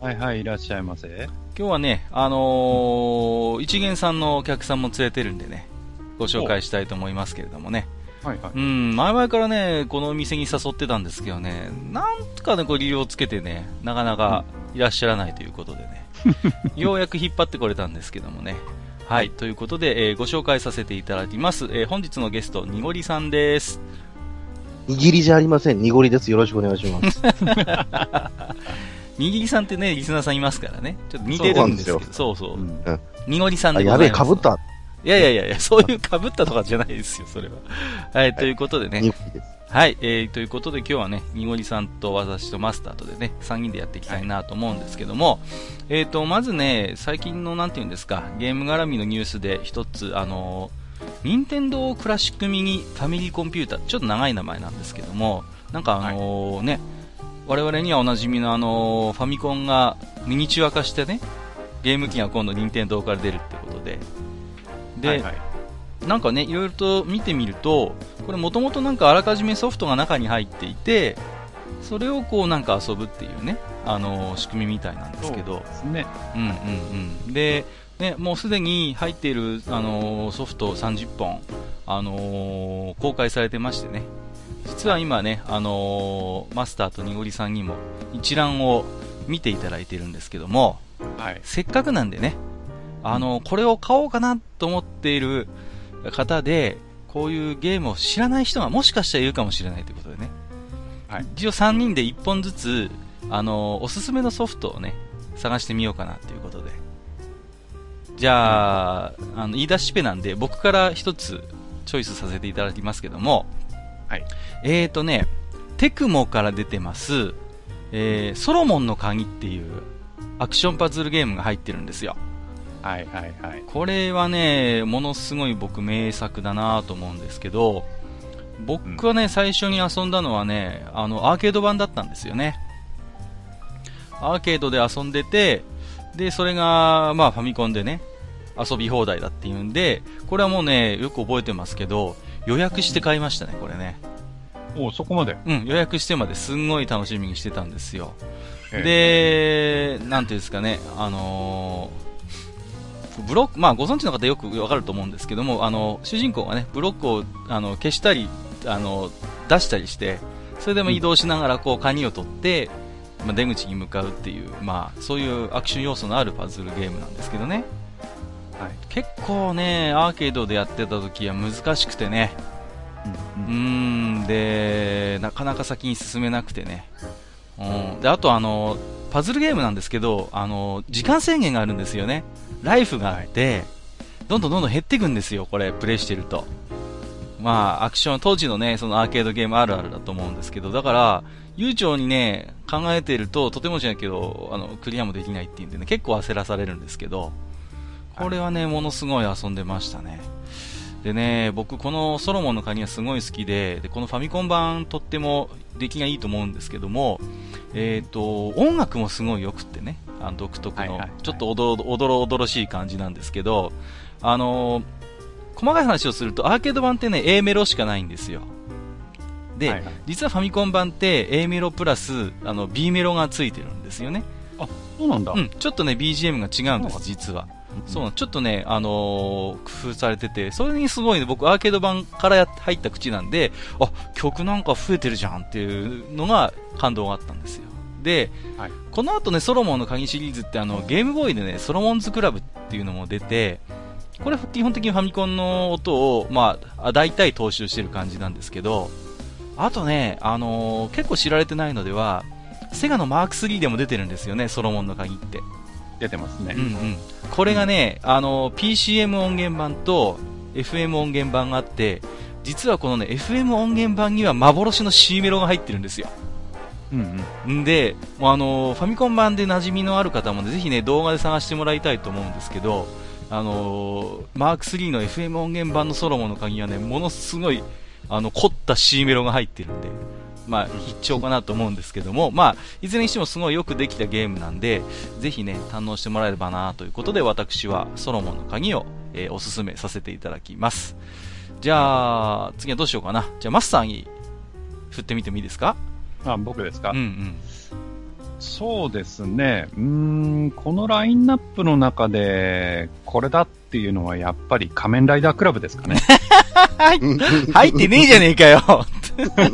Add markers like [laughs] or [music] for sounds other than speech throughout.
はいはい、いらっしゃいませ。今日はね、あのー、一元さんのお客さんも連れてるんでね、ご紹介したいと思いますけれどもね。はいはい。うん、前々からね、このお店に誘ってたんですけどね、なんとかね、こう理由をつけてね、なかなかいらっしゃらないということでね、[laughs] ようやく引っ張ってこれたんですけどもね。はい、ということで、えーご紹介させていただきます。えー本日のゲスト、にごりさんです。握りじゃありません。濁りです。よろしくお願いします。[laughs] にぎりさんってね、リスナーさんいますからね。ちょっと似てるんですけど、そうそううんにごりさんあ、やべえ、でございます。かぶった。いやいやいやいや、そういう被ったとかじゃないですよ、それは。はい、ということでね。はい、えー、ということで今日はね、にごりさんと私とマスターとでね、3人でやっていきたいなと思うんですけども、えーと、まずね、最近のなんていうんですか、ゲーム絡みのニュースで一つ、あのー、任天堂クラシックミニファミリーコンピューター、ちょっと長い名前なんですけども、なんかあのーね、我々にはおなじみのあのーファミコンがミニチュア化してね、ゲーム機が今度任天堂から出るってことで、で、はいはい。なんかね、いろいろと見てみると、これもともとなんかあらかじめソフトが中に入っていて、それをこうなんか遊ぶっていうね、あのー仕組みみたいなんですけど、ですね。うんうんうん。で、ね、もうすでに入っている、あのーソフト30本、あのー公開されてましてね、実は今ね、あのーマスターとにごりさんにも一覧を見ていただいてるんですけども、はい。せっかくなんでね、あの、これを買おうかなと思っている方で、こういうゲームを知らない人がもしかしたらいるかもしれないということでね。はい一応3人で1本ずつ、あの、おすすめのソフトをね、探してみようかなということで。じゃあ、あの、言い出しっぺなんで、僕から一つチョイスさせていただきますけども、はい。えーとね、テクモから出てます、えー、ソロモンの鍵っていうアクションパズルゲームが入ってるんですよ。はいはいはい。これはね、ものすごい僕名作だなと思うんですけど、僕はね、最初に遊んだのはね、あの、アーケード版だったんですよね。アーケードで遊んでて、で、それが、まあファミコンでね、遊び放題だっていうんで、これはもうね、よく覚えてますけど、予約して買いましたね、これね。おそこまで？うん、予約してまですんごい楽しみにしてたんですよ。えで、なんていうんですかね、あのーブロック、まあご存知の方よくわかると思うんですけども、あの、主人公がね、ブロックを、あの、消したり、あの、出したりして、それでも移動しながらこう、カニを取って、まあ、出口に向かうっていう、まあ、そういうアクション要素のあるパズルゲームなんですけどね。はい。結構ね、アーケードでやってた時は難しくてね、うんうーん、で、なかなか先に進めなくてね。うん。で、あとあの、パズルゲームなんですけど、あの、時間制限があるんですよね。ライフがあって、どんどんどんどん減っていくんですよ、これ、プレイしてると。まあ、アクション、当時のね、そのアーケードゲームあるあるだと思うんですけど、だから、悠長にね、考えてると、とてもじゃないけど、あの、クリアもできないっていうんでね、結構焦らされるんですけど、これはね、ものすごい遊んでましたね。でね、僕このソロモンのカニはすごい好きで、で、このファミコン版とっても出来がいいと思うんですけども、えっ、と、音楽もすごい良くってね、あの独特のちょっとおどろおどろおどろしい感じなんですけど、あのー細かい話をすると、アーケード版ってね、A メロしかないんですよ。で、はいはい実はファミコン版って A メロプラス、あの、B メロがついてるんですよね。そうなんだ。うん、ちょっとね、BGM が違うんです、実は。うんそうなんちょっとね、あのー工夫されてて、それにすごいね、僕アーケード版からや入った口なんで、あ、曲なんか増えてるじゃんっていうのが感動があったんですよ。で、はいこの後ね、ソロモンの鍵シリーズってあの、ゲームボーイでね、ソロモンズクラブっていうのも出て、これ基本的にファミコンの音を、まあ、大体踏襲してる感じなんですけど、あとね、あのー結構知られてないのでは、セガのマーク3でも出てるんですよね、ソロモンの鍵って。出てますね。うんうん、これがね、あの PCM 音源版と FM 音源版があって実はこのね FM 音源版には幻の C メロが入ってるんですようんうん。んで、もうあのファミコン版で馴染みのある方もね、ぜひね、動画で探してもらいたいと思うんですけど、あのマーク3の FM 音源版のソロモンの鍵はね、ものすごい、あの、凝った C メロが入ってるんで、まあ、必聴かなと思うんですけども、まあ、いずれにしてもすごいよくできたゲームなんで、ぜひね、堪能してもらえればなということで、私はソロモンの鍵を、えーおすすめさせていただきます。じゃあ、次はどうしようかな。じゃあ、マスターに振ってみてもいいですか？あ、僕ですか、うんうん。そうですね。うーん、このラインナップの中で、これだっていうのはやっぱり仮面ライダークラブですかね。[laughs] 入ってねえじゃねえかよ [laughs]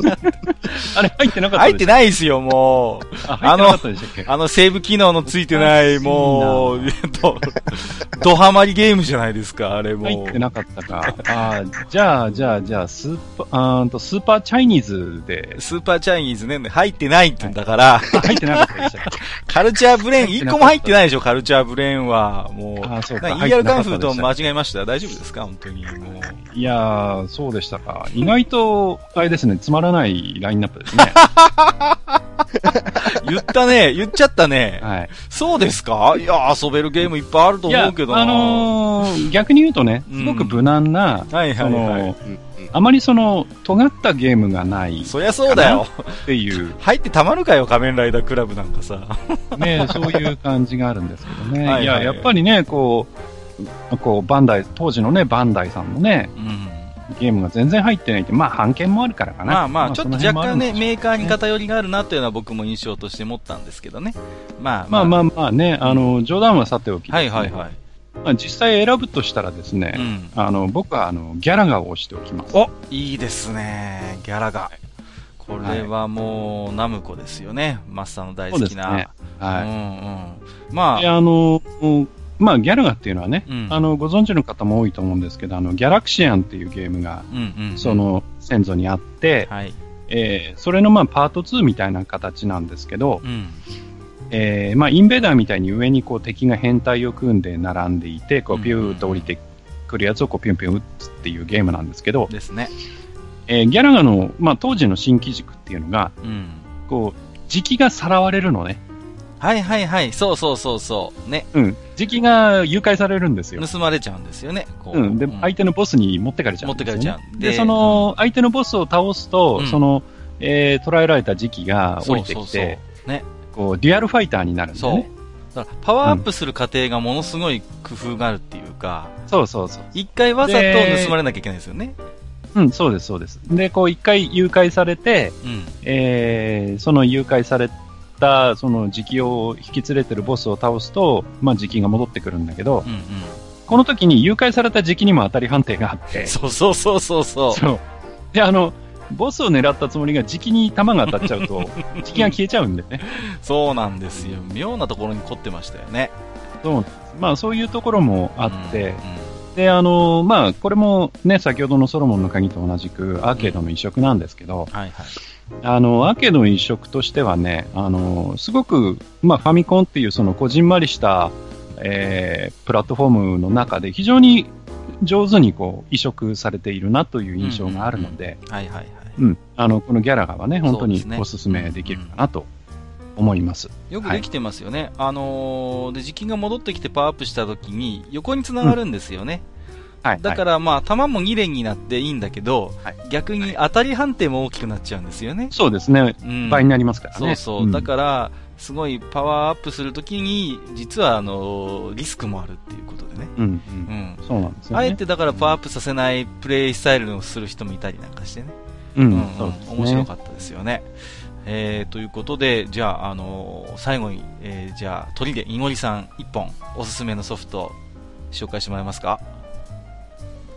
あれ入ってなかった入ってい。ないですよ、もう。あ、入ってなかったでしたっけ？あの、セーブ機能のついてない、もう、えっと、[laughs] ドハマりゲームじゃないですか、あれもう。入ってなかったか。あーじゃあ、じゃあ、じゃあ、スーパー、あと、スーパーチャイニーズで、スーパーチャイニーズね、入ってないって言うんだから、あ入ってなかったでしたカルチャーブレーン、一個も入ってないでしょ、カルチャーブレーンは。もう、ER カンフーと間違えました大丈夫ですか？本当に。もう。いやー、そうでしたか。意外と、あれですね、つまらないラインナップですね。[laughs] 言ったね、言っちゃったね。はい。そうですか？いや、遊べるゲームいっぱいあると思うけどな。あのー逆に言うとね、すごく無難な、はいそはいはいの、。あまりその、尖ったゲームがないっそりゃそうだよ。ていう、入ってたまるかよ、仮面ライダークラブなんかさ。ね、そういう感じがあるんですけどね。[laughs] はいはいいや、やっぱりね、こう、こう、バンダイ、当時のね、バンダイさんのね、うん。ゲームが全然入ってないって、まあ、判件もあるからかな。まあまあ、ちょっと若干ね、メーカーに偏りがあるなというのは僕も印象として持ったんですけどね。まあまあまあまあね、あの、冗談はさておき、はいはいはい。まあ、実際選ぶとしたらですね、うん。あの、僕はあの、ギャラガーを押しておきます。おいいですね。ギャラが。これはもう、ナムコですよね。マスターの大好きな。そうですねはい。うんうん。まで、あ、あの、まあ、ギャラガーっていうのはね、うんあの、ご存知の方も多いと思うんですけど、あの、ギャラクシアンっていうゲームが、うんうんうん。そ、の、先祖にあって、はい。えーそれのまあ、パート2みたいな形なんですけど、うん。えーまあ、インベーダーみたいに上にこう敵が変態を組んで並んでいて、こう、ピューッと降りてくるやつをこう、ピュンピュン撃つっていうゲームなんですけど、ですね。えーギャラガーの、まあ、当時の新機軸っていうのが、うん。こう、時期がさらわれるのね。はいはいはい。そうそうそうそう。ね。うん。時期が誘拐されるんですよ。盗まれちゃうんですよね。こうん。で、相手のボスに持ってかれちゃう持ってかれちゃう。で、その、相手のボスを倒すと、うんその、えー、捉えられた時期が降りてきて、そうそうそうね。こう、デュアルファイターになるんだそうよね。。だから、パワーアップする過程がものすごい工夫があるっていうか、そうそうそう。一回わざとで盗まれなきゃいけないですよね。うん、そうです、そうです。で、こう、一回誘拐されて、うん。えー、その誘拐された、その時期を引き連れてるボスを倒すと、まあ時期が戻ってくるんだけどう、んうん。この時に誘拐された時期にも当たり判定があって、そうそうそうそうそう。そう。で、あの、ボスを狙ったつもりが時期に弾が当たっちゃうと、[laughs] 時期が消えちゃうんでね。そうなんですよ。妙なところに凝ってましたよね。そう。まあそういうところもあって、うんで、あの、まあこれもね、先ほどのソロモンの鍵と同じくアーケードの移植なんですけど、はいはい。あの、アーケードの移植としてはね、あの、すごく、まあファミコンっていうそのこじんまりした、えー、プラットフォームの中で非常に上手にこう移植されているなという印象があるので、はいはいはい。うん、あの、このギャラガーはね、本当におすすめできるかなと思います。よくできてますよね。あのーで、時期が戻ってきてパワーアップした時に横に繋がるんですよね。はい。だからまあ、弾も2連になっていいんだけど、はい逆に当たり判定も大きくなっちゃうんですよね。そうですね。うん。倍になりますからね。そうそう。だから、すごいパワーアップするときに、実はあの、リスクもあるっていうことでね。うん、う。うんん。そうなんですよね。あえてだからパワーアップさせないプレイスタイルをする人もいたりなんかしてね。う、うんうですね。面白かったですよね。えー、ということで、じゃあ、あのー最後に、えー、じゃあ、鳥でいごりさん一本、おすすめのソフト、紹介してもらえますか？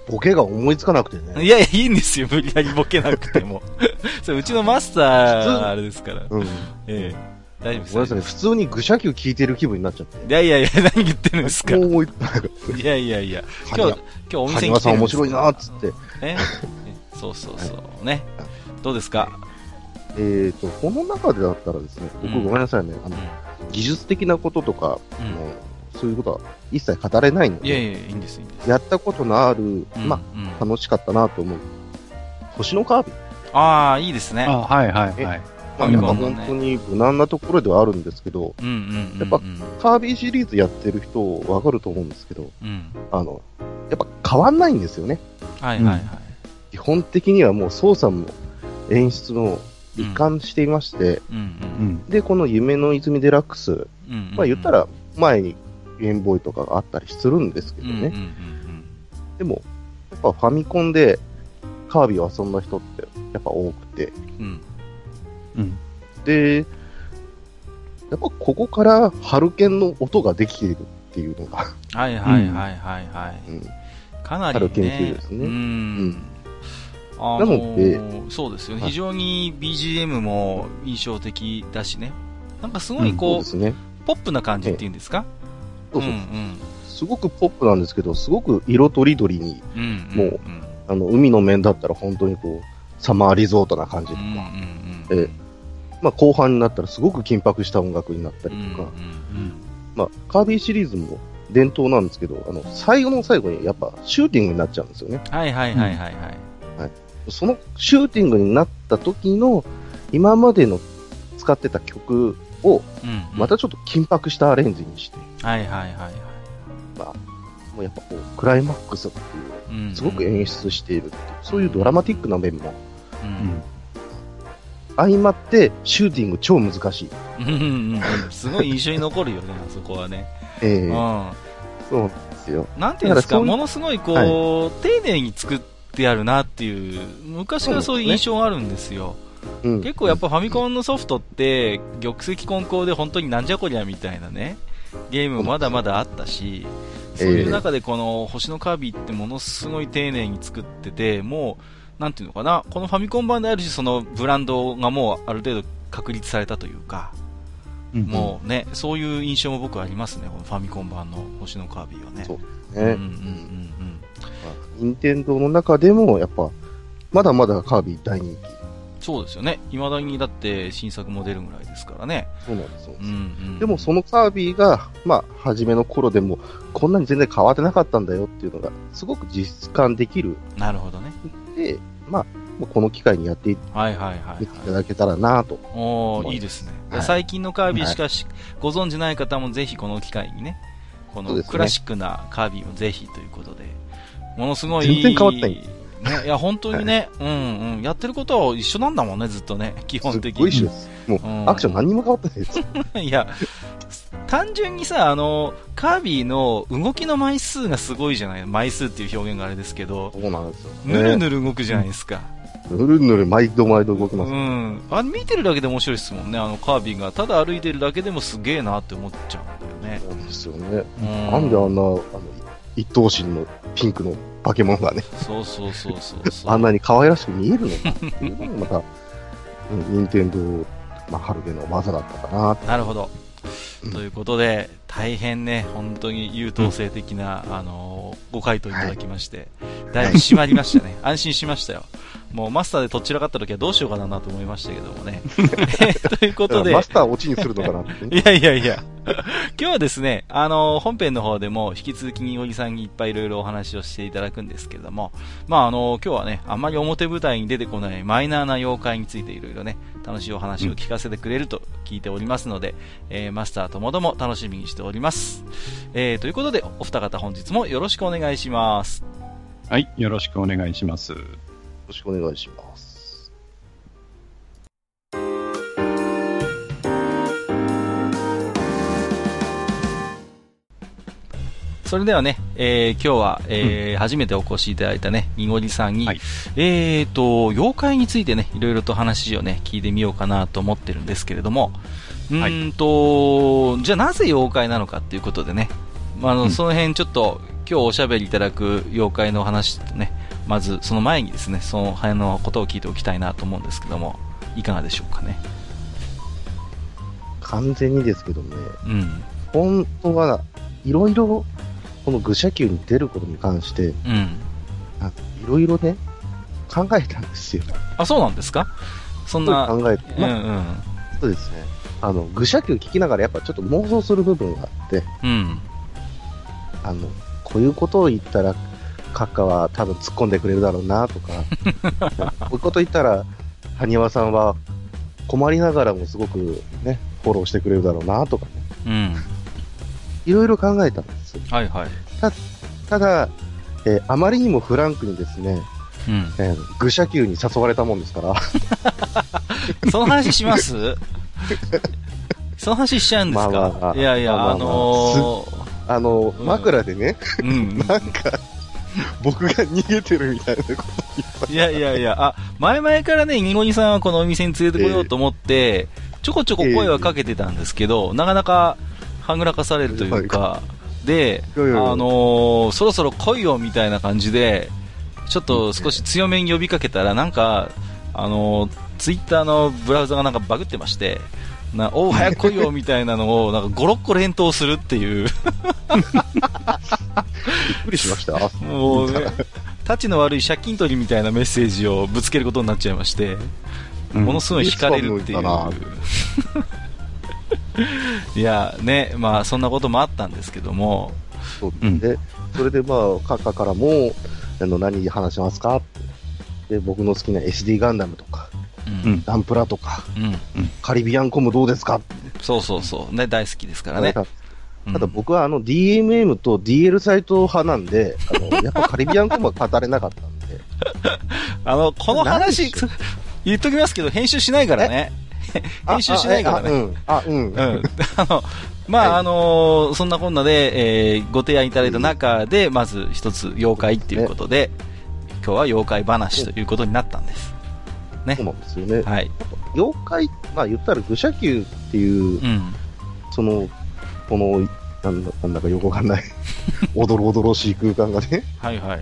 ボケが思いつかなくてね。いやいや、いいんですよ、無理やりボケなくても。[laughs] それうちのマスター、あれですから。うん。ええ大丈夫ですごめんなさいね。普通に愚者級聞いてる気分になっちゃって。いやいやいや、何言ってるんですか。もう思いっいやいやいや、た。今日、今日お店に萩間さん面来てるんです白いなっつって。ね。そうそうそう。ね。どうですか？えっと、この中でだったらですね、僕うんごめんなさいね。あの、技術的なこととか、そういうことは一切語れないので、いやいや、いいんです、いいんです。やったことのある、うんまうんあ、楽しかったなと思う。星のカービィ。ああ、いいですね。あはいはいはい。ファミやっぱコンのね。本当に無難なところではあるんですけど、うんうんうんうん。やっぱカービィシリーズやってる人わかると思うんですけど、うん。あの、やっぱ変わんないんですよね。はいはいはい。基本的にはもう操作も演出も一貫していまして、うんう。うんん。で、この夢の泉デラックス、うんうん。まあ言ったら前にゲームボーイとかがあったりするんですけどね。でも、やっぱファミコンでカービィを遊んだ人ってやっぱ多くて、うん。うん。で、やっぱここからハルケンの音ができているっていうのが、はいはいはいはいはい。うんかなり春研ね。究ですねうん。なのーそうですよね。はい非常に BGM も印象的だしね。なんかすごいこう、ですね。ポップな感じっていうんですか？そうそううんうん。すごくポップなんですけど、すごく色とりどりに、うんうん。もうあの、海の面だったら本当にこう、サマーリゾートな感じとか、うんうんうん。えまあ後半になったらすごく緊迫した音楽になったりとか、うん。まあカービィシリーズも伝統なんですけど、あの、最後の最後にやっぱシューティングになっちゃうんですよね。はいはいはいはいはい。そのシューティングになった時の、今までの使ってた曲を、うんうんまたちょっと緊迫したアレンジにして、はいはいはいはい。もうやっぱこう、クライマックスっていう、うんすごく演出しているっていう、そういうドラマティックな面もううんん。相まって、シューティング超難しい。すごい印象に残るよね、[laughs] あそこはね。ええうん。そうですよ。なんていうんですか、ものすごいこう、は丁寧に作ってあるなっていう、昔からそういう印象があるんですよ。うん。結構やっぱファミコンのソフトって、玉石混交で本当になんじゃこりゃみたいなね、ゲームもまだまだあったし、そういう中でこの星のカービィってものすごい丁寧に作ってて、もう、なんていうのかな、このファミコン版であるし、そのブランドがもうある程度確立されたというか、うん。もうね、そういう印象も僕はありますね、このファミコン版の星のカービィはね。そううんうんうんね。うん。任天堂の中でも、やっぱ、まだまだカービィ大人気。そうですよね。未だにだって新作も出るぐらいですからね。そうなんですよ。うんうん。でもそのカービィが、まあ、初めの頃でも、こんなに全然変わってなかったんだよっていうのが、すごく実感できる。なるほどね。で、まあ、この機会にやっていはいはいはい、いたはい。だけたらなと。おいいいですね。はい最近のカービィしかし、ご存知ない方もぜひこの機会にね、このクラシックなカービィをぜひということで、ものすごい。全然変わってないね、いや、本当にね、うんうん。やってることは一緒なんだもんね、ずっとね、基す本的っごい一緒に。です。もうんう、アクション何にも変わってないです。[laughs] いや、単純にさ、あの、カービィの動きの枚数がすごいじゃない？枚数っていう表現があれですけど、そうなんですよ。ぬるね。ぬる動くじゃないですか。ぬるぬる毎度毎度動きます。うん。あれ見てるだけで面白いですもんね、あのカービィが。ただ歩いてるだけでもすげえなって思っちゃうんだよね。そうなんですよね。うんなんであんな、あの、一等身のピンクの化け物がね、そうそうそうそうそう。あんなに可愛らしく見えるのかっていうのもまた、うん、任天堂、まあ、春毛の技だったかなと。なるほど。うんということで、大変ね、本当に優等生的な、あのーご回答いただきまして、だいぶ締まりましたね。安心しましたよ。もうマスターでとっちらかった時はどうしようかなと思いましたけどもね。え [laughs] ーということでマ、スターをオチにするのかなってね。いやいやいや。今日はですね、あの、本編の方でも引き続きにおじさんにいっぱいいろいろお話をしていただくんですけれども、まああの、今日はね、あんまり表舞台に出てこないマイナーな妖怪についていろいろね、楽しいお話を聞かせてくれると聞いておりますので、えーマスターともども楽しみにしております。えー、ということで、お二方本日もよろしくお願いします。はい。よろしくお願いします。よろしくお願いします。それではね、えー今日は、えー初めてお越しいただいたね、にごりさんに、はい。えーと、妖怪についてね、いろいろと話をね、聞いてみようかなと思ってるんですけれども、うはいーんと、じゃあなぜ妖怪なのかっていうことでね、まあ、あの、うん。その辺ちょっと、今日おしゃべりいただく妖怪の話とね、まずその前にですね、その辺のことを聞いておきたいなと思うんですけども、いかがでしょうかね？完全にですけどね、うん。本当は、いろいろ、この愚者級に出ることに関して、うん。いろいろね、考えたんですよ。あ、そうなんですか？そんな、考えて、うんまあ、うん。そうですね。あの、愚者級聞きながらやっぱちょっと妄想する部分があって、うん。あの、こういうことを言ったら、閣下は多分突っ込んでくれるだろうなとか、[laughs] こういうこと言ったら、埴輪さんは困りながらもすごくね、フォローしてくれるだろうなとかね、うん。いろいろ考えたんです。はいはい。ただ、えーあまりにもフランクにですね、うん。えー愚者級に誘われたもんですから、[laughs] その話します？[laughs] その話しちゃうんですか、まあまあまあいやいや、まあまああのあの、うん枕でね、ー、うん。なんか、[laughs] 僕が逃げてるみたいなこといやいやいや、あ、前々からね、ニゴニさんはこのお店に連れてこようと思って、ちょこちょこ声はかけてたんですけど、なかなかはぐらかされるというか、で、あのーそろそろ来いよみたいな感じで、ちょっと少し強めに呼びかけたら、なんか、あのーツイッターのブラウザがなんかバグってまして、なおう、早く来いよみたいなのを、なんか5、6個連投するっていう、[laughs] びっくりしました。もうね、タチの悪い借金取りみたいなメッセージをぶつけることになっちゃいまして、ものすごい惹かれるっていう。いや、ね、まあそんなこともあったんですけども、そううん。で、それでまあ、カッカからも、あの、何話しますか？って。で、僕の好きな SD ガンダムとか、うん、うんダンプラとか、うん、カリビアンコムどうですか？そうそうそう、ね、大好きですからね。ただ僕はあの DMM と DL サイト派なんで、あの、やっぱカリビアンコムは語れなかったんで、[laughs] あの、この何話言っときますけど、編集しないからね。[laughs] 編集しないからね。ね。あ、うん。あ、うん。うん。[laughs] あの、まあ、はいあのーそんなこんなで、えーご提案いただいた中で、まず一つ、妖怪っていうことで、今日は妖怪話ということになったんです。ねそう。なんですよね。はい。妖怪、まあ言ったら愚者級っていうう、ん。その、この、なんだなんだかよくわかんない、おどろおどろしい空間がね、はいはいはい。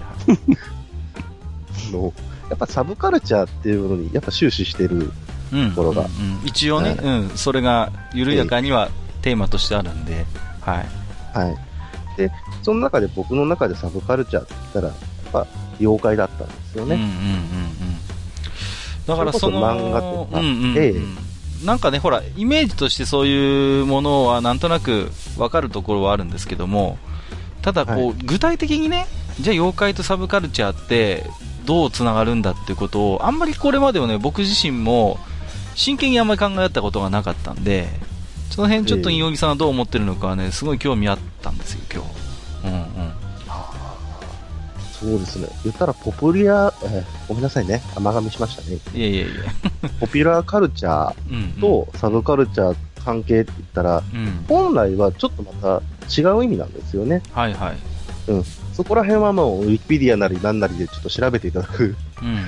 あの、やっぱサブカルチャーっていうのに、やっぱ終始してる。うん。ところがうんうん一応ね、うん。それが緩やかにはテーマとしてあるんで、はい。はい。で、その中で僕の中でサブカルチャーって言ったら、やっぱ妖怪だったんですようんうんうんね。うん。だからその、そ漫画とかうんうんうんええなんかね、ほら、イメージとしてそういうものはなんとなくわかるところはあるんですけども、ただこう、は具体的にね、じゃあ妖怪とサブカルチャーってどうつながるんだっていうことを、あんまりこれまではね、僕自身も真剣にあんまり考えたことがなかったんで、その辺ちょっとええ井木さんはどう思ってるのかはね、すごい興味あったんですよ、今日。うんうん。そうですね。言ったらポプリア、えーごめんなさいね。甘噛みしましたね。いやいやいや。ポピュラーカルチャーうん、うん。とサブカルチャー関係って言ったら、うん。本来はちょっとまた違う意味なんですよね。はいはい。そこら辺はもう、ウィキペディアなり何なりでちょっと調べていただくうんうん。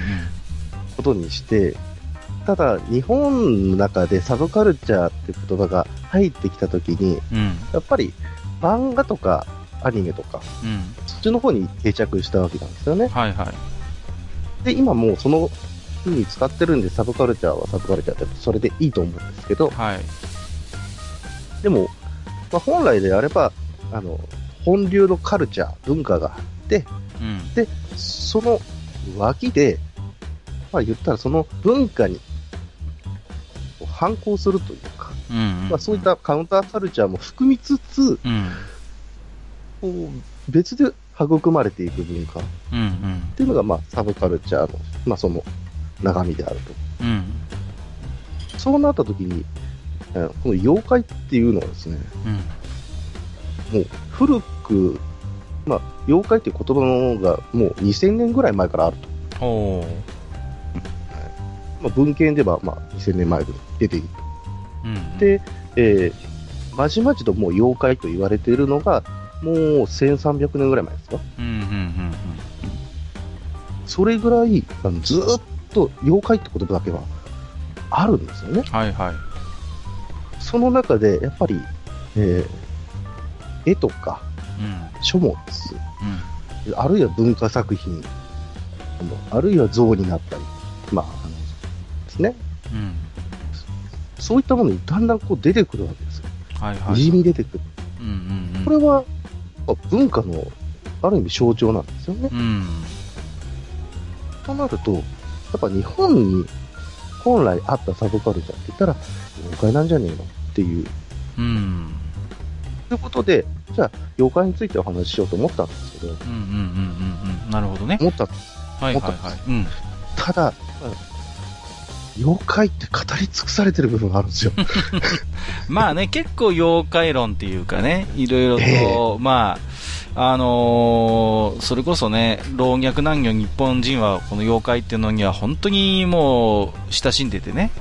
ことにして、ただ、日本の中でサブカルチャーって言葉が入ってきたときに、うん。やっぱり漫画とかアニメとか、うん。そっちの方に定着したわけなんですよね。はいはい。で、今もうその風に使ってるんで、サブカルチャーはサブカルチャーってそれでいいと思うんですけど、はい。でも、まあ、本来であれば、あの、本流のカルチャー、文化があって、うん。で、その脇で、まあ言ったらその文化に反抗するというか、うんうん。まあそういったカウンターカルチャーも含みつつ、うん。こう別で育まれていく文化っ。ていうのが、まあサブカルチャーの、まあその中身であると。うん。そうなった時に、えーこの妖怪っていうのはですね、うん。もう古く、まあ妖怪っていう言葉のがもう2000年ぐらい前からあると。おー。まあ文献ではまあ2000年前ぐらい出ていると。うん。で、えー、まじまじともう妖怪と言われているのが、もう1300年ぐらい前ですか？うんうんうんそれぐらい、あのずーっと妖怪って言葉だけはあるんですよねうん。。はいはい。その中で、やっぱり、えー、絵とかうん。書物、うん。あるいは文化作品、あるいは像になったり、まあ、あのですね。うん。そういったものにだんだんこう出てくるわけですよ。はいはい。にじみ出てくる。うんうんうん。これは、まあ文化の、ある意味象徴なんですよね。うん。となると、やっぱ日本に本来あったサブカルチャーって言ったら、妖怪なんじゃねえのっていう。うん。ということで、じゃあ、妖怪についてお話ししようと思ったんですけど、うんうんうんうんうん。なるほどね。思った。はいはいはい。うん。ただ、妖怪って語り尽くされてる部分があるんですよ。[laughs] まあね、結構妖怪論っていうかね、いろいろと、えまあ、あのーそれこそね、老若男女日本人はこの妖怪っていうのには本当にもう親しんでてね、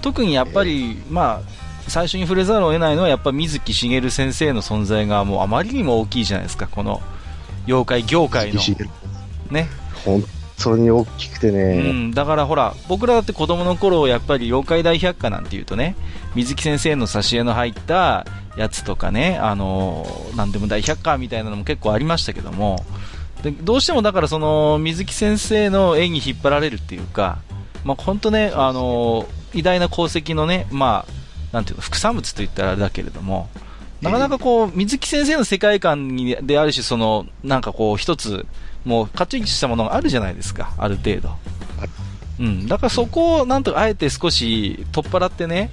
特にやっぱり、まあ、最初に触れざるを得ないのはやっぱ水木しげる先生の存在がもうあまりにも大きいじゃないですか、この妖怪業界の。ね。本当に大きくてう、ん、だからほら、僕らだって子供の頃、やっぱり妖怪大百科なんていうとね、水木先生の挿絵の入ったやつとかね、あのー、なんでも大百科みたいなのも結構ありましたけども、でどうしてもだからその、水木先生の絵に引っ張られるっていうか、まあ本当ね、あの偉大な功績のね、まあ、なんていうの、副産物と言ったらあれだけれども、なかなかこう、水木先生の世界観にであるし、その、なんかこう、一つ、もう、かっちりしたものがあるじゃないですか、ある程度。うん。だからそこを、なんとかあえて少し取っ払ってね、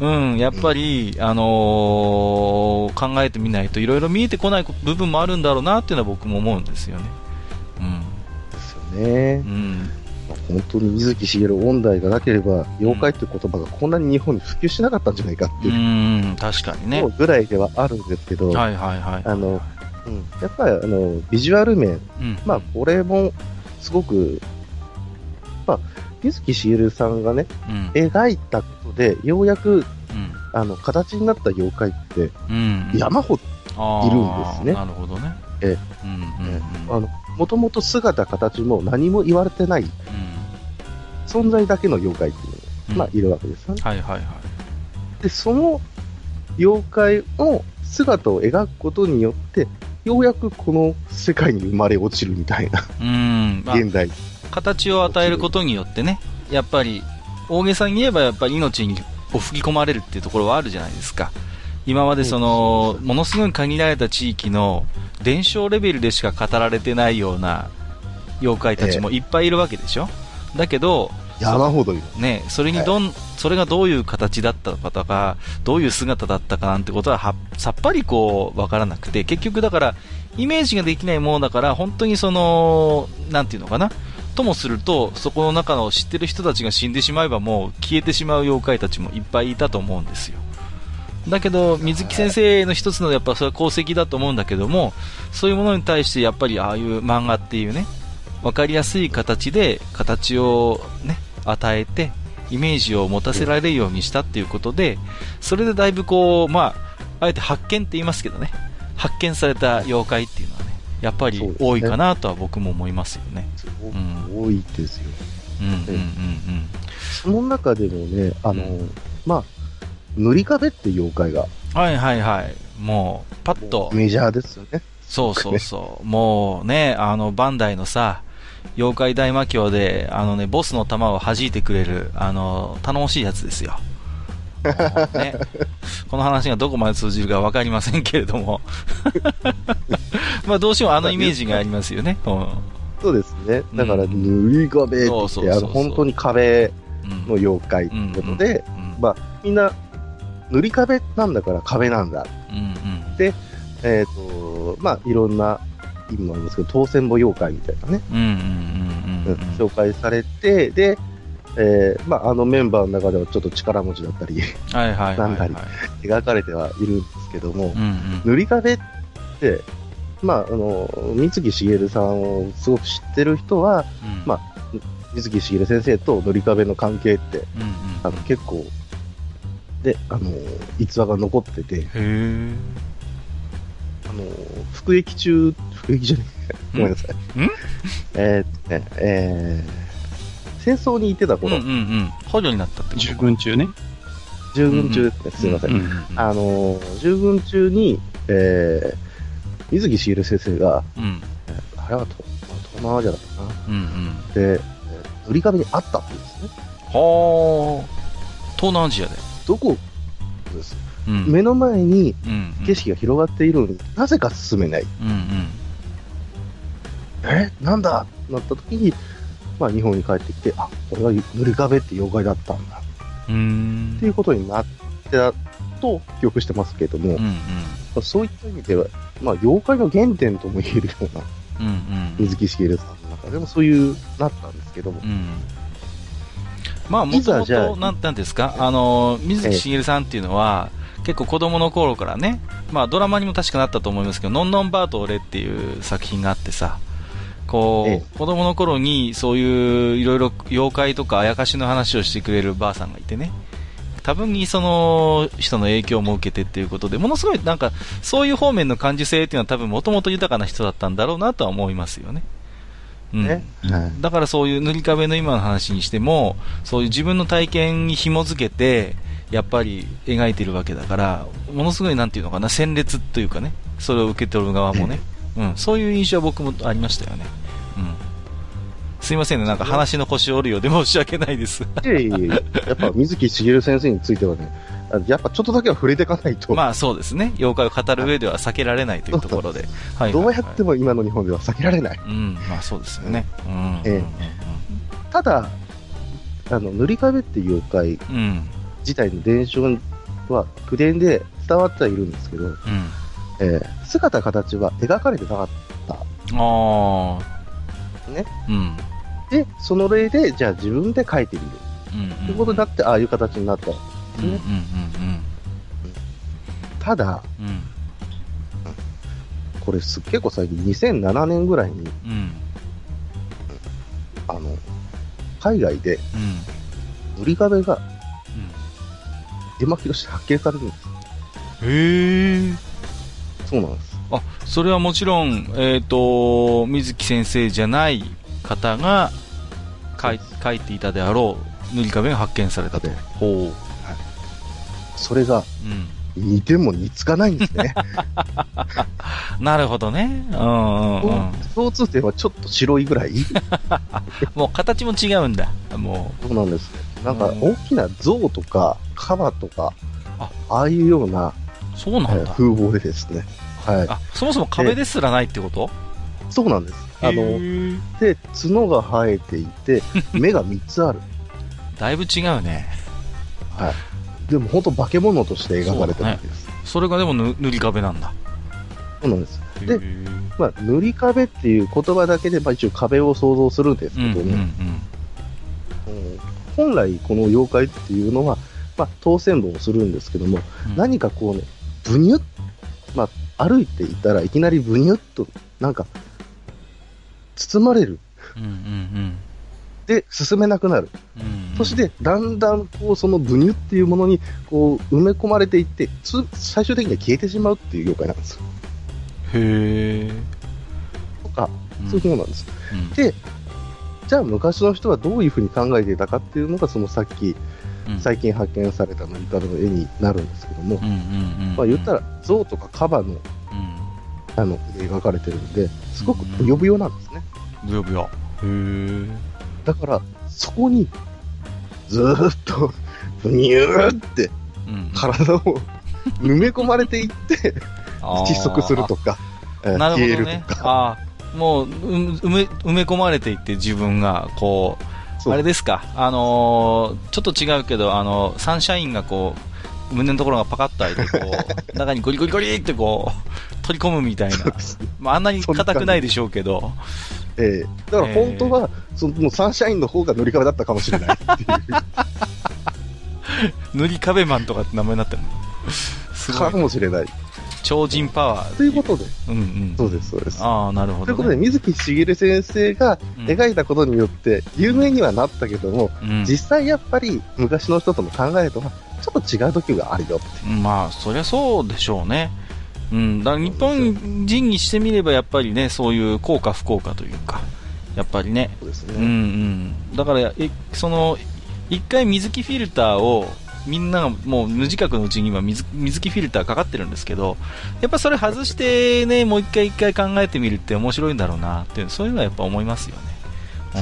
うん、やっぱり、あのー考えてみないといろいろ見えてこない部分もあるんだろうなっていうのは僕も思うんですよね。ですよねうん。本当に水木しげる音大がなければ、妖怪っていう言葉がこんなに日本に普及しなかったんじゃないかってういう、ん、確かにね。ぐらいではあるんですけど、はいはいはい。あの、うん、やっぱりあのビジュアル面、うん。まあ、これもすごく、まあ、水木しげるさんがね、うん。描いたことで、ようやくうん。あの形になった妖怪ってうん。山ほど、いるんですねなるほどね。えもともと姿、形も何も言われてない存在だけの妖怪っていううんのが、まあ、いるわけですよね。はいはいはい。で、その妖怪の姿を描くことによって、ようやくこの世界に生まれ落ちるみたいな、うん。まあ現代。形を与えることによってね、やっぱり、大げさに言えばやっぱり命にを吹き込まれるっていうところはあるじゃないですか。今までその、ものすごい限られた地域の伝承レベルでしか語られてないような妖怪たちもいっぱいいるわけでしょ、だけど、山ほどいる。ね、それにどん、それがどういう形だったのかとか、どういう姿だったかなんてことははさっぱりこう、わからなくて、結局だから、イメージができないものだから、本当にその、なんていうのかな。ともすると、そこの中の知ってる人たちが死んでしまえばもう消えてしまう妖怪たちもいっぱいいたと思うんですよ。だけど、水木先生の一つのやっぱそれは功績だと思うんだけども、そういうものに対してやっぱりああいう漫画っていうね、わかりやすい形で形をね、与えて、イメージを持たせられるようにしたっていうことで、それでだいぶこう、まあ、あえて発見って言いますけどね、発見された妖怪っていうのはね、やっぱり多いかなとは僕も思いますよね。ん多いですよ。うんうんうんその中でもね、あの、うまあ、塗り壁って妖怪がうん。はいはいはい。もう、パッと、メジャーですよね。そうそうそう。もうね、あの、バンダイのさ、妖怪大魔教で、あのね、ボスの弾を弾いてくれる、あの、頼もしいやつですよ。[laughs] ね、この話がどこまで通じるかわかりませんけれども。[laughs] まあ、どうしてもあのイメージがありますよね。うん。そうですね。だから、うん塗り壁って言本当に壁うんの妖怪ということで、うんまあ、みんな、塗り壁なんだから壁なんだ。うんうんえっ、と、まあ、いろんな意味もありますけど、当選簿妖怪みたいなね、紹介されて、で、えーまあ、あのメンバーの中ではちょっと力持ちだったり。なんだり描かれてはいるんですけども、うんうん。塗り壁って、まあ、あの、水木しげるさんをすごく知ってる人は、うん。ま水木しげる先生と塗り壁の関係って、うんうん。あの結構、で、あの、逸話が残ってて。あの、服役中、服役じゃねえ、ごめんなさい。ん？えーっとね、えー、戦争に行ってたうんう頃、んうん。捕虜になったってこと？従軍中ね。従軍中ですね、すいません。うんうんあの、従軍中に、えー、水木しげる先生が、うんえーあれはと東南アジアだったかな。うんうん。で、えー塗り壁にあったって言うんですね。はあ。東南アジアで。どこです、うん。目の前にうんうん景色が広がっているのになぜか進めない。うんえ？なんだ？なった時に、まあ日本に帰ってきて、あ、これが塗り壁って妖怪だったんだ。うん。っていうことになってたと記憶してますけれども、うんうん。まあそういった意味では、まあ妖怪の原点とも言えるようなうんうん。水木しげるさんの中でもそういうなったんですけども、うん。まあ、なんですか、あの、水木しげるさんっていうのは、結構子供の頃からね、まあドラマにも確かなったと思いますけど、のんのんバーと俺っていう作品があってさ、こう、え子供の頃にそういういろいろ妖怪とかあやかしの話をしてくれるばあさんがいてね、多分にその人の影響も受けてっていうことで、ものすごいなんか、そういう方面の感受性っていうのは多分もともと豊かな人だったんだろうなとは思いますよね。うん。ね。はい。だからそういう塗り壁の今の話にしても、そういう自分の体験に紐づけて、やっぱり描いてるわけだから、ものすごいなんていうのかな、鮮烈というかね、それを受け取る側もね、うん、そういう印象は僕もありましたよね。うん。すいませんね、なんか話の腰を折るようで申し訳ないです。いえいえいえやっぱ水木しげる先生についてはね、あやっぱちょっとだけは触れていかないと、まあそうですね、妖怪を語る上では避けられないというところで。はいどうやっても。も今の日本では避けられない。うん、まあそうですよね。うん。えただ、あの、塗り壁っていう妖怪うん。うん。自体の伝承は口伝で伝わってはいるんですけど、うん。えー姿形は描かれてなかった。ああ。ね。うん。で、その例で、じゃあ自分で描いてみる。うん。ということになって、ああいう形になった。うんうんうんただ、うん。うん。これす結構最近、2007年ぐらいに、うん。あの、海外でうん。塗り壁が絵巻として発見されるんです。へえ。そうなんです。あ、それはもちろん、えっ、と、水木先生じゃない方が書い書いていたであろう塗り壁が発見されたとで。ほそれがう。うん。似ても似つかないんですね。[laughs] なるほどね。うんうんうん。共通点はちょっと白いぐらい [laughs] もう形も違うんだ。もそうなんです。なんかうん大きな像とか、カバとか、あああいうようなう。そうなんだ。えー風貌でですね。はい。あ、そもそも壁ですらないってこと？そうなんです。あへの、ーで、角が生えていて、[laughs] 目が3つある。だいぶ違うね。はい。でも本当化け物として描かれてるわけです。それがでも塗塗り壁なんだ。そうなんです。へでーまあ、塗り壁っていう言葉だけで、まあ一応壁を想像するんですけどね、うんうんうん。うん本来この妖怪っていうのは、まあ、当選棒をするんですけども、うん何かこうね、ブニュッ、まあ、歩いていたらいきなりブニュッと、なんか、包まれる。うんうんで、進めなくなる。うんうんうんそして、だんだん、こう、そのブニュっていうものに、こう、埋め込まれていって、つ最終的には消えてしまうっていう妖怪なんですよ。へえ。とか、うんそういうものなんです。うんで、じゃあ昔の人はどういうふうに考えていたかっていうのが、そのさっき、うん最近発見された塗り壁の絵になるんですけども、まあ言ったら、象とかカバの、うんあの、絵描かれてるんで、すごくブヨブヨなんですね。ぶよぶよ。へえ。だから、そこに、ずーっと、ブニューってうん体を [laughs] 埋め込まれていって、窒息するとか、消える。とか、もう、う埋め、埋め込まれていって自分が、こう、あれですか、あのーちょっと違うけど、あの、サンシャインがこう、胸のところがパカッと開いて、こう、[laughs] 中にゴリゴリゴリってこう、取り込むみたいな。まあ、あんなに硬くないでしょうけど、えーだから本当は、そのもうサンシャインの方が塗り壁だったかもしれない [laughs] 塗り壁マンとかって名前になってるの。すごかい。もしれない。超人パワー。ということで、うんうん。そうです、そうです。ああ、なるほど、ね。ということで、水木しげる先生がうん描いたことによって、有名にはなったけども、うん実際やっぱり昔の人との考えとは、ちょっと違う時があるよって。まあ、そりゃそうでしょうね。うん。だから日本人にしてみれば、やっぱりね、そういう効果不効果というか、やっぱりね。そうですね。うんうん。だから、え、その、一回水木フィルターを、みんながもう無自覚のうちに今水水木フィルターかかってるんですけど、やっぱそれ外してね、もう一回一回考えてみるって面白いんだろうなっていう、そういうのはやっぱ思いますよね。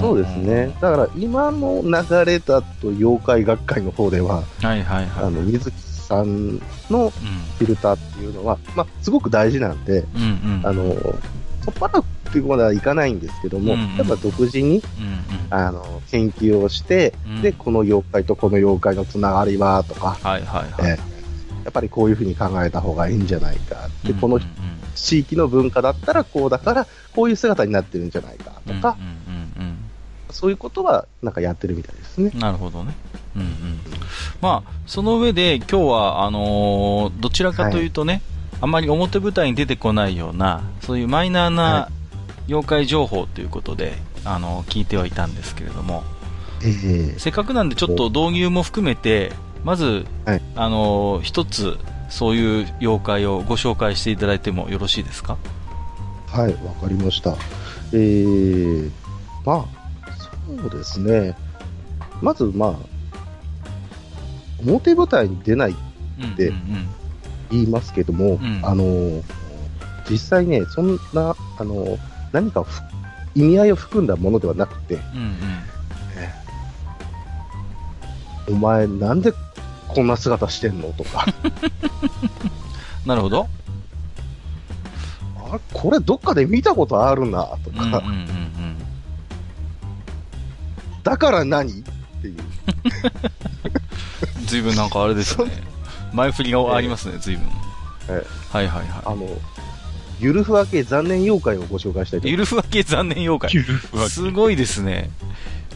そうですね。だから今の流れだと妖怪学会の方では、うん。はいはいはい。あの、水木さんのフィルターっていうのは、まあ、すごく大事なんで、うん。うんうん。あの、突破力っていうまではいかないんですけども、うんうんやっぱ独自に、うんうん。あの、研究をして、うんで、この妖怪とこの妖怪のつながりは、とか、はいはいはい。えーやっぱりこういうふうに考えた方がいいんじゃないか。で、このうんうん地域の文化だったらこうだから、こういう姿になってるんじゃないか、とか、うんうんうんうんそういうことは、なんかやってるみたいですね。なるほどね。うんうん。まあ、その上で今日は、あのーどちらかというとね、あんまり表舞台に出てこないような、そういうマイナーなは妖怪情報ということで、あの聞いてはいたんですけれども、ええ。せっかくなんでちょっと導入も含めて、まず、はい。あのー一つ、そういう妖怪をご紹介していただいてもよろしいですか？はい、わかりました。えー、まあ、そうですね。まず、まあ、表舞台に出ないでうんうん言いますけども、ん。あの、実際ね、そんな、あの、何かふ意味合いを含んだものではなくて、うん。うんお前なんでこんな姿してんのとか、[laughs] なるほど。あれこれどっかで見たことあるな、とか、うんうんうんうん。だから何っていう。[laughs] 随分なんかあれですね。[laughs] 前振りがありますね、随分。えはいはいはあの、ゆるふわ系残念妖怪をご紹介したいとい。ゆ思いるふわ系残念妖怪。ゆるふわけすごいですね。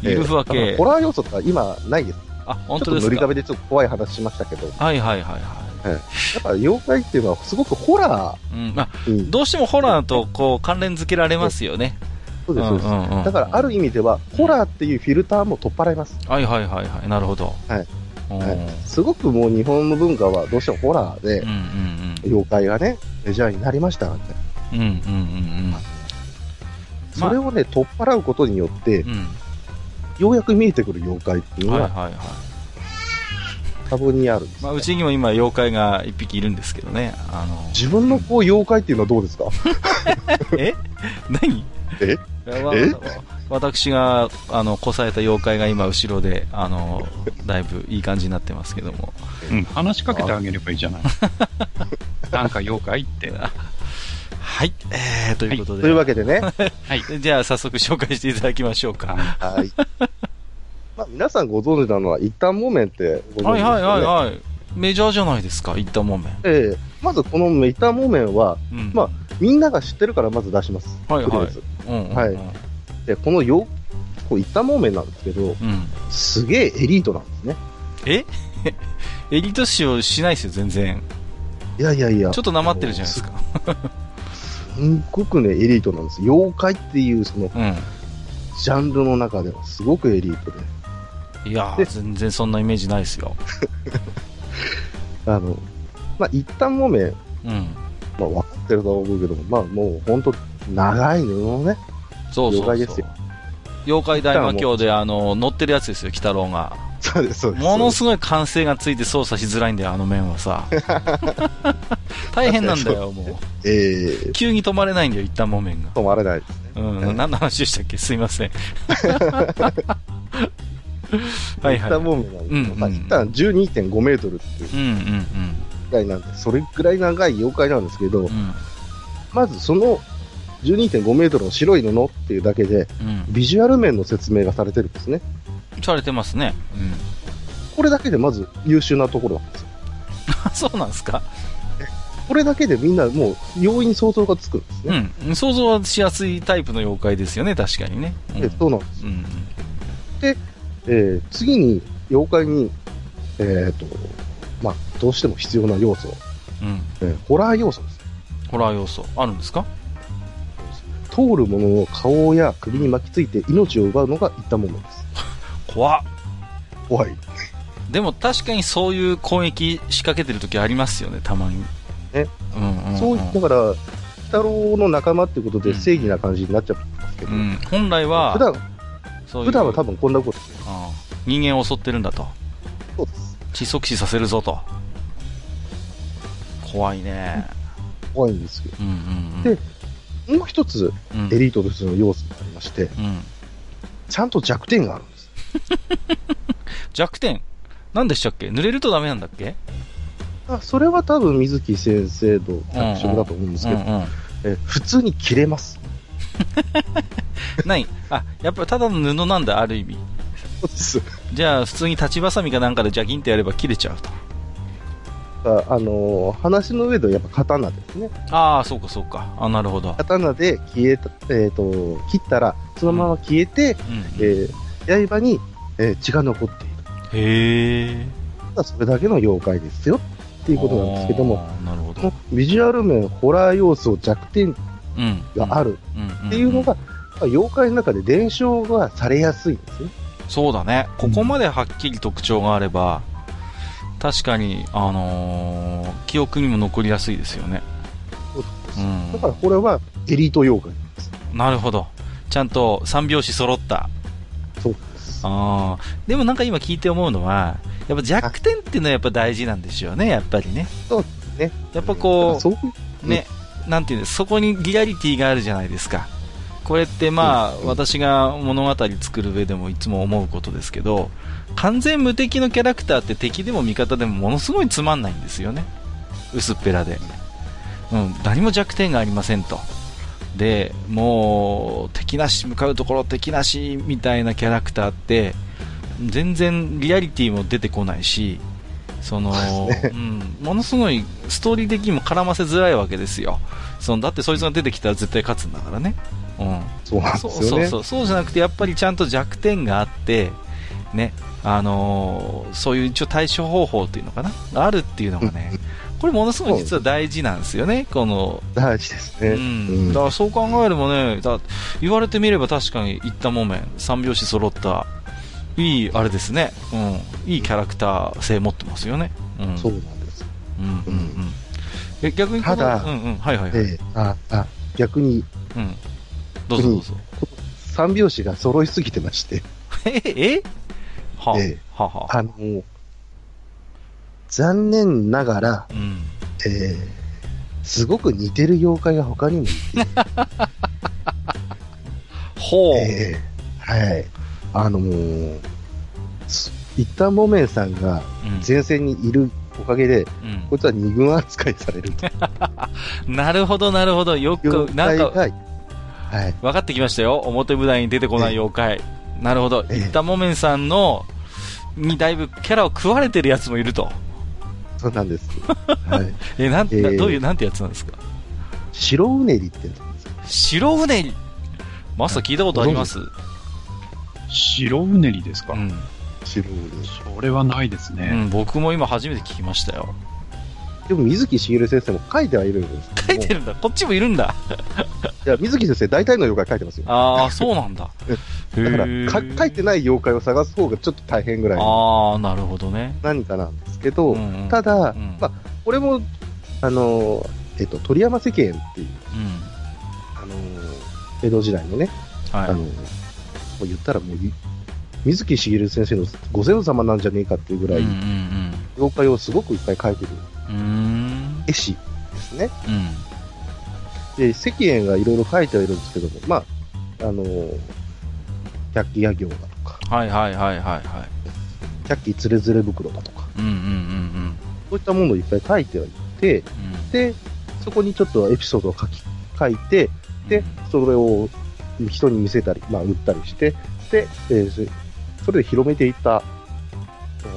ゆるふわええ系。ホラー要素とか今ないです。あ、本当ですか？壁でちょっと怖い話しましたけど、はいはいはいはやっぱ妖怪っていうのはすごくホラい。うん。まあ、ーに、どうしてもホラーとこう関連付けられますよね。そうです、そうです。んんうんだからある意味では、ホラーっていうフィルターも取っ払います。はいはいはいはい。なるほど。はい。はいすごくもう日本の文化はどうしてもホラーでうん、うん妖怪がね、メジャーになりましたからね。うん。うんうんうんうん。それをね、取っ払うことによってう、ん。ようやく見えてくる妖怪っていうのがはいはいはい。多分にあるんです、まあ、うちにも今妖怪が一匹いるんですけどね。あの、自分のこう妖怪っていうのはどうですか？[laughs] え？何？え？わえ？私が、あの、こさえた妖怪が今後ろで、あの、だいぶいい感じになってますけども。うん、話しかけてあげればいいじゃない。[laughs] なんか妖怪って。はい。えー、ということで。というわけでね、[laughs] はい。じゃあ早速紹介していただきましょうか。はい。[laughs] まあ、皆さんご存知なのは、一旦木綿ってご存知ですよね。はいはいはいはい。メジャーじゃないですか、いったもめん。ええまずこのメタ木綿は、うん。まあみんなが知ってるからまず出します。はいはいうんうんうん。はいで、このよ、こう一旦木綿なんですけど、うん。すげえエリートなんですね。え？[laughs] エリート視をしないですよ、全然。いやいやいや。ちょっとなまってるじゃないですか。すんごくね、エリートなんです。妖怪っていうそのうん。ジャンルの中ではすごくエリートで。いや全然そんなイメージないですよ。[laughs] あの、まあ一旦木綿、うん。まあ分かってると思うけども、まあもう本当長い布のね、そうそうそう。妖怪ですよ妖怪大魔教で、あの、乗ってるやつですよ、鬼太郎が。そうです、そうです。ものすごい歓声がついて操作しづらいんだよ、あの面はさ。[laughs] 大変なんだよ、もええう。急に止まれないんだよ、一旦も面が。止まれないですね。うん、何の話でしたっけ？すいません。[laughs] はいはい。一旦木綿なんですけど、うんうんまあ一旦12.5メートルっていううんうんぐらいなんで、それぐらい長い妖怪なんですけど、うん。うん。まずその12.5メートルの白い布っていうだけで、うん。ビジュアル面の説明がされてるんですね。されてますね。うん。これだけでまず優秀なところなんですよ。あ、[laughs] そうなんですか？これだけでみんなもう容易に想像がつくんですね。うん。想像はしやすいタイプの妖怪ですよね、確かにね。うんでそうなんです。うん。えー次に妖怪に、えっ、と、まあ、どうしても必要な要素、うん。えーホラー要素です。ホラー要素、あるんですか？通る者の顔や首に巻きついて命を奪うのが一旦ものです。怖っ。怖い。でも確かにそういう攻撃仕掛けてる時ありますよね、たまに。ね。うんうん、うん。そういだから、鬼太郎の仲間ってことでうん正義な感じになっちゃうんですけど、うん。本来は、普段、そう普段は多分こんなこと、ああ人間を襲ってるんだと。そうです。窒息死させるぞと。怖いね。怖いんですけうんうんうん。でど、もう一つうん、エリートとしての要素がありまして、うん。ちゃんと弱点があるんです。[laughs] 弱点？何でしたっけ？濡れるとダメなんだっけ？あそれは多分水木先生の脚色だと思うんですけど、うんうん。え普通に切れます。[laughs] ない。あ、やっぱただの布なんだ、ある意味。そうです。じゃあ、普通に立ちばさみかなんかでジャキンってやれば切れちゃうと。ああのー話の上ではやっぱ刀ですね。ああ、そうかそうか。あなるほど。刀で消えた、えっ、と、切ったら、そのまま消えて、うん、えー刃に、えー血が残っている。へえ。ただそれだけの妖怪ですよっていうことなんですけども。なるほど。ビジュアル面、ホラー要素、弱点うん。があるうんっていうのが、まあ妖怪の中で伝承がされやすいんですね。そうだね。ここまではっきり特徴があれば、確かに、あのー記憶にも残りやすいですよね。そううんだからこれはエリート妖怪なんです。なるほど。ちゃんと三拍子揃った。そうです。あーでもなんか今聞いて思うのは、やっぱ弱点っていうのはやっぱ大事なんですよね、やっぱりね。そうですね。やっぱこそういうう、ね、なんていうんです、そこにリアリティがあるじゃないですか。これってまあ、うん私が物語作る上でもいつも思うことですけど、完全無敵のキャラクターって敵でも味方でもものすごいつまんないんですよね。薄っぺらで。うん、何も弱点がありませんと。で、もう、敵なし向かうところ敵なしみたいなキャラクターって、全然リアリティも出てこないし、その、[laughs] うん、ものすごいストーリー的にも絡ませづらいわけですよ。そのだってそいつが出てきたら絶対勝つんだからね。うん。そう。そうそう。そうじゃなくて、やっぱりちゃんと弱点があって、ね、あのーそういう一応対処方法っていうのかながあるっていうのがね、これものすごい実は大事なんですよね、この、大事ですね。うん。だからそう考えればね、だ言われてみれば確かに言ったもめん、三拍子揃った、いい、あれですね、うん。いいキャラクター性持ってますよね。うん。そうなんです。うんうんうん。え、逆にただうんうん、はいはいはい。ええあ、あ、逆に、うん。どうぞどうぞ。三拍子が揃いすぎてまして、え、え？はあ、ええはあはあ。あの、残念ながら、うん。えーすごく似てる妖怪が他にもいて、[laughs] ほう。えーはい。あのー、す一旦モメンさんがうん前線にいるおかげで、うんこいつは二軍扱いされると。[laughs] なるほど、なるほど。よく、妖なんか、はい。分かってきましたよ。表舞台に出てこない妖怪。なるほど。ええ一旦もめんさんの、にだいぶキャラを食われてるやつもいると。そうなんです。[laughs] はい。え、なん、ええどういう、なんてやつなんですか？白うねりってやつなんですよ。白うねり。マスター聞いたことあります？白うねりですか、うん。白うねり。それはないですね。うん、僕も今初めて聞きましたよ。でも水木しげる先生も書いてはいるんです書いてるんだ。こっちもいるんだ。いや、水木先生大体の妖怪書いてますよ。ああ、そうなんだ。[laughs] だからか、書いてない妖怪を探す方がちょっと大変ぐらいああ、なるほどね。何かなんですけど、うんうんただ、うんまあ、これも、あの、えっと、鳥山世間っていう、うん。あの、江戸時代のね、はい。あの、もう言ったらもう、水木しげる先生のご先祖様なんじゃねえかっていうぐらい、うんうん妖怪をすごくいっぱい描いてる。絵師ですね。うん。で、石燕がいろいろ描いてはいるんですけども、まあ、あの、百鬼夜行だとか、はいはいはいはいはい。百鬼つれづれ袋だとか、うんうんうんそういったものをいっぱい描いてはいて、うん。で、そこにちょっとエピソードを書き、書いて、で、それを人に見せたり、まあ、売ったりして、で、えーそそれで広めていった、だか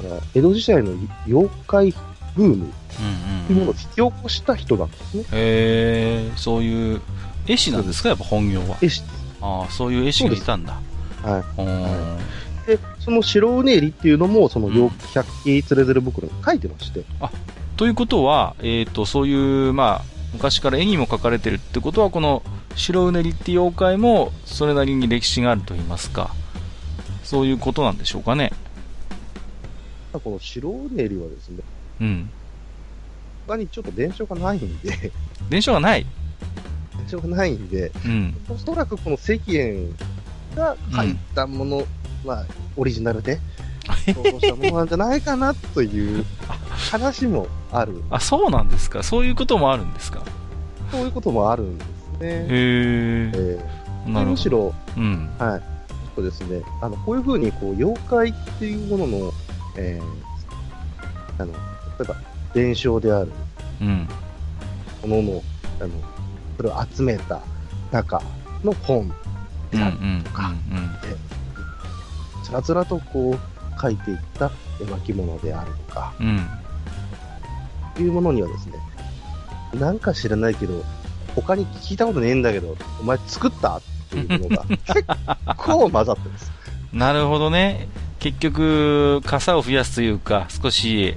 ら、江戸時代の妖怪ブームうんうんうん。というものを引き起こした人なんですね。へえ、そういう、絵師なんですか？やっぱ本業は。絵師。ああ、そういう絵師がいたんだ。はうーん。い。で、その白うねりっていうのも、その妖百鬼つれづれ袋に書いてまして、ということは、えっ、と、そういう、まあ、昔から絵にも描かれてるってことは、この白うねりって妖怪も、それなりに歴史があると言いますか、そういうことなんでしょうかね。この白うねりはですね、うん。他にちょっと伝承がないんで、伝承がない？伝承がないんで、うん。おそらくこの石燕が書いたもの、まあ、オリジナルで、想像したものなんじゃないかなという話もある。あ、そうなんですか？そういうこともあるんですか？そういうこともあるんですね。へええ。ーなるほど。むしろ、うん。はい。そうですね。あの、こういうふうに、こう、妖怪っていうものの、えー、あの、例えば、伝承であるうん。ものの、あの、それを集めた中の本うん。うである。ん。うん。つらつらとこう、書いていった絵巻物であるとか、うん。いうものにはですね、なんか知らないけど、他に聞いたことねえんだけど、お前作った？っていうものが [laughs] 結構混ざってます。なるほどね。結局、傘を増やすというか、少し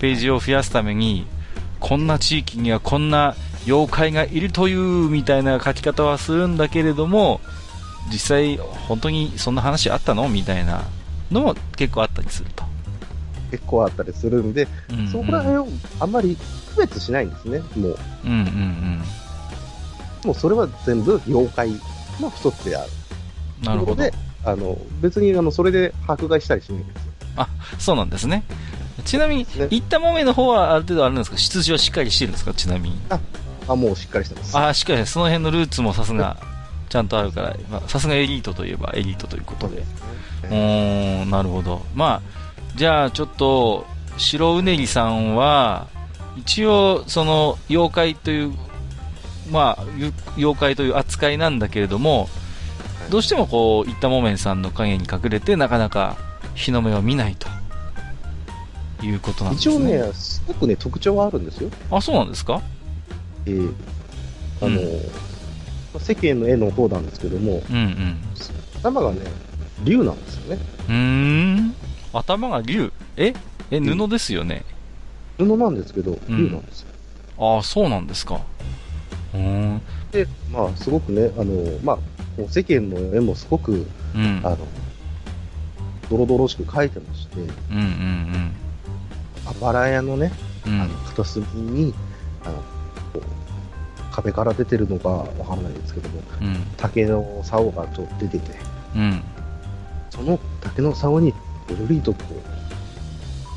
ページを増やすために、こんな地域にはこんな妖怪がいるというみたいな書き方はするんだけれども、実際、本当にそんな話あったのみたいなのも結構あったりすると。結構あったりするんで、うんうんそこら辺をあんまり区別しないんですね。もう、うんうんうん。もうそれは全部妖怪の一つである。なるほどあの、別にあの、それで迫害したりしないんですよ。そうなんですね。ちなみに、ね行ったもめの方はある程度あるんですか？出自はしっかりしてるんですか？ちなみに。あ、もうしっかりしてます。ああ、しっかり、その辺のルーツもさすが、ちゃんとあるから、まあさすがエリートといえばエリートということで。うねーん、なるほど。まあ、じゃあちょっと、白うねりさんは、一応、その、妖怪という、まあ、ゆ妖怪という扱いなんだけれども、どうしてもこう、いったもめんさんの影に隠れて、なかなか日の目を見ないと。いうことなんですね。一応ね、すごくね、特徴はあるんですよ。あ、そうなんですか？えーあの、う世間の絵の方なんですけども、うんうん。頭がね、竜なんですよね。うーん。頭が竜え？え、布ですよね？布なんですけど、ん竜なんですよ。ああ、そうなんですか。うーん。で、まあ、すごくね、あの、まあ、世間の絵もすごく、うん。あの、ドロドロしく描いてまして、うんうんあばら屋のね、あの、片隅に、あの、壁から出てるのかわからないですけども、うん。竹の竿がちょっと出てて、うん。その竹の竿にぐるりとこ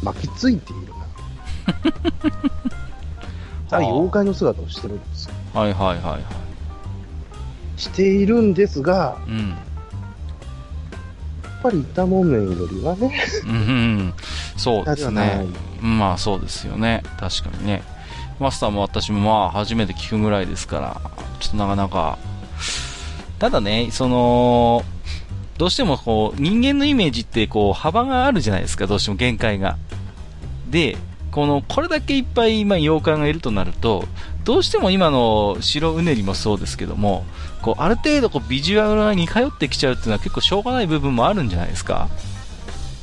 う、巻きついているな。[laughs] ザ妖怪の姿をしてるんですよ。はいはいはいはい。しているんですが、うん。やっぱり板もめんよりはね、うんうん。そうですね。[laughs] まあそうですよね。確かにね。マスターも私もまあ初めて聞くぐらいですから、ちょっとなかなか。ただね、その、どうしてもこう、人間のイメージってこう、幅があるじゃないですか、どうしても限界が。で、この、これだけいっぱい今妖怪がいるとなると、どうしても今の白うねりもそうですけども、こう、ある程度こう、ビジュアルが似通ってきちゃうっていうのは結構しょうがない部分もあるんじゃないですか。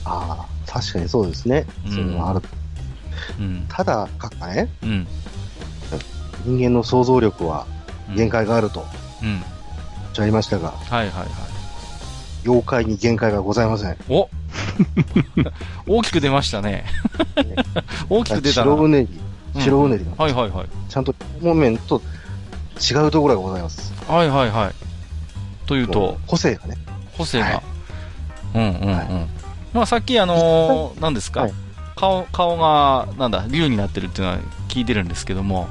ああ、確かにそうですね。うんそれはある。うん。ただ、かかね、うん。人間の想像力はうん限界があるとうん。おっしゃいましたが、はいはいはい。妖怪に限界がございません。お [laughs] 大きく出ましたね。大きく出たな。白うねり、うん白うねりが、はいはいはい。ちゃんとモメンと違うところがございます。はいはいはい。というと、個性がね。個性が。はいうんうんうん。はまあさっきあのー、何ですか、はい顔、顔が、なんだ、竜になってるっていうのは聞いてるんですけども、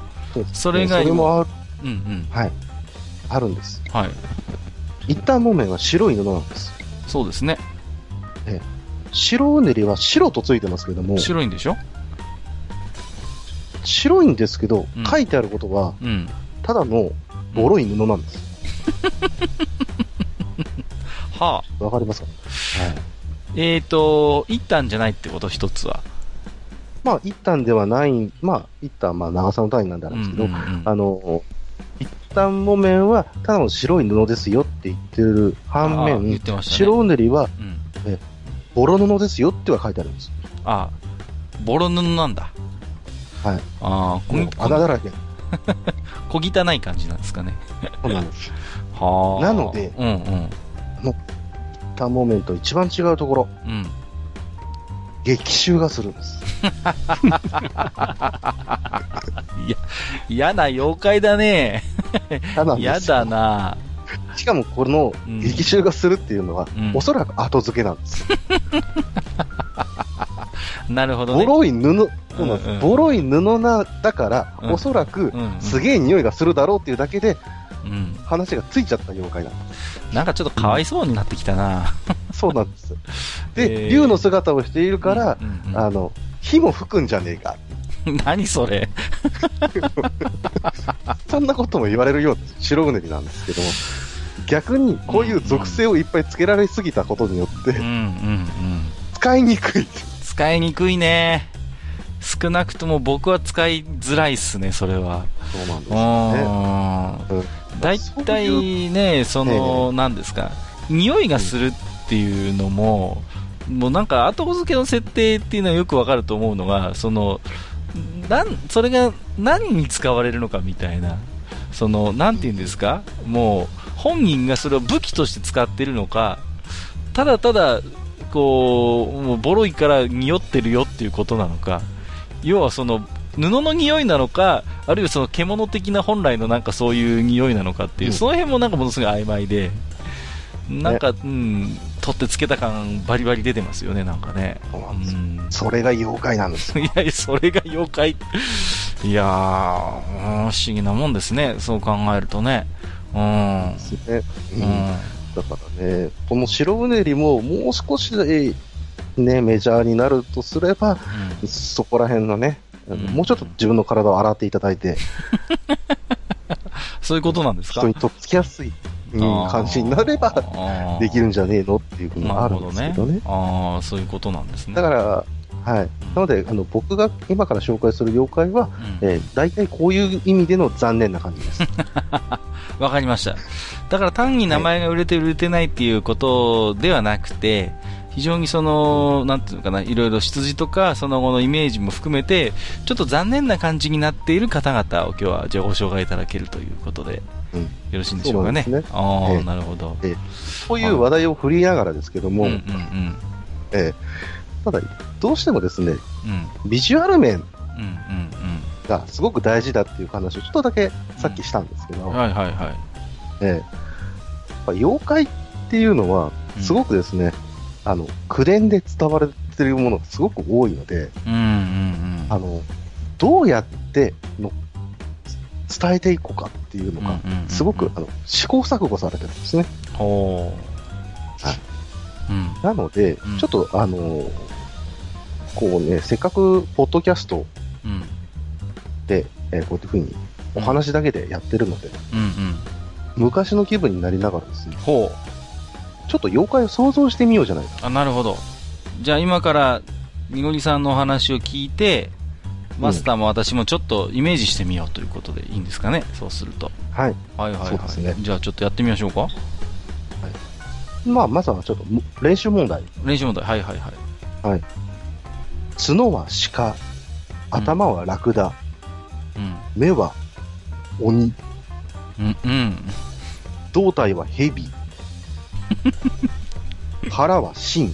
それ以外にもそれもあるうんうん。はい。あるんです。はい。一旦木綿は白い布なんです。そうですね。白うねりは白とついてますけども、白いんでしょ？白いんですけど、うん書いてあることは、うん。ただのボロい布なんです。[laughs] はあ。わかりますか？はい。えーと、一旦じゃないってこと、一つは。まあ、一旦ではない、まあ、一旦、まあ、長さの単位なんであるんですけど、うんうんうんあの、一旦木綿はただの白い布ですよって言ってる反面、ね。白うねりはうん。ボロ布ですよっては書いてあるんです。あボロ布なんだ。はい。ああ、穴だらけ。[laughs] 小汚い感じなんですかね。そうなんです。[laughs] はあ。なのでうんうん。木綿と一番違うところ、うん。激臭がするんです。[laughs] いや、嫌な妖怪だね。嫌だな。しかもこのうん激臭がするっていうのは、うんおそらく後付けなんです。[laughs] なるほどね。ボロい布、そうなんうんうんボロい布な、だから、うんおそらく、うんうんすげえ匂いがするだろうっていうだけで、うん。話がついちゃった妖怪なんでなんかちょっとかわいそうになってきたな。す。そうなんです。へ [laughs] ーで、竜の姿をしているから、うんうんうんあの、火も吹くんじゃねえか。[laughs] 何それ。[laughs] そんなことも言われるような白うねりなんですけども、逆にこういう属性をいっぱいつけられすぎたことによってうん、うんうん。使いにくい。使いにくいね。少なくとも僕は使いづらいっすね、それは。そうなんですうよね。ん。うん大体ね、その、えなんですか、匂いがするっていうのも、もうなんか後付けの設定っていうのはよくわかると思うのが、その、なん、それが何に使われるのかみたいな、その、なんていうんですか、もう、本人がそれを武器として使ってるのか、ただただ、こう、もうボロいから匂ってるよっていうことなのか、要はその、布の匂いなのか、あるいはその獣的な本来のなんかそういう匂いなのかっていう、うん。その辺もなんかものすごい曖昧で、なんか、うん、取ってつけた感バリバリ出てますよね、なんかね。そうん。それが妖怪なんですよ。い [laughs] やいや、それが妖怪。いやー、うん不思議なもんですね、そう考えるとね。うん。うん。ですね。うんだからね、この白うねりももう少しで、ね、メジャーになるとすれば、そこら辺のね、もうちょっと自分の体を洗っていただいて、[laughs] そういうことなんですか？人にとっつきやすい、うん感じになれば、できるんじゃねえのっていうふうにあるんですけどね。ああ、そういうことなんですね。だから、はい。なので、あの、僕が今から紹介する妖怪は、うんえー、大体こういう意味での残念な感じです。[laughs] わかりました。だから単に名前が売れて売れてないっていうことではなくて、非常にその、なんていうのかな、いろいろ出自とか、その後のイメージも含めて、ちょっと残念な感じになっている方々を今日はじゃあご紹介いただけるということで、うんよろしいんでしょうかね。ねああ、ええなるほど。そういう話題を振りながらですけども、うんうんうん。えーただ、どうしてもですね、うんビジュアル面うんうんがすごく大事だっていう話をちょっとだけさっきしたんですけど、うん。はいはいはい。えー妖怪っていうのは、すごくですね、あの、口伝で伝われてるものがすごく多いので、うんうんうん。あの、どうやっての伝えていこうかっていうのが、すごくあの試行錯誤されてるんですね。はい。うん。なので、うんちょっとあのこうね、せっかくポッドキャストうん。で、えーこういうふうにお話だけでやってるので、うんうん。昔の気分になりながらですね、ほう。ちょっと妖怪を想像してみようじゃないか。あ、なるほど。じゃあ今から、みのりさんのお話を聞いて、マスターも私もちょっとイメージしてみようということでいいんですかね、そうすると。はい。はいはいはい。そうですねじゃあちょっとやってみましょうか。まあ、まずはちょっとむ練習問題。練習問題。はいはいはい。角は鹿、頭はラクダ、うん。目は鬼、うん、うん。胴体は蛇、[laughs] 腹は神。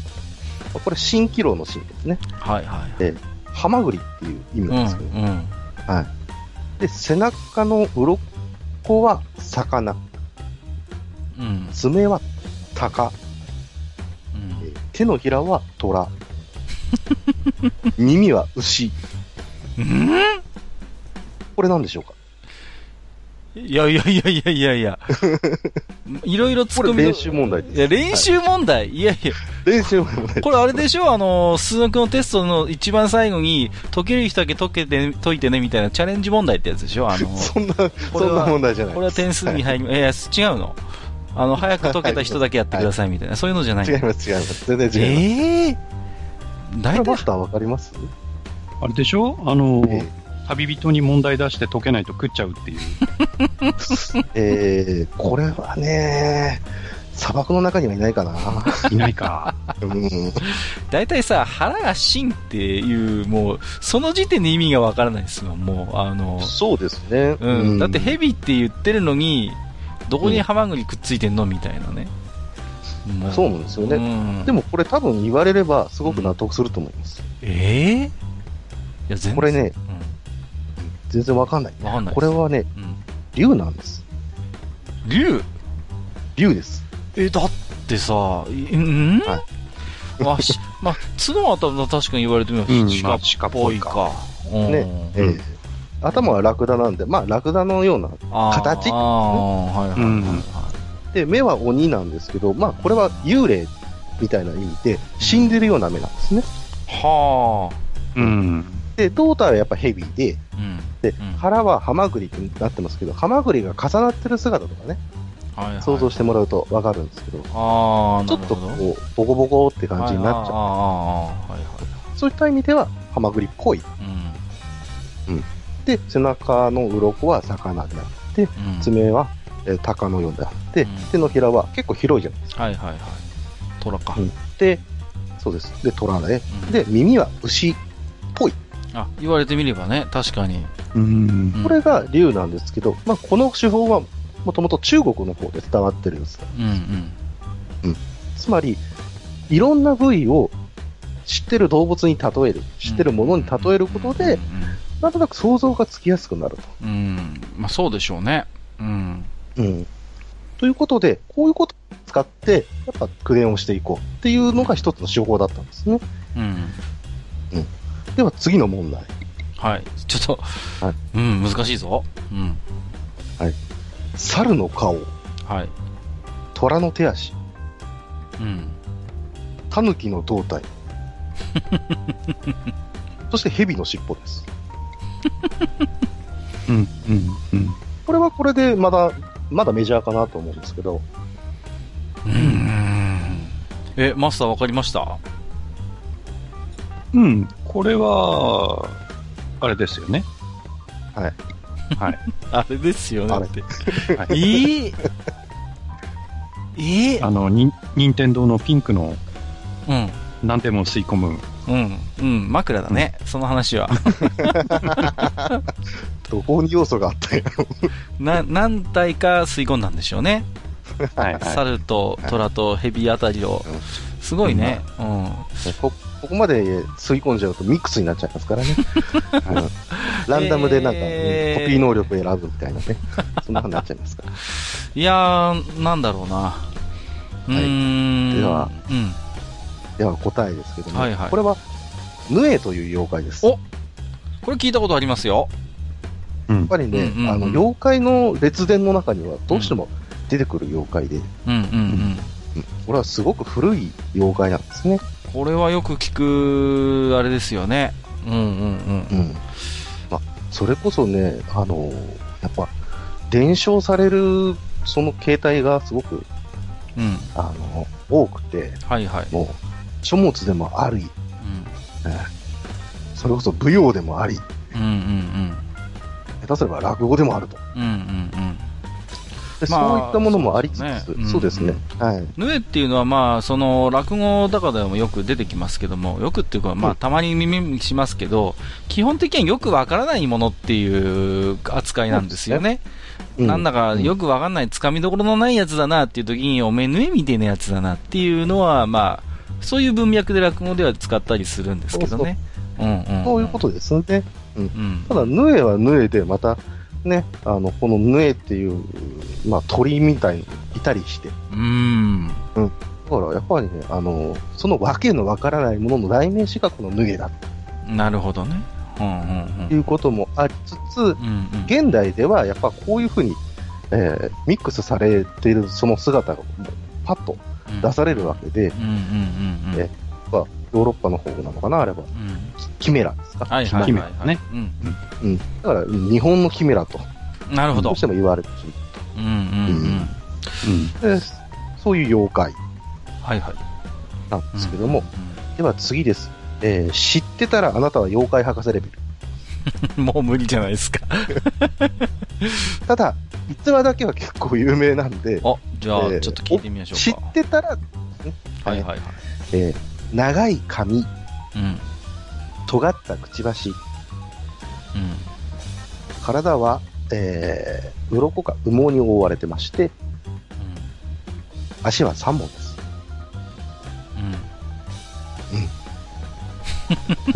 これ蜃気楼の神ですね。はいはい。ハマグリっていう意味うん、なんですけど、うん。はい。で、背中の鱗は魚、うん。爪は鷹、うんえー手のひらは虎、[laughs] 耳は牛。うん？これなんでしょうか？いやいやいやいやいやいや。[laughs] いろいろ突っ込みこれ練習問題です。いや、練習問題、い、やいや。練習問題。これあれでしょ？あの、数学のテストの一番最後に、解ける人だけ解けて、解いてねみたいなチャレンジ問題ってやつでしょ？あの、そんな、これそんなは問題じゃない。これは点数に入り、い、や、違うの。あの、早く解けた人だけやってくださいみたいな、そういうのじゃない。違います、違います。全然違います。ええー、大体これマスターわかります？あれでしょ？あの、え旅人に問題出して解けないと食っちゃうっていう。ー [laughs] えー、これはね、砂漠の中にはいないかな。いないか。うん。大体さ、腹が芯っていう、もう、その時点で意味がわからないですよ、もう、あの、そうですね。うん、だってヘビって言ってるのに、どこにハマグリくっついてんのみたいなね。もそうなんですよねうんでもこれ多分言われればすごく納得すると思います。ええいや、全然。これね、う全然わかんない。ん、わかんない。これ、はね、うん。竜なんです。竜？竜です。え、だってさ、いん？はあ、し、まあ、角は多分確かに言われてみれば、うん鹿っぽいか。うんね。えー頭はラクダなんで、まあラクダのような。形？あーはいはいはいうんはで、目は鬼なんですけど、まあこれは幽霊みたいな意味で、死んでるような目なんですね。い。はうん。で、胴体はやっぱヘビで、あ。うん。で、ん腹はハマグリになってますけど、ハマグリが重なってる姿とかね、はいはい想像してもらうとわかるんですけど、ああ、ちょっとこう、ボコボコって感じになっちゃう。はいはい。そういった意味では、ハマグリっぽい。うん。で、背中の鱗は魚であって、うん爪は、えー鷹のようであって、うん手のひらは結構広いじゃないですか。はいはいはい。虎か。うんで、そうです。で、虎で、うんで、耳は牛っぽい。あ、言われてみればね、確かに。うん。うんこれが竜なんですけど、まあ、この手法はもともと中国の方で伝わってるんです。うんうん。つまり、いろんな部位を知ってる動物に例える、知ってるものに例えることで、なんとなく想像がつきやすくなると。うん、まあそうでしょうね。うん。うん。ということで、こういうことを使って、やっぱクレヨンをしていこうっていうのが一つの手法だったんですね。うん。では次の問題。はい。ちょっと、はいうん、難しいぞ。うん。猿の顔、はい。虎の手足、うん。狸の胴体、[laughs] そして蛇の尻尾です。[laughs] うん。うん。うん。これはこれでまだ、まだメジャーかなと思うんですけど、うん。え、マスターわかりました？うん。これは、あれですよね。はい。はい。[laughs] あれですよねあれって。はいえー、えー、あの、に、任天堂のピンクのうん。何でも吸い込む。うん。うん。枕だね。その話は。[laughs] どこに要素があったんやろ。[laughs] な、何体か吸い込んだんでしょうね。はい、はい。猿と虎と蛇あたりを。すごいね。うん。こここまで吸い込んじゃうとミックスになっちゃいますからね。[laughs] うんランダムでなんか、えーコピー能力を選ぶみたいなね。そんな風になっちゃいますから。いやー、なんだろうな。うーん。ではうん。では答えですけども、はいはいこれは、ヌエという妖怪です。おやっこれ聞いたことありますよ。うん。ぱりね、あの、妖怪の列伝の中にはどうしても出てくる妖怪で、うんうんうん。うんこれはすごく古い妖怪なんですね。これはよく聞く、あれですよね。うんうんうん。まあ、それこそね、あの、やっぱ、伝承される、その形態がすごく、うん。うん。あの、多くて、はいはい。もう、書物でもあり、うん。ええそれこそ舞踊でもあり、うんうんうん。下手すれば落語でもあると。うんうんうん。でまあそういったものもありつつ、そうですねね。はい。ヌエっていうのは、まあ、その、落語とかでもよく出てきますけども、よくっていうか、まあ、うんたまに耳にしますけど、基本的にはよくわからないものっていう扱いなんですよね。うなんだかよく、くわかんない、つかみどころのないやつだなっていう時に、おめえヌエみたいなやつだなっていうのは、まあ、そういう文脈で落語では使ったりするんですけどね。うんうん。そういうことですね。うん。ただ、ヌエはヌエで、また、ね、あの、このヌエっていう、まあ、鳥みたいにいたりして、うん。だから、やっぱりね、あの、そのわけのわからないものの代名詞がこのヌエだなるほどね。うんうんということもありつつ、うん。うんうん。現代ではやっぱこういうふうに、えーミックスされているその姿がパッと出されるわけで、ヨーロッパの方なのかな、あれば、うん。キメラですか？はいはいはい、キメはい。ラねうん。うん。だから、日本のキメラと、なるほどどうし。ても言われてしうんうんうん。まう。でそういう妖怪はいはい。なんですけども、うでは次です。えー知ってたらあなたは妖怪博士レベル。ん、[laughs] もう無理じゃないですか。[laughs] ただ、逸話だけは結構有名なんで、あ、じゃあ、えーちょっと聞いてみまし知ょうか。ってたら、はいはいはい。えー長い髪、うん。尖ったくちばし、うん。体は、えー、鱗か羽毛に覆われてまして、足は3本です。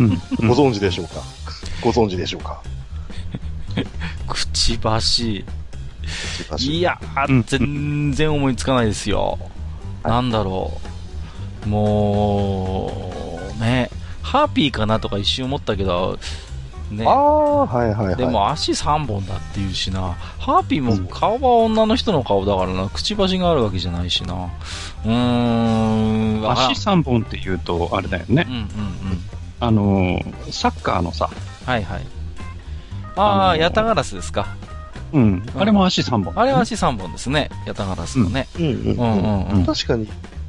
うん。うん。うん [laughs] ご存知でしょうか、ご存知でしょうか？[laughs] くちばし。くちばしいやうんー、全然思いつかないですよ。はいなんだろう。もう、ね、ハーピーかなとか一瞬思ったけど、ねあ。あ、はいはいはい。でも足3本だっていうしな。ハーピーも顔は女の人の顔だからな。くちばしがあるわけじゃないしな。うーん、足3本って言うと、あれだよねうん。うんうん。あのー、サッカーのさ、はいはい。ああ、あのーヤタガラスですか。うん。あれも足3本。あれは足3本ですね。ヤタガラスのね。うんうんうんうんうん。確かに、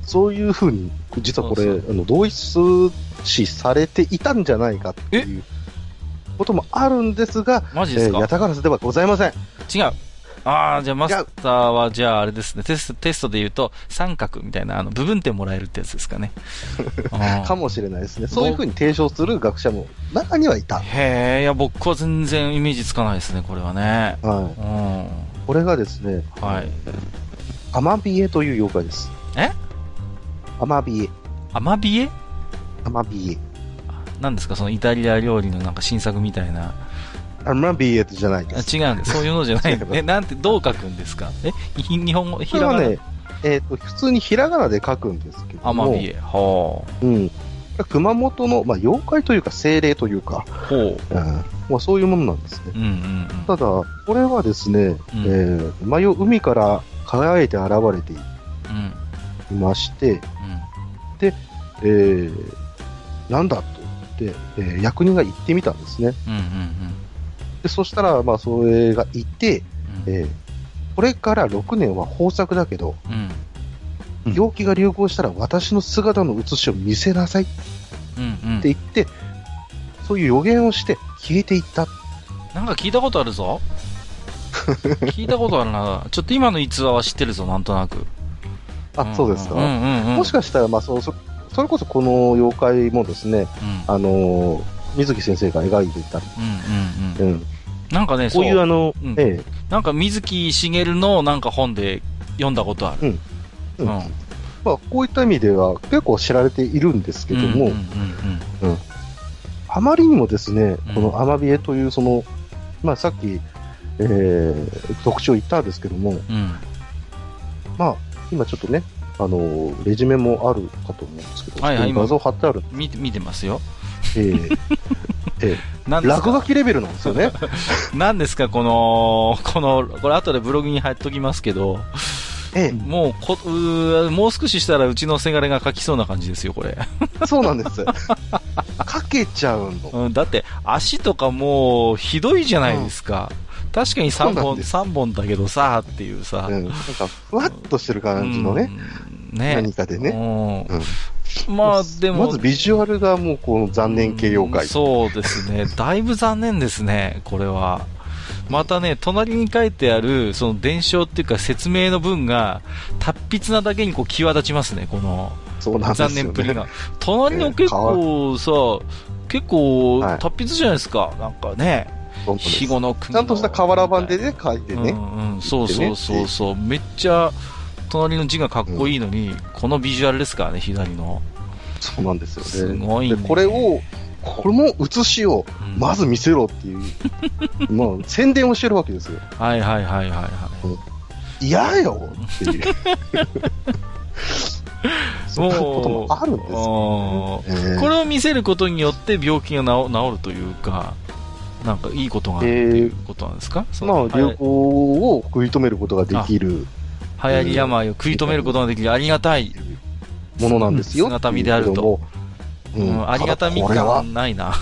そういうふうに、実はこれ、そうあの同一視されていたんじゃないかっていう。こともあるんですが、マジですか、えーヤタガラスではございません。違う。ああ、じゃあマスターは、じゃああれですね、テスト、テストで言うと、三角みたいな、あの、部分点もらえるってやつですかね。[laughs] かもしれないですね。そういうふうに提唱する学者も中にはいた。へえ、いや、僕は全然イメージつかないですね、これはね。はい。うん。これがですね、はい。アマビエという妖怪です。え？アマビエ。アマビエアマビエ。なんですか？そのイタリア料理のなんか新作みたいな。アマビエじゃないです。あ違うんです。そういうのじゃない [laughs] え、なんて、どう書くんですか？えひ日本語、こひらがな、ね、えっ、と、普通にひらがなで書くんですけども、アマビエ。はうん。熊本の、まあ、妖怪というか精霊というか、あ。ほう。うんまあ、そういうものなんですね。うんうんただ、これはですね、えー、迷う海から輝いて現れていうん。うん。まして、うん。えー、なんだと言って、えー役人が行ってみたんですね。うん。うん。で、そしたら、まあ、それがいて、うん。えー、これから6年は豊作だけど、うん。うん病気が流行したら私の姿の写しを見せなさいってうん。うん。言って、そういう予言をして消えていった。なんか聞いたことあるぞ。[laughs] 聞いたことあるな。ちょっと今の逸話は知ってるぞ、なんとなく。あ、そうですか。うんうんうん。もしかしたら、まあそ、そそれこそこの妖怪もですね、うん。あのー水木先生が描いていたり、うんうんうん。うん、なんかね、こういうあの、うんえなんか水木しげるのなんか本で読んだことある。え、うんうんまあ、こういった意味では結構知られているんですけども、うんうんあまりにもですねうん、このアマビエというその、まあさっき、えー、特徴言ったんですけども。まあ、今ちょっとね、あのーレジュメもあるかと思うんですけど、はいはい画像貼ってある、見て見てますよ。えーえ [laughs] ー、落書きレベルなんですよね。[laughs] 何ですか、この、この、これ後でブログに貼っときますけど、えもうこ、うーもう少ししたらうちのせがれが書きそうな感じですよ、これ。え、[laughs] そうなんです。かけちゃうの。うん、だって、足とかもう、ひどいじゃないですか。確かに3本、三本だけどさ、っていうさ。うん、なんか、ふわっとしてる感じのね、うん。ね。何かでね。うんうんまあ、でも、まずビジュアルがもうこの残念系妖怪。そうですね。だいぶ残念ですね、これは。またね、隣に書いてある、その伝承っていうか説明の文が、達筆なだけにこう際立ちますね、このそうなんですよ、ね。残念っぷりが。隣の結構さ、結構はい達筆じゃないですか、なんかね。本当です肥後の国ちゃんとした瓦版でね、書いてね。うんうん、そうそうそうそう。めっちゃ、隣の字がかっこいいのに、このビジュアルですからね、左の。そうなんですよね。すごいねで、これを、これも写しをうんまず見せろっていう、[laughs] まあ、宣伝をしてるわけですよ。はいはいはいはいはい。嫌よっていう。[laughs] そういうこともあるんですよ。あーえーこれを見せることによって病気が治治るというか、なんかいいことがあるえーっていうことなんですか、そまあ、の流行を食い止めることができる流行り病を食い止めることができるありがたい、ものなんですよ。姿見であると。ううんん、ありがたみ感ないな。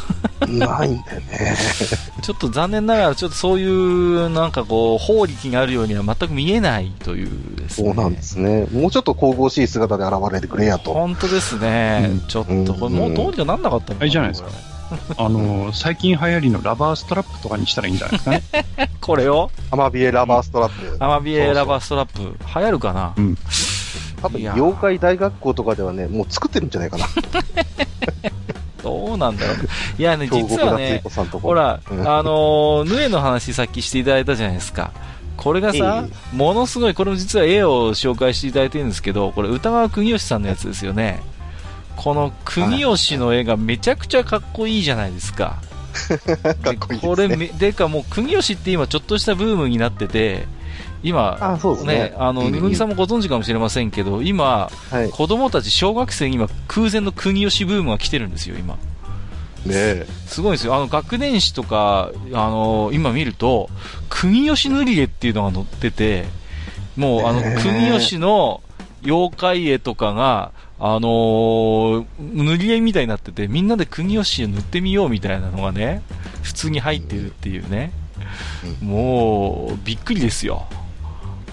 ないんだよね。[laughs] ちょっと残念ながら、ちょっとそういう、なんかこう、法力があるようには全く見えないというですね。そうなんですね。もうちょっと神々しい姿で現れてくれやと。本当ですね。うんちょっと、これもうどうにかなんなかったのかあれじゃないですか [laughs] あの、最近流行りのラバーストラップとかにしたらいいんじゃないですかね。[laughs] これを？アマビエラバーストラップ。アマビエラバーストラップ、流行るかな？うん。多分、妖怪大学校とかではね、もう作ってるんじゃないかな。[laughs] どうなんだろう。いやね、実はね彦、さんとこ。ほら、うんあのー、ヌエの話さっきしていただいたじゃないですか。これがさ、えものすごい、これも実は絵を紹介していただいてるんですけど、これ歌川国吉さんのやつですよね。この国吉の絵がめちゃくちゃかっこいいじゃないですか。[laughs] かいいねこれめ、でかもう国吉って今ちょっとしたブームになってて、今、あ、そうですねね。、あの、うんぬぐみさんもご存知かもしれませんけど、今、はい。子供たち小学生に今、空前の国吉ブームが来てるんですよ、今。ねえ。すごいですよ。あの、学年誌とか、あの、今見ると、国吉塗り絵っていうのが載ってて、もう、あの、国吉の妖怪絵とかが、あのー塗り絵みたいになってて、みんなで国吉を塗ってみようみたいなのがね、普通に入ってるっていうね。もう、びっくりですよ。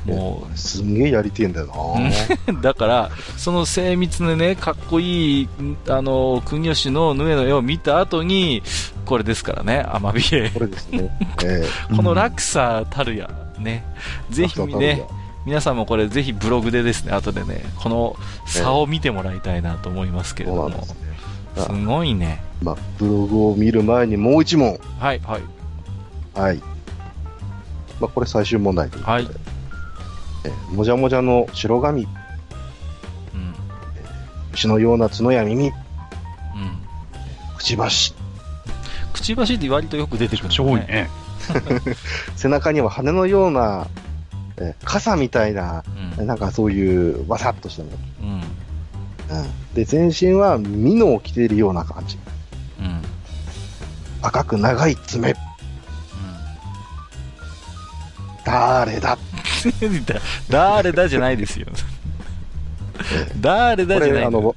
もう、すんげえやりてえんだよな。[laughs] だから、その精密でね、かっこいい、んあの、国吉のヌエの絵を見た後に、これですからね、アマビエ。これですね。[laughs] えこの落差たるや、ね。えぜひね、。皆さんもこれぜひブログでですね、後でね、この差を見てもらいたいなと思いますけれどもね。すごいね。まあ、ブログを見る前にもう一問。はい、はい。はい。まあ、これ最終問題ということで。はいえーもじゃもじゃの白髪、うん。牛のような角や耳、うん。くちばし、くちばしって割とよく出てくる、ね。超多いね。[laughs] [laughs] [laughs] 背中には羽のような、えー傘みたいな、うん。なんかそういうわさっとしたもの。うん。うん、で、全身はミノを着ているような感じ。うん。赤く長い爪、誰だうん。だ？[laughs] 誰だじゃないですよ。[laughs] 誰だこれ、じゃないあの、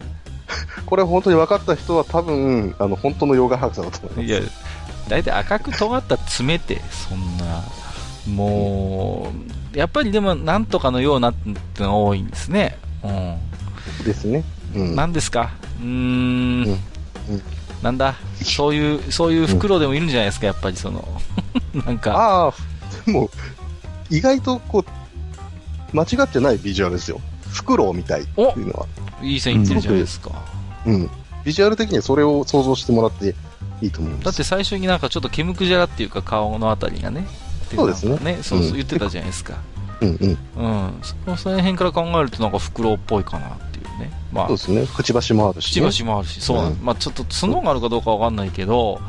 これ本当に分かった人は多分、あの、本当のヨガ博士だと思います。いや、大体赤く尖った爪って、そんな、もう、やっぱりでも、なんとかのようなってのが多いんですね。うですね。うん。ん。何ですか？うーんうんうんなんだ？そういう、そういう袋でもいるんじゃないですか、やっぱりその、[laughs] なんか、ああ、でも、意外とこう、間違ってないビジュアルですよ。フクロウみたいっていうのは。いい線いってるじゃないですか。うん。ビジュアル的にはそれを想像してもらっていいと思います。だって最初になんかちょっと煙くじゃらっていうか顔のあたりがね。そうですねなんかね、そうそううん言ってたじゃないですか。うんうん。うん。そその辺から考えるとなんか袋っぽいかなっていうね。まあそう、ですね。くちばしもあるし、くちばしもあるし、そううんまあちょっと角があるかどうかわかんないけど、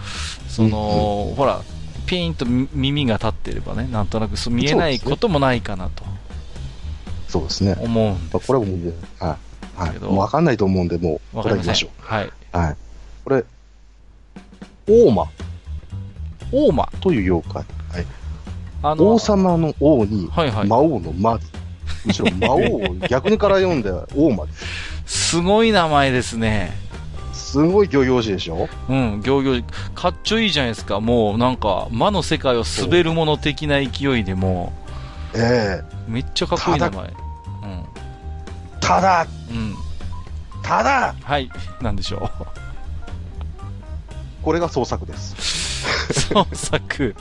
その、ほら、ピーンと耳が立ってればね、なんとなくそう見えないこともないかなとそうですね。思うんまあですこれはもう、はい。はい。もうわかんないと思うんで、もう、答えましょ。はい。う。はい。これ、大魔大間。という妖怪。はい。あの、王様の王に、はいはい。魔王の魔で。むしろ魔王を逆にから読んで [laughs] 大魔です。すごい名前ですね。すごい漁業士でしょ？うん、行々、かっちょいいじゃないですか。もうなんか、魔の世界を滑るもの的な勢いでもええう、めっちゃかっこいい名前。ただ、うん。うん。ただ、はい。なんでしょこれが創作です。う。[laughs] 創作。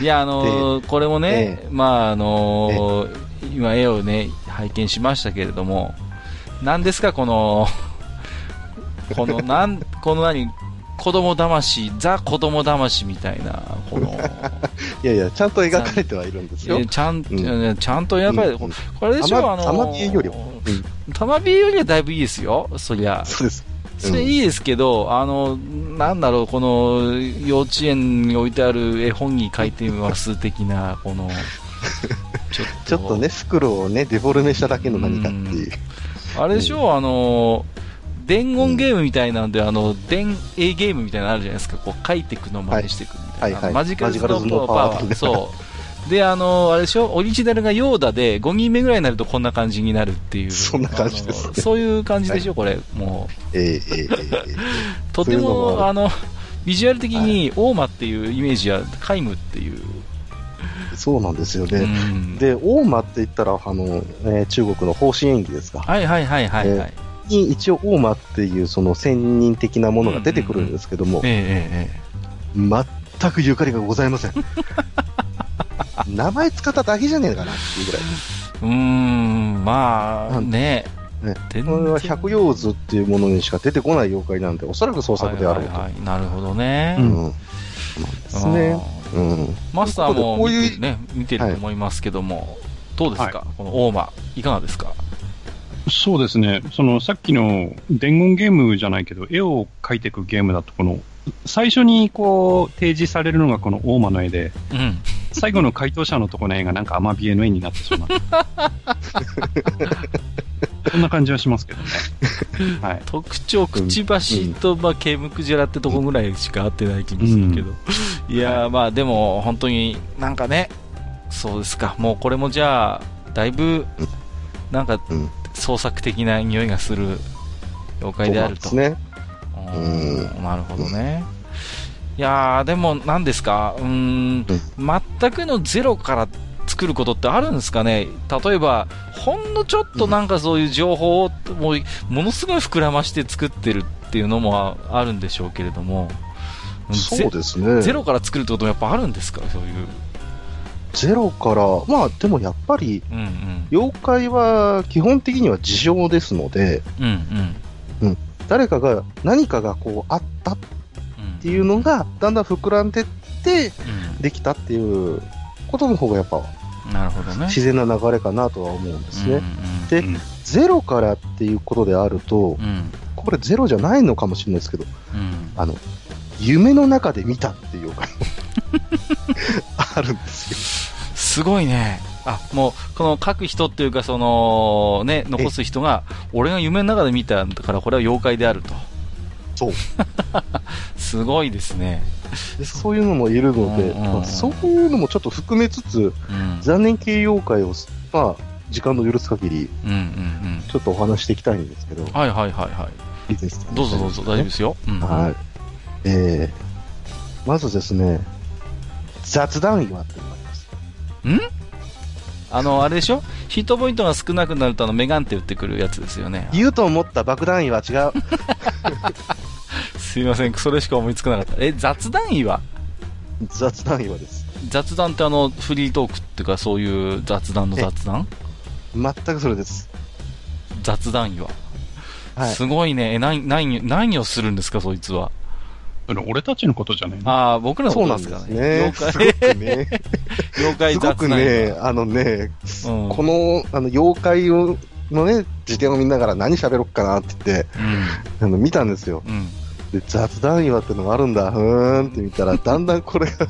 いや、あのーこれもね、えまあ、あのー今絵をね、拝見しましたけれども、何ですか、この、[laughs] この、なん、この何、子供騙し、ザ子供騙しみたいな、この、[laughs] いやいや、ちゃんと描かれてはいるんですよ。え。ちゃん、うちゃんと描かれて、うんうん。これでしょ、あのー、たまびえよりはうん。たまびえよりはだいぶいいですよ、そりゃ。そうです。それいいですけど、あの、なんだろう、この、幼稚園に置いてある絵本に書いてます的な、この、[laughs] ちょっと。ちょっとね、スクローをね、デフォルメしただけの何かっていう。あれでしょ、あの、伝言ゲームみたいなんで、あの、伝英ゲームみたいなのあるじゃないですか、こう書いていくのを真似していくみたいな。はいはいマジカルズマジカルズののパワー。そう。で、あの、あれでしょ、オリジナルがヨーダで、5人目ぐらいになるとこんな感じになるっていう。そんな感じですねそういう感じでしょ、これ。もう。えええええええ [laughs] とても、もああの、ビジュアル的に、オーマっていうイメージや、カイムっていう。えそうなんですよね。うんで、大間って言ったら、あの、えー中国の方針演技ですか？はいはいはいはいはい。に一応大間っていうその仙人的なものが出てくるんですけども、えええ全くゆかりがございません。[laughs] 名前使っただけじゃねえかなっていうぐらい。うーん、まあ、ねね全これは百葉図っていうものにしか出てこない妖怪なんで、おそらく創作であろうと。はいはいはいなるほどね。うん。ですね。うん。マスターもこういう見て,、ね、見てると思いますけども、どうですか、このオーマ、いかがですか？そうですね。そのさっきの伝言ゲームじゃないけど、絵を描いていくゲームだと、この、最初にこう、提示されるのがこの大間の絵で、うん。最後の回答者のところの絵がなんかアマビエの絵になってしまう。そんな感じはしますけどね。はい。特徴、くちばしと、まあ、ケムクジラってとこぐらいしか合ってない気もするけど。いやー、まあ、でも、本当になんかね、そうですか。もうこれもじゃあ、だいぶ、なんかうん、創作的な匂いがする妖怪であると。そうですね。うんなるほどね。いやー、でも、なんですか、うーん、全くのゼロから作ることってあるんですかね？例えば、ほんのちょっとなんかそういう情報を、もう、ものすごい膨らまして作ってるっていうのもああるんでしょうけれども、そうですね。ゼロから作るってこともやっぱあるんですか？そういう。ゼロから、まあでもやっぱり、うんうん。妖怪は基本的には事情ですので、うんうん。誰かが、何かがこうあったっうんていうのが、だんだん膨らんでって、うんできたっていうことの方がやっぱなるほどね。自然な流れかなとは思うんですね。うんでうんゼロからっていうことであるとう、ん。これゼロじゃないのかもしれないですけど、うん。あの、夢の中で見たっていう妖怪もあるんですよ。すごいね。あ、もう、この書く人っていうか、その、ね、残す人が、俺が夢の中で見たから、これは妖怪であると。そう。[laughs] すごいですね。でそういうのもいるので、うんうんうんまあそういうのもちょっと含めつつ、うん。残念系妖怪を、まあ、時間の許す限り、うんうんうん。ちょっとお話していきたいんですけど、はいはいはいはい。いいですかねどうぞどうぞ、大丈夫ですよ。うん。はい。えー、まずですね、雑談岩っていうのがあります。あの、あれでしょ？ヒットポイントが少なくなると、あの、メガンって打ってくるやつですよね。言うと思った爆弾岩は違う。[laughs] すいません、それしか思いつかなかった。え、雑談岩雑談岩です。雑談ってあの、フリートークっていうか、そういう雑談の雑談？全くそれです。雑談岩。は？い。すごいね。え、何、何、何をするんですか、そいつは？俺たちのことじゃねえの？ああ、僕らのそうことなんでですすかね。ね。妖怪、すごくね、すごく妖怪雑談ね、岩。あのね、うんこの、あの、妖怪を、のね、辞典を見ながら何喋ろっかなって言って、あの、見たんですよ。うん。うん。で、雑談岩ってのがあるんだ、ふーんって見たら、だんだんこれが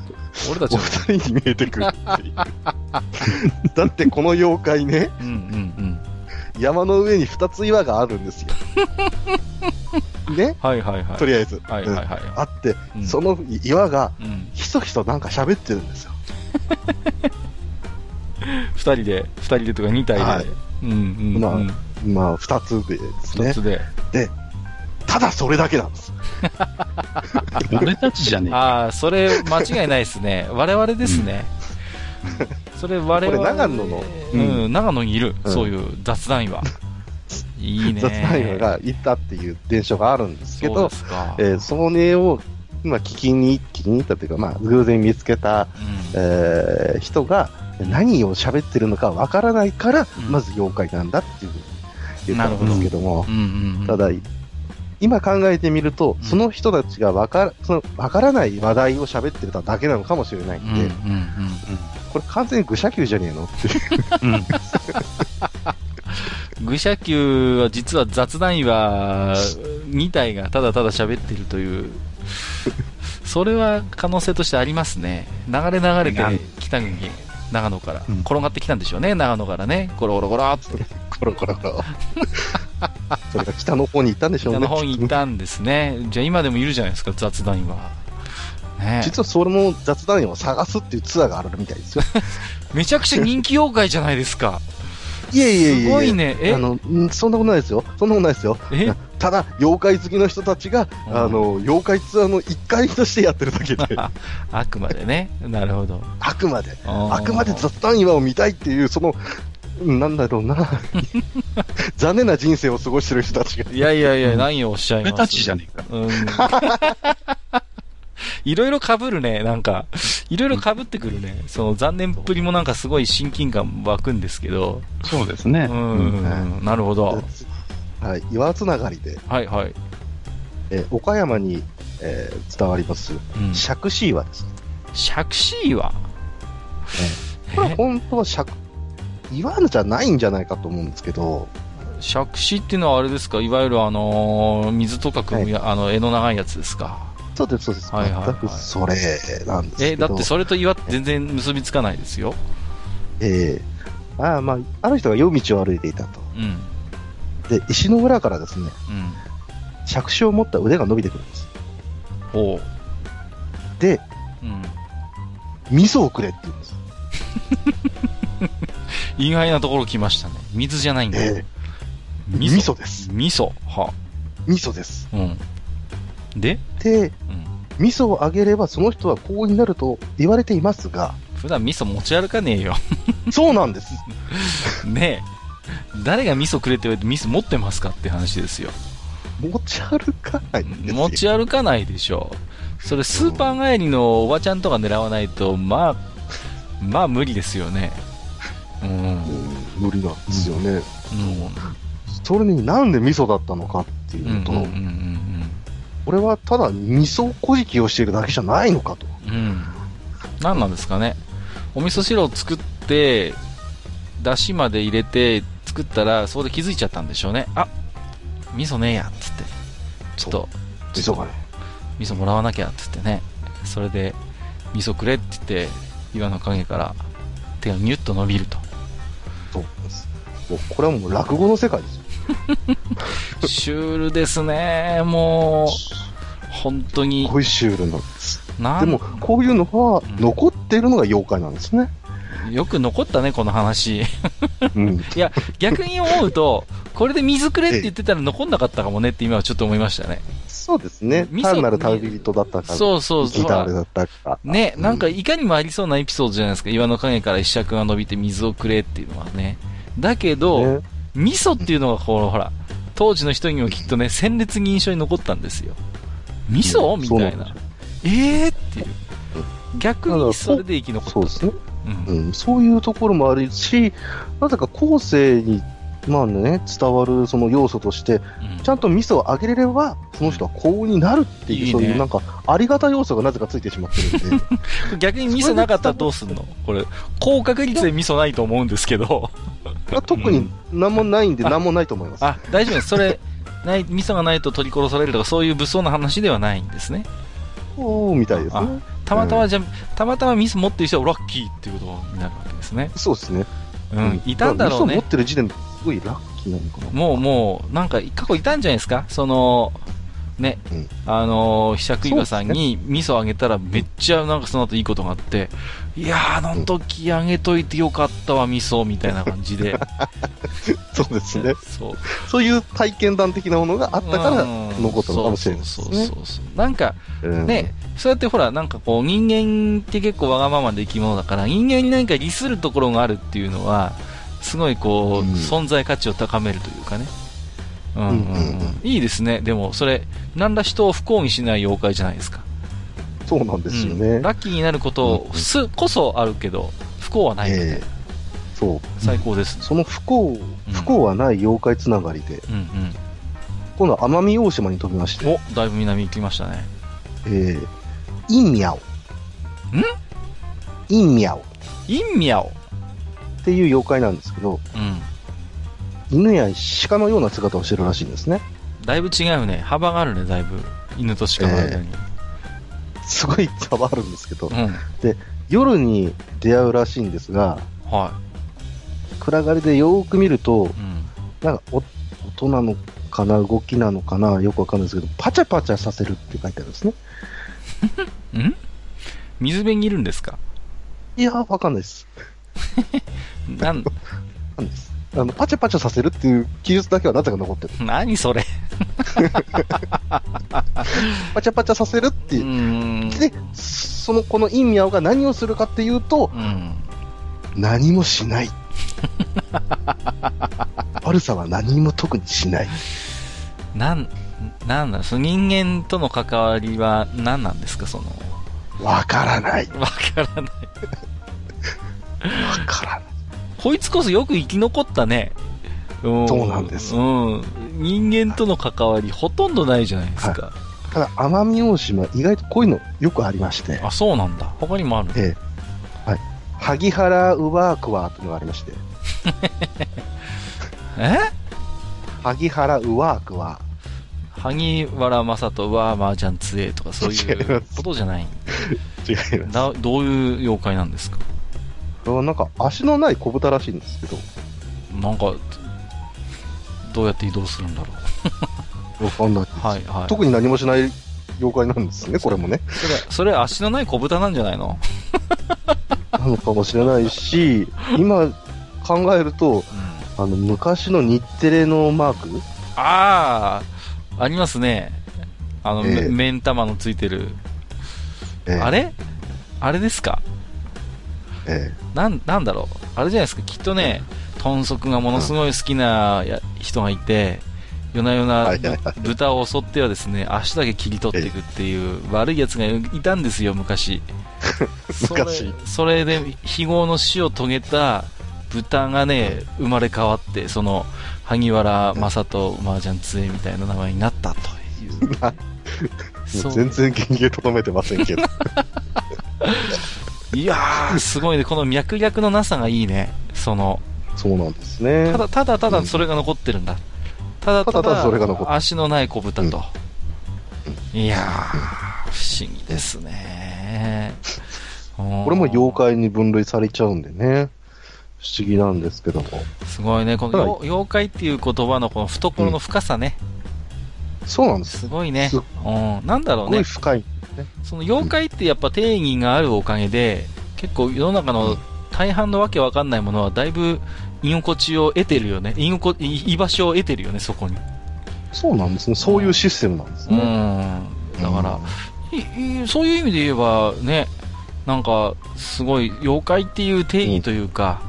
お俺たちの。二人に見えてくるっていう。だってこの妖怪ね、うんうん山の上に二つ岩があるんですよ。[laughs] ね？うん。はいはいはい。とりあえず。はいはいはいうんあって、うんその岩が、うん。ひそひそなんか喋ってるんですよ。[laughs] 二人で、二人でとか二体で。はいうんうんうん。まあまあ、二つでですね。一つで。ただそれだけなんです。俺たちじゃねえか。ああ、それ間違いないですね。我々ですね。それ我々。これ長野の？うん、長野にいる。うんそういう雑談岩。いいね。雑談岩がいたっていう伝承があるんですけどそうで、すか。えーそれを、まあ、聞きに、聞きに行ったというか、まあ、偶然見つけた、えー人が何を喋ってるのかわからないから、うんまず妖怪なんだっていうふうに言ったんですけどもう、んうんうん。ただ、今考えてみると、うんその人たちがわから、その、わからない話題を喋ってただけなのかもしれないんで、うんうんうん。これ完全に愚者級じゃねえのっていう。うん。愚者級は実は雑談岩2体がただただ喋ってるという、それは可能性としてありますね。流れ流れて北国、長野から、うん転がってきたんでしょうね、長野からね、ゴロゴロゴロっとコロコロコロ。[laughs] それが北の方に行ったんでしょうね。北の方に行ったんですね。じゃあ今でもいるじゃないですか、雑談岩。ね実はそれも雑談員を探すっていうツアーがあるみたいですよ。[laughs] めちゃくちゃ人気妖怪じゃないですか。いえいえいえ。すごいねえ？あの、んそんなことないですよ。そんなことないですよ。え？ただ、妖怪好きの人たちが、うんあの、妖怪ツアーの一回としてやってるだけで、[laughs] あくまでね。なるほど。あくまで、あくまで雑談岩を見たいっていう、その、うんなんだろうな。[laughs] 残念な人生を過ごしてる人たちが。いやいやいや、何をおっしゃいます？俺たちじゃねえか。うん。[laughs] いろいろ被るね、なんか。いろいろ被ってくるね。その残念っぷりもなんかすごい親近感湧くんですけど。そうですね。うん、うんなるほど。はい、岩つながりで、はいはい。えー岡山に、えー伝わります、うん。釈子岩です。釈子岩。これは本当は釈、岩じゃないんじゃないかと思うんですけど、釈子っていうのはあれですか？いわゆるあのー水とか汲むや、あの、柄の長いやつですか？そうです、そうです。はいはいはい全くそれなんですけえ、ど。だってそれと岩って全然結びつかないですよ。ええああ、まあ、ある人が夜道を歩いていたと。うん。で、石の裏からですね、うん。杓子を持った腕が伸びてくるんです。ほう。で、うん。味噌をくれって言うんです。[laughs] 意外なところ来ましたね。水じゃないんだ。ええ味味噌です。味噌。は。味噌です。うん。で、で、うん。味噌をあげればその人はこうになると言われていますが、普段味噌持ち歩かねえよ。[laughs] そうなんです。[laughs] ねえ。誰が味噌くれって言われて味噌持ってますかって話ですよ。持ち歩かないんですよ。持ち歩かないでしょ。それスーパー帰りのおばちゃんとか狙わないと、まあ、まあ無理ですよね。うん。うん無理なんですよね。うん。それになんで味噌だったのかっていうと、うん。これはただ味噌小じをしているだけじゃないのかと。うん。うん。何なんですかね。お味噌汁を作って、だしまで入れて作ったら、そこで気づいちゃったんでしょうね。あ味噌ねえや、つって。ちょっと、味噌がね。味噌もらわなきゃ、つってね。それで、味噌くれって言って、岩の影から手がニュッと伸びると。そうです。もうこれはもう落語の世界ですよ。シュールですね、もう。本当にす。ごいシュールなんです。でも、こういうのはうん残っているのが妖怪なんですね。よく残ったね、この話。うん。[laughs] いや、逆に思うと、これで水くれって言ってたら残んなかったかもねって今はちょっと思いましたね。そうですね味。噌単なる旅人だったか、そうそうそう。生きたあれだったか。ね、うんなんかいかにもありそうなエピソードじゃないですか。岩の影から一尺が伸びて水をくれっていうのはね。だけど、ね味噌っていうのがこう、ほら、当時の人にもきっとね、鮮烈に印象に残ったんですよ。味噌、うんみたいなそうなん。えー？っていう。逆にそれで生き残った。そうですね。うんうん。そういうところもあるし、なぜか後世に、まあね、伝わるその要素として、うんちゃんと味噌をあげれれば、その人は幸運になるっていう、いいねそういうなんか、ありがた要素がなぜかついてしまってるんで。[laughs] 逆に味噌なかったらどうすんの？これ、高確率で味噌ないと思うんですけど。まあ特に何もないんで、何もないと思います。あ、大丈夫です。それ、ない、味噌がないと取り殺されるとか、そういう物騒な話ではないんですね。おー、みたいですね。たまたまじゃ、たまたま味噌持ってる人はラッキーっていうことになるわけですね。そうですね。うん、いたんだろうね持っ。てる時点ですごいラッキーなのかな。もう、もう、なんか、過去いたんじゃないですか？その、ね、うんあのー、ひしゃくいばさんに味噌あげたらめっちゃなんかその後いいことがあって、いやー、あの時あげといてよかったわ、味噌、みたいな感じで。[laughs] そうですね。そう。そういう体験談的なものがあったからうん残ったのかもしれないですね。そうそうそうそう。なんか、うんね、そうやってほら、なんかこう、人間って結構わがままで生き物だから、人間に何か利するところがあるっていうのは、すごいこう、うん存在価値を高めるというかね。うんいいですね。でも、それ、何ら人を不幸にしない妖怪じゃないですか。そうなんですようんね。ラッキーになることうんすこそあるけど、不幸はないので、ええそう。最高ですね。その不幸、不幸はない妖怪つながりで、うんうん。今度は奄美大島に飛びまして、お、だいぶ南行きましたね。えー、インミャオ。ん？インミャオっインミャオ。ていう妖怪なんですけど、うん。犬や鹿のような姿をしてるらしいんですね。だいぶ違うね。幅があるね、だいぶ。犬と鹿の間に。すごい差はあるんですけど、うん。夜に出会うらしいんですが、は暗がりでよーく見るとい。、うん。なんかお音なのかな、動きなのかな、よくわかんないですけど、パチャパチャさせるって書いてあるんですね。[laughs] ん？水辺にいるんですか？いやー、わかんないです。[laughs] なん、ないです。あの、パチャパチャさせるっていう記述だけはなぜか残ってる。[laughs] 何それ。[laughs] パチャパチャさせるってういう。ん。で、その、このインミャオが何をするかっていうと、うん。何もしない。悪さは何も特にしない。なん、なんだ、その人間との関わりは何なんですか、その。わからない。わからない。わからない。こいつこそよく生き残ったね。うんそうなんですうん。人間との関わりほとんどないじゃないですか。ただ、奄美大島、意外とこういうのよくありまして、あ、そうなんだ。他にもあるの？ええ。はい。萩原ウワークワーというのがありまして、[laughs] え？萩原ウワークワ萩原正人は麻雀強えとかそういうことじゃない。ー。[laughs] 違います。だどういう妖怪なんですか？なんか足のない小豚らしいんですけど、なんか、どうやって移動するんだろ [laughs] わかんない。う。はいはい。特に何もしない妖怪なんですね、これもね。それ、それ足のない小豚なんじゃないの？[laughs] なのかもしれないし、今考えると、うん。あの、昔の日テレのマーク？ああ、ありますね。あの、ええめ目ん玉のついてる。ええあれ？あれですか？えなん、なんだろう。あれじゃないですか。きっとね、豚足がものすごい好きなや人がいて、夜な夜な豚を襲ってはですね、足だけ切り取っていくっていう悪い奴がいたんですよ、昔。[laughs] それ昔それで、非業の死を遂げた豚がね、生まれ変わって、その、萩原正人麻雀杖みたいな名前になったという [laughs] 全然原型とどめてませんけど。[laughs] いやー、すごいね。この脈略のなさがいいね。その、そうなんですね。ただ、ただただそれが残ってるんだ。ただたただただだそれが残ってる足のない小豚と。いやー、不思議ですね。こ [laughs] これも妖怪に分類されちゃうんでね。不思議なんですけども。すごいね。このよ妖怪っていう言葉のこの懐の深さね。そうなんです。すごいねす。うん。なんだろうすごいね。深い。その妖怪ってやっぱ定義があるおかげで、結構世の中の大半のわけわかんないものはだいぶ居心地を得てるよね。居心居居場所を得てるよね、そこに。そうなんですね。そういうシステムなんですうね。ん。だから、いいそういう意味で言えばね、なんか、すごい、妖怪っていう定義というか、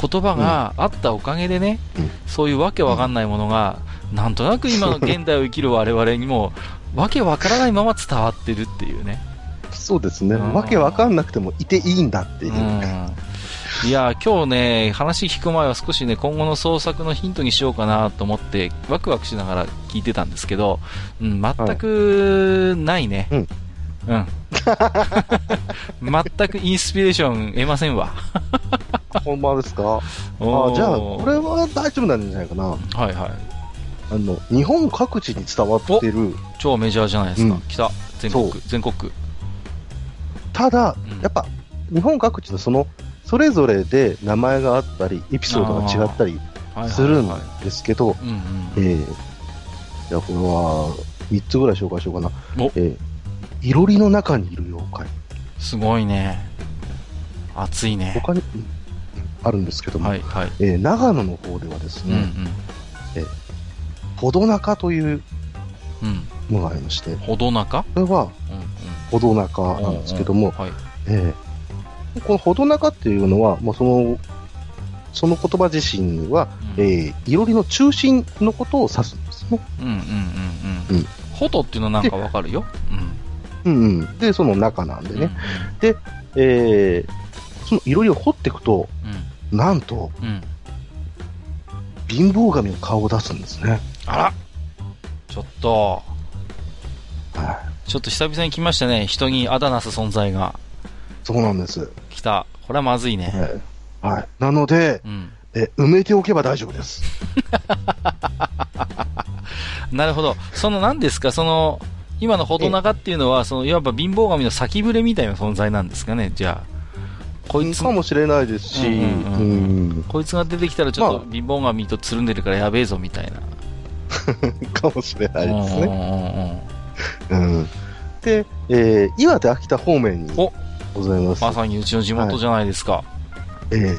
言葉があったおかげでね、うんそういうわけわかんないものが、なんとなく今の現代を生きる我々にも、わけわからないまま伝わってるっていうね。そうですね。うんわけわかんなくてもいていいんだっていうう。ん。いやー、今日ね、話聞く前は少しね、今後の創作のヒントにしようかなと思って、ワクワクしながら聞いてたんですけど、うん、全くないね。うん。うん。[laughs] 全くインスピレーション得ませんわ。ほんまですか？あじゃあ、これは大丈夫なんじゃないかな。はいはい。あの、日本各地に伝わってる、超メジャーじゃないですか。うん来た。全国全国区。ただうん、やっぱ、日本各地のその、それぞれで名前があったり、エピソードが違ったりはいするんですけど、じゃあこれは、3つぐらい紹介しようかな。おえー、いろりの中にいる妖怪。すごいね。熱いね。他に、うんあるんですけども、はいはい。えー長野の方ではですうんうね、ん。ほど中というのがありまして、ほど中これは、うんほど中うん。なんですけども、はい。えーこのほど中っていうのは、もうその、その言葉自身は、うんえーいろりの中心のことを指すんですね。うんうんうんううんん。ほどっていうのなんかわかるよ。うん。うんうん。で、その中なんでね。うんえーそのいろりを掘っていくと、うん。なんと、うん。うん。貧乏神の顔を出すんですね。あらちょっと、はちょっと久々に来ましたね。人にあだなす存在がい。そうなんです。来た。これはまずいね。えーはい。なので、うん。えー埋めておけば大丈夫です。[laughs] なるほど。その何ですか、その、今のほど長っていうのは、その、いわば貧乏神の先触れみたいな存在なんですかね、じゃあ。こいつか、もしれないですし、こいつが出てきたらちょっとまあ貧乏神とつるんでるからやべえぞみたいな。[laughs] かもしれないですね。ね。うん。で、えー岩手、秋田方面におございます。まさにうちの地元じゃないですか。えー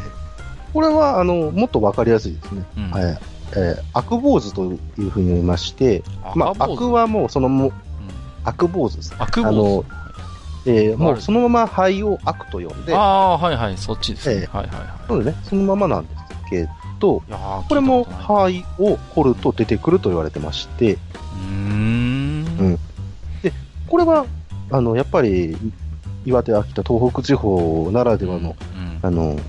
これは、あの、もっとわかりやすいですね。うんはい。え坊主というふうに言いまして、まあ、赤坊主悪はもうそのも、うん悪坊主です。悪坊あの主。えーもうそのまま灰を悪と呼んで、ああ、はいはい、そっちですね。ええはいはいはい。そね、そのままなんですけど、いやーこれも聞いたことない灰を掘ると出てくると言われてまして、うーん。これは、あの、やっぱり、岩手、秋田、東北地方ならではの、うん。あの、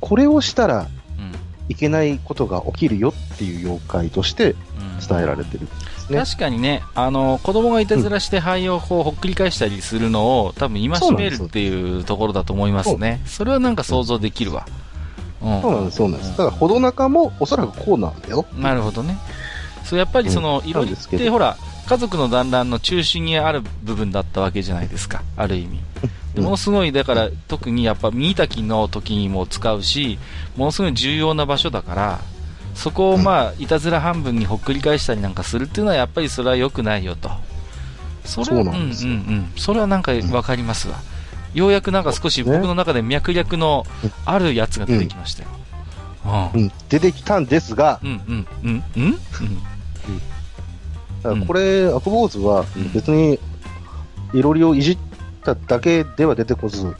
これをしたらうんいけないことが起きるよっていう妖怪としてうん伝えられてるね。確かにね、あの、子供がいたずらして灰をこうほっくり返したりするのを、多分戒めるっていうところだと思いますね。それはなんか想像できるわ。うん。そうなんです、そうなんです。だから、ほど中もおそらくこうなんだよ。なるほどね。そう、やっぱりその、うんいろってほら、家族の団らんの中心にある部分だったわけじゃないですか、ある意味。[laughs] ものすごい、だから、特にやっぱ、見たきの時にも使うし、ものすごい重要な場所だから、そこをまあ、いたずら半分にほっくり返したりなんかするっていうのは、やっぱりそれは良くないよと。それはそうなんですようんうんうん。それはなんかわかりますわ。ようやくなんか少し僕の中で脈略のあるやつが出てきましたよ。うん。うん、出てきたんですが、うんうんうんうん。だからこれ、悪坊主はうん。別に、いろりをいじっただけでは出てこず、うん。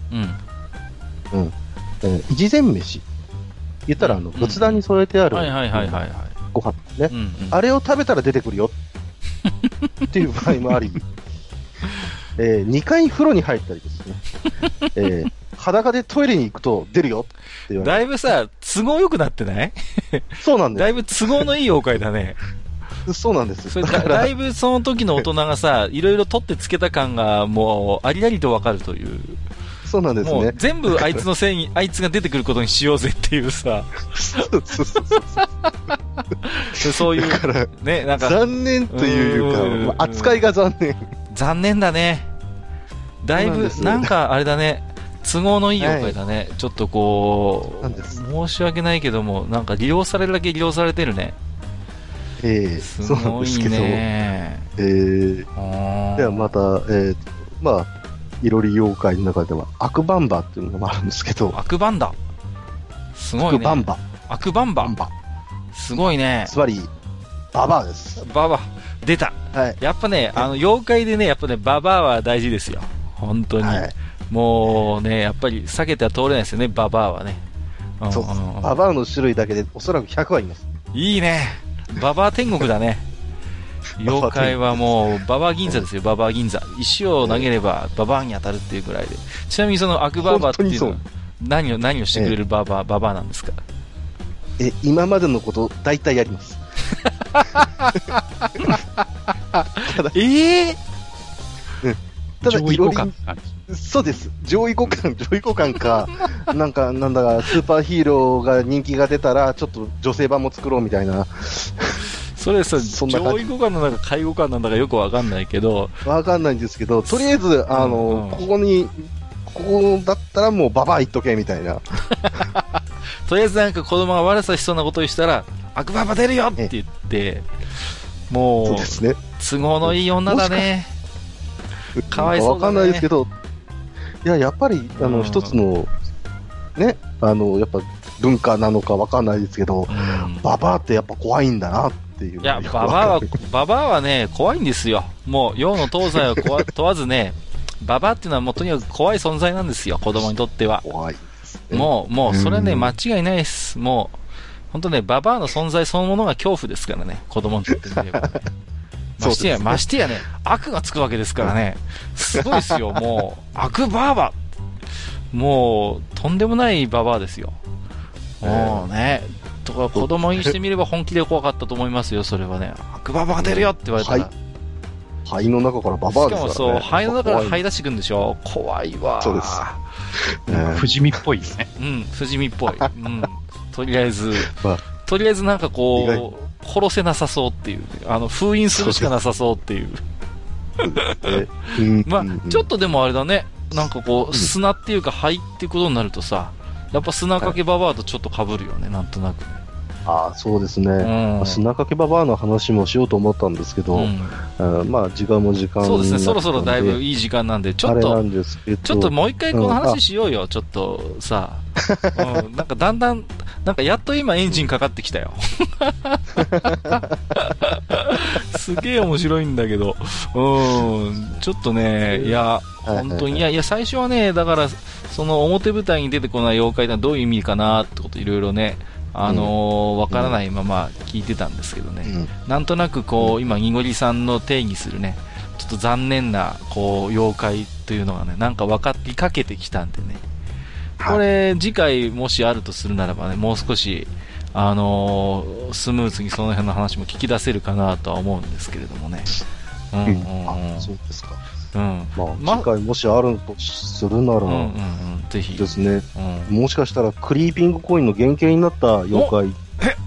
えー、一前飯。言ったら、あの、うん仏壇に添えてある、はいはいはいはいはい。ご飯ね。うんうん。あれを食べたら出てくるよ。[laughs] っていう場合もあり、えー、2回風呂に入ったりで [laughs] えー、裸でトイレに行くと出るよって言われだいぶさ、都合良くなってない？そうなんでだいぶ都合のいい妖怪だね。す。そうなんです。それだだだいぶその時の大人がさ、いろいろ取ってつけた感がもうありありとわかるという。そうなんですもうね。全部あいつのせいに、[laughs] あいつが出てくることにしようぜっていうさ、そうそうそうそう [laughs] いうだ、から、ね、なんか残念というか、まあ扱いが残念。残念だね。だいぶ、なんかあれだね、都合のいい妖怪だね。ちょっとこう申し訳ないけども、なんか利用されるだけ利用されてるね。ええすそうなんごいですけど、ね。えー、あーではまた、えー、まあ、いろり妖怪の中では、アクバンバっていうのもあるんですけど、アクバンダ。すごアいね。クバンバ、アクバンババン。バ。すごいね。つまり、ババアです。ババア。出た。はい。やっぱね、あの、妖怪でね、やっぱね、ババアは大事ですよ。本当に。はい。もうね、やっぱり避けては通れないですよね、ババアはね。んそうですんんババアの種類だけでおそらく100はいます。いいね。ババア天国だね。[laughs] 妖怪はもう、ババア銀座ですよ、ババア銀座。石を投げれば、ババアに当たるっていうくらいで。ちなみにそのアクババアっていうのは本、何を、何をしてくれるババア、ババアなんですか？え、今までのこと、大体やります。[laughs] ええただ、上位いろり互換。そうです。上位互換、[laughs] 上位互換か、[laughs] なんか、なんだか、スーパーヒーローが人気が出たら、ちょっと女性版も作ろうみたいな、それさ、[laughs] そ上位互換なんだか下位互換なんだかよくわかんないけど、わかんないんですけど、とりあえず、あの、うんうんここに、ここだったらもうババア言っとけ、みたいな。とりあえずなんか子供が悪さしそうなことをしたら、アクババ出るよって言って、もうそうで、すね。都合のいい女だね。かわいそうだねわかんないですけど、いや、やっぱり、あの、うん一つの、ね、あの、やっぱ文化なのかわかんないですけど、うんババアってやっぱ怖いんだなっていう。いや、ババアは、ババアはね、怖いんですよ。もう、洋の東西を怖 [laughs] 問わずね、ババアっていうのはもうとにかく怖い存在なんですよ、子供にとっては。怖い。もう、もう、それはね、うん間違いないです。もう、本当ね、ババアの存在そのものが恐怖ですからね、子供にとってみればね。[laughs] ましてや、ねましてやね、悪がつくわけですからね。すごいですよ、[laughs] もう、悪バーバもう、とんでもないババアですよ。もうね、とか子供にしてみれば本気で怖かったと思いますよ、それはね。悪ババアが出るよって言われたら。はい肺の中からババアしかもですからね。そう、肺の中から怖い這い出してくんでしょ怖いわ。そうですなんか不死身っぽいよね。うん、不死身っぽい。うん。とりあえず、[laughs] まあとりあえずなんか意こ外う、殺せなさそうっていう、あの、封印するしかなさそうっていう。まちょっとでもあれだね、なんかこう、うん砂っていうか灰ってことになるとさ、やっぱ砂かけババアとちょっと被るよね、なんとなくね。ああ、そうですね。うん。砂かけババアの話もしようと思ったんですけど、うんうんまあ、時間も時間そうですね、そろそろだいぶいいい時間なんで、ちょっとちょっともう一回このうん話しようよ、ちょっとさ。うん、なんかだんだん、なんかやっと今エンジンかかってきたよ。[laughs] すげえ面白いんだけど、うん、ちょっとね、いや、本当に、いや、いや、最初はね、だから、その表舞台に出てこない妖怪ってどういう意味かなってこといろいろね、あのーわからないまま聞いてたんですけどね。うんなんとなくこう、今、にごりさんの定義するね、ちょっと残念な、こう、妖怪というのがね、なんか分かりかけてきたんでね。これ、次回もしあるとするならばね、もう少し、あのースムーズにその辺の話も聞き出せるかなとは思うんですけれどもね。うんうんうん。あそうですか。うん。まあ、ま次回もしあるとするなら、うんうんうん。ぜひ。ですね、うん。もしかしたらクリーピングコインの原型になった妖怪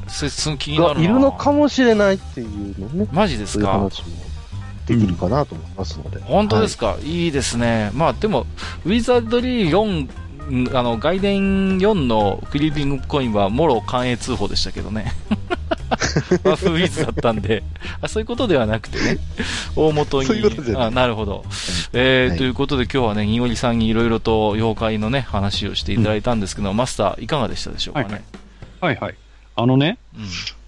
それ、その気になるな。がいるのかもしれないっていうのね、マジですか？そういう話もできるかなと思いますので。本当ですか、い、いですね。まあでも、ウィザードリー4、んあの、外伝4のクリーピングコインは、もろ関営通報でしたけどね。[laughs] ワフウィズだったんであ、そういうことではなくてね、大元に。そういうことあなるほど。えーはいということで今日はね、にごりさんにいろいろと妖怪のね、話をしていただいたんですけど、マスターいかがでしたでしょうかね。はいはい。あのね、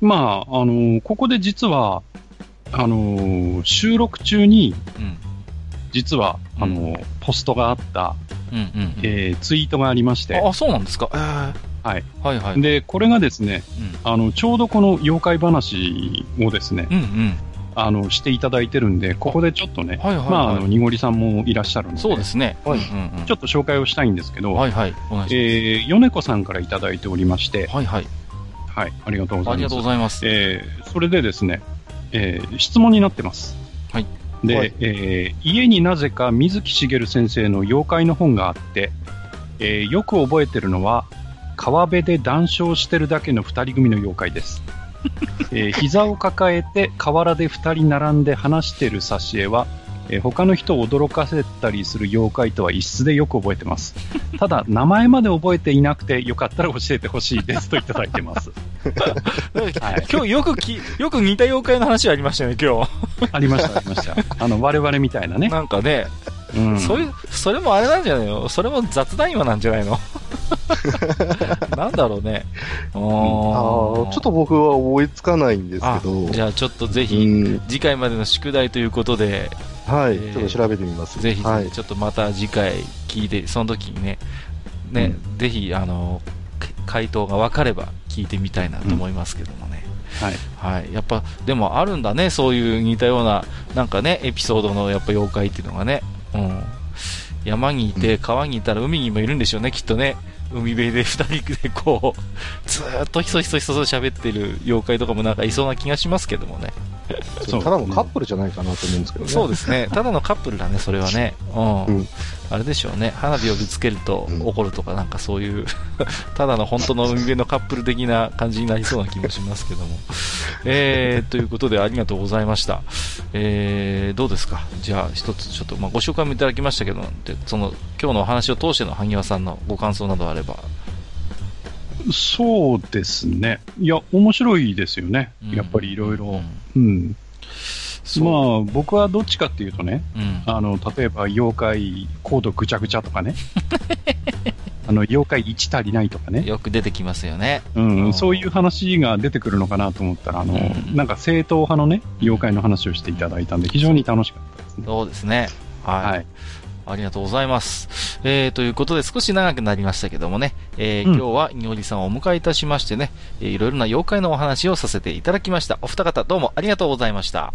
うん。まあ、あのーここで実は、あのー収録中に、うん。実は、あのーポストがあった、うんうんうん。えーツイートがありまして、あ、そうなんですか。えーはい。はいはい。で、これがですね、うん。あの、ちょうどこの妖怪話をですね、うんうん。あの、していただいてるんで、ここでちょっとね、はいはいはいまあ、あの、にごりさんもいらっしゃるんで、そうですね。はいうんうんうんちょっと紹介をしたいんですけど、はいはい。えー、米子さんからいただいておりましてはいはい。はい、ありがとうございます。ありがとうございます。えーそれでですね、えー質問になってます。はい。で、はいえー家になぜか水木しげる先生の妖怪の本があって、えーよく覚えてるのは、川辺で談笑してるだけの二人組の妖怪です。[laughs] えー膝を抱えて河原で二人並んで話してる挿絵は、えー他の人を驚かせたりする妖怪とは一緒でよく覚えてます。[laughs] ただ、名前まで覚えていなくて、よかったら教えてほしいですといただいてます。[laughs] はい今日よくき、よく似た妖怪の話ありましたね、今日。ありました、ありました。あの、我々みたいなね。なんかね、うん。そういう、それもあれなんじゃないの？それも雑談今なんじゃないの？[laughs] なんだろうね。あああ、ちょっと僕は思いつかないんですあけど、じゃあちょっとぜうひ、ん、次回までの宿題ということで、はい、えーちょっと調べてみます。ぜひ、はい。ちょっとまた次回聞いて、その時にね、ね、ぜひ、あの、け回答が分かれば聞いてみたいなと思いますけどもね。はい。はい。やっぱ、でもあるんだね、そういう似たような、なんかね、エピソードのやっぱ妖怪っていうのがね。うん。山にいて、川にいたら海にもいるんでしょうね、きっとね。海辺で二人でこう、ずーっとひそひそひそと喋ってる妖怪とかもなんかいそうな気がしますけどもね。そうただのカップルじゃないかなと思うんですけどね。そうですね。ただのカップルだね、それはね。うん。うんあれでしょうね。花火をぶつけるとうん怒るとか、なんかそういう、[laughs] ただの本当の海辺のカップル的な感じになりそうな気もしますけども。えー、ということでありがとうございました。えー、どうですか？じゃあ一つちょっと、まあ、ご紹介もいただきましたけど、でその、今日のお話を通しての萩和さんのご感想などあれば。そうですね。いや、面白いですよね。うんやっぱりいろいろ。うんうん。そう。まあ、僕はどっちかっていうとね、うん。あの、例えば、妖怪コードぐちゃぐちゃとかね。[laughs] あの、妖怪1足りないとかね。よく出てきますよね。ううんん、そういう話が出てくるのかなと思ったら、あの、うんなんか正統派のね、妖怪の話をしていただいたんで、非常に楽しかったですね。そうですね。はい。はい。ありがとうございます。えー、ということで少し長くなりましたけどもね、えーうん今日はにおりさんをお迎えいたしましてね、えーいろいろな妖怪のお話をさせていただきました。お二方どうもありがとうございました。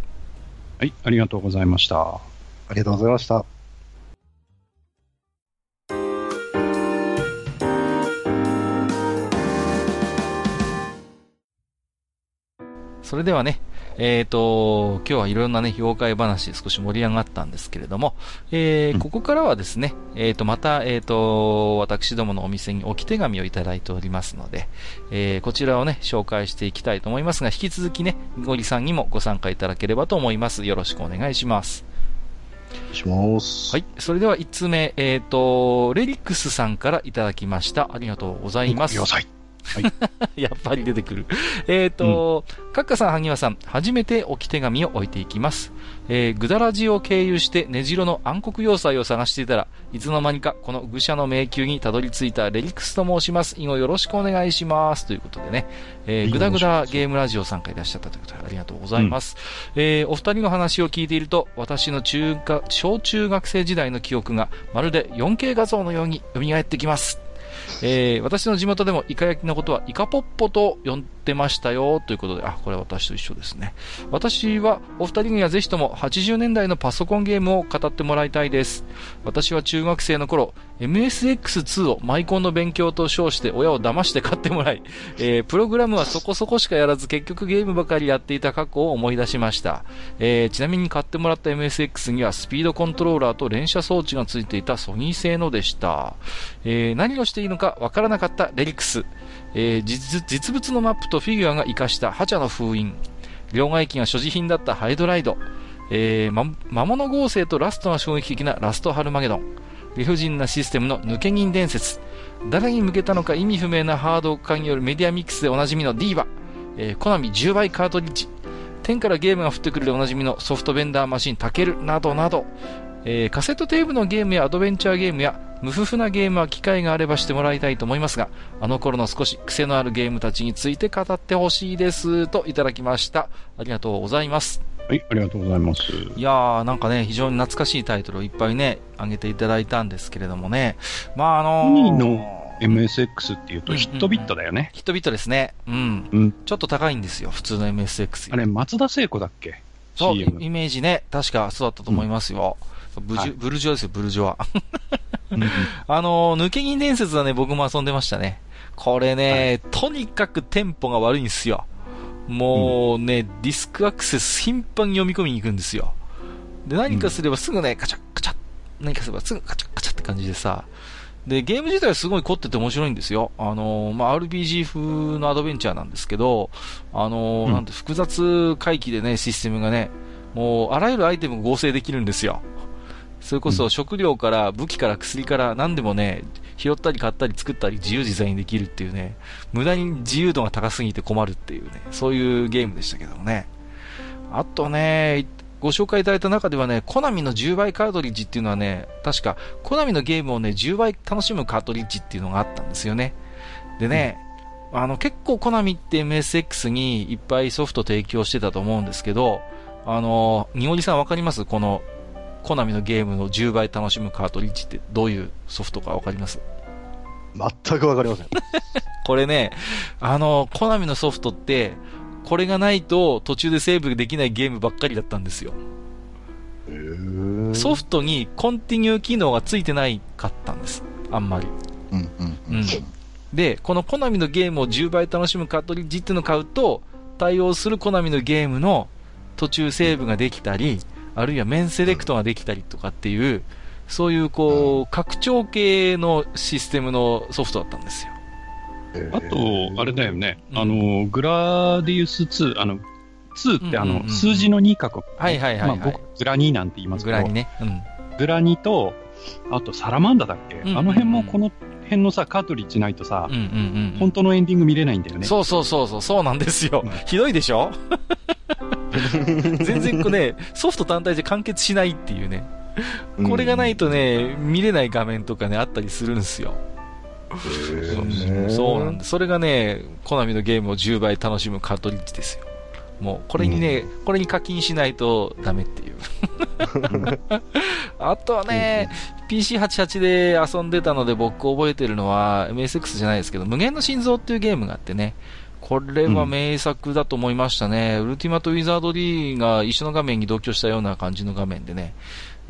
はい、ありがとうございました。ありがとうございました。それではね、えーと、今日はいろんなね、妖怪話少し盛り上がったんですけれども、えーうんここからはですね、えーと、また、えーと、私どものお店に置き手紙をいただいておりますので、えーこちらをね、紹介していきたいと思いますが、引き続きね、ゴリさんにもご参加いただければと思います。よろしくお願いします。します。はい。それでは1通目、えーと、レリックスさんからいただきました。ありがとうございます。ください。[laughs] やっぱり出てくる。えっ、と、カッカさん、萩和さん、初めて置き手紙を置いていきます。えー、グダラジを経由して根城の暗黒要塞を探していたらいつの間にかこの愚者の迷宮にたどり着いたレリクスと申します。以後よろしくお願いします。ということでね、えー、はいグダグダゲームラジオさんからいらっしゃったということでありがとうございます。えー、お二人の話を聞いていると、私の中学、小中学生時代の記憶がまるで 4K 画像のように蘇ってきます。えー私の地元でもイカ焼きのことはイカポッポと呼んでましたよということで、あ、これは私と一緒ですね。私はお二人にはぜひとも80年代のパソコンゲームを語ってもらいたいです。私は中学生の頃、MSX2 をマイコンの勉強と称して親を騙して買ってもらい、えープログラムはそこそこしかやらず結局ゲームばかりやっていた過去を思い出しました。えーちなみに買ってもらった MSX にはスピードコントローラーと連射装置がついていたソニー製のでした。えー何をしていいのかわからなかったレリクス。えー実実物のマップとフィギュアが活かしたハチャの封印。両替機が所持品だったハイドライド。えー、魔物合成とラストが衝撃的なラストハルマゲドン。理不尽なシステムの抜け銀伝説。誰に向けたのか意味不明なハード化によるメディアミックスでおなじみのディーバ。えー、コナミ10倍カートリッジ。天からゲームが降ってくるでおなじみのソフトベンダーマシンタケルなどなど、えーカセットテープのゲームやアドベンチャーゲームや無夫婦なゲームは機会があればしてもらいたいと思いますが、あの頃の少し癖のあるゲームたちについて語ってほしいです。といただきました。ありがとうございます。はい、ありがとうございます。いやー、なんかね、非常に懐かしいタイトルをいっぱいね、挙げていただいたんですけれどもね。まあ、あのーの MSX っていうとヒットビットだよね。ヒットビットですね。うん。うん。ちょっと高いんですよ、普通の MSX あれ、松田聖子だっけ？そう、CM イメージね。確かそうだったと思いますよ。ブジュはいブルジョアですよ、ブルジョア。うん [laughs] あのー抜け銀伝説はね、僕も遊んでましたね。これね、とにかくテンポが悪いんですよ。もうね、ディスクアクセス頻繁に読み込みに行くんですよ。で、何かすればすぐね、カチャッカチャッ、何かすればすぐカチャッカチャッって感じでさ。で、ゲーム自体はすごい凝ってて面白いんですよ。あのーまあ、RPG 風のアドベンチャーなんですけど、あのーうんなんて複雑回帰でね、システムがね、もうあらゆるアイテムが合成できるんですよ。それこそ食料から武器から薬から何でもね、拾ったり買ったり作ったり自由自在にできるっていうね、無駄に自由度が高すぎて困るっていうね、そういうゲームでしたけどもね。あとね、ご紹介いただいた中ではね、コナミの10倍カートリッジっていうのはね、確か、コナミのゲームをね、10倍楽しむカートリッジっていうのがあったんですよね。でね、あの、結構コナミって MSX にいっぱいソフト提供してたと思うんですけど、あの、にごりさんわかります？この、コナミのゲームの10倍楽しむカートリッジってどういうソフトかわかります？全くわかりません。[laughs] これね、あの、コナミのソフトって、これがないと途中でセーブできないゲームばっかりだったんですよ。へーソフトにコンティニュー機能がついてないかったんです。あんまり。うんうんうんうん。で、このコナミのゲームを10倍楽しむカートリッジっていうのを買うと、対応するコナミのゲームの途中セーブができたり、あるいは面セレクトができたりとかっていう、そういうこう、拡張系のシステムのソフトだったんですよ。あと、あれだよね、うんあの、グラディウス2、あの、2ってあの、うんうんうん数字の2書く。はいはいはいはいまあ僕、グラニーなんて言いますけど、グラにね。うん。グラニと、あとサラマンダだっけ、うんあの辺もこの辺のさ、カートリッジないとさ、うんうんうん。本当のエンディング見れないんだよね。そうそうそうそう、そうなんですようん。ひどいでしょ？[laughs] 全然こうね、ソフト単体じゃ完結しないっていうね。これがないとね、見れない画面とかね、あったりするんですよ。へーそうなんです。それがね、コナミのゲームを10倍楽しむカートリッジですよ。もう、これにね、これに課金しないとダメっていう。[laughs] あとはね、PC88 で遊んでたので僕覚えてるのは、MSX じゃないですけど、無限の心臓っていうゲームがあってね、これは名作だと思いましたね。ウルティマト・ウィザード・リーが一緒の画面に同居したような感じの画面でね。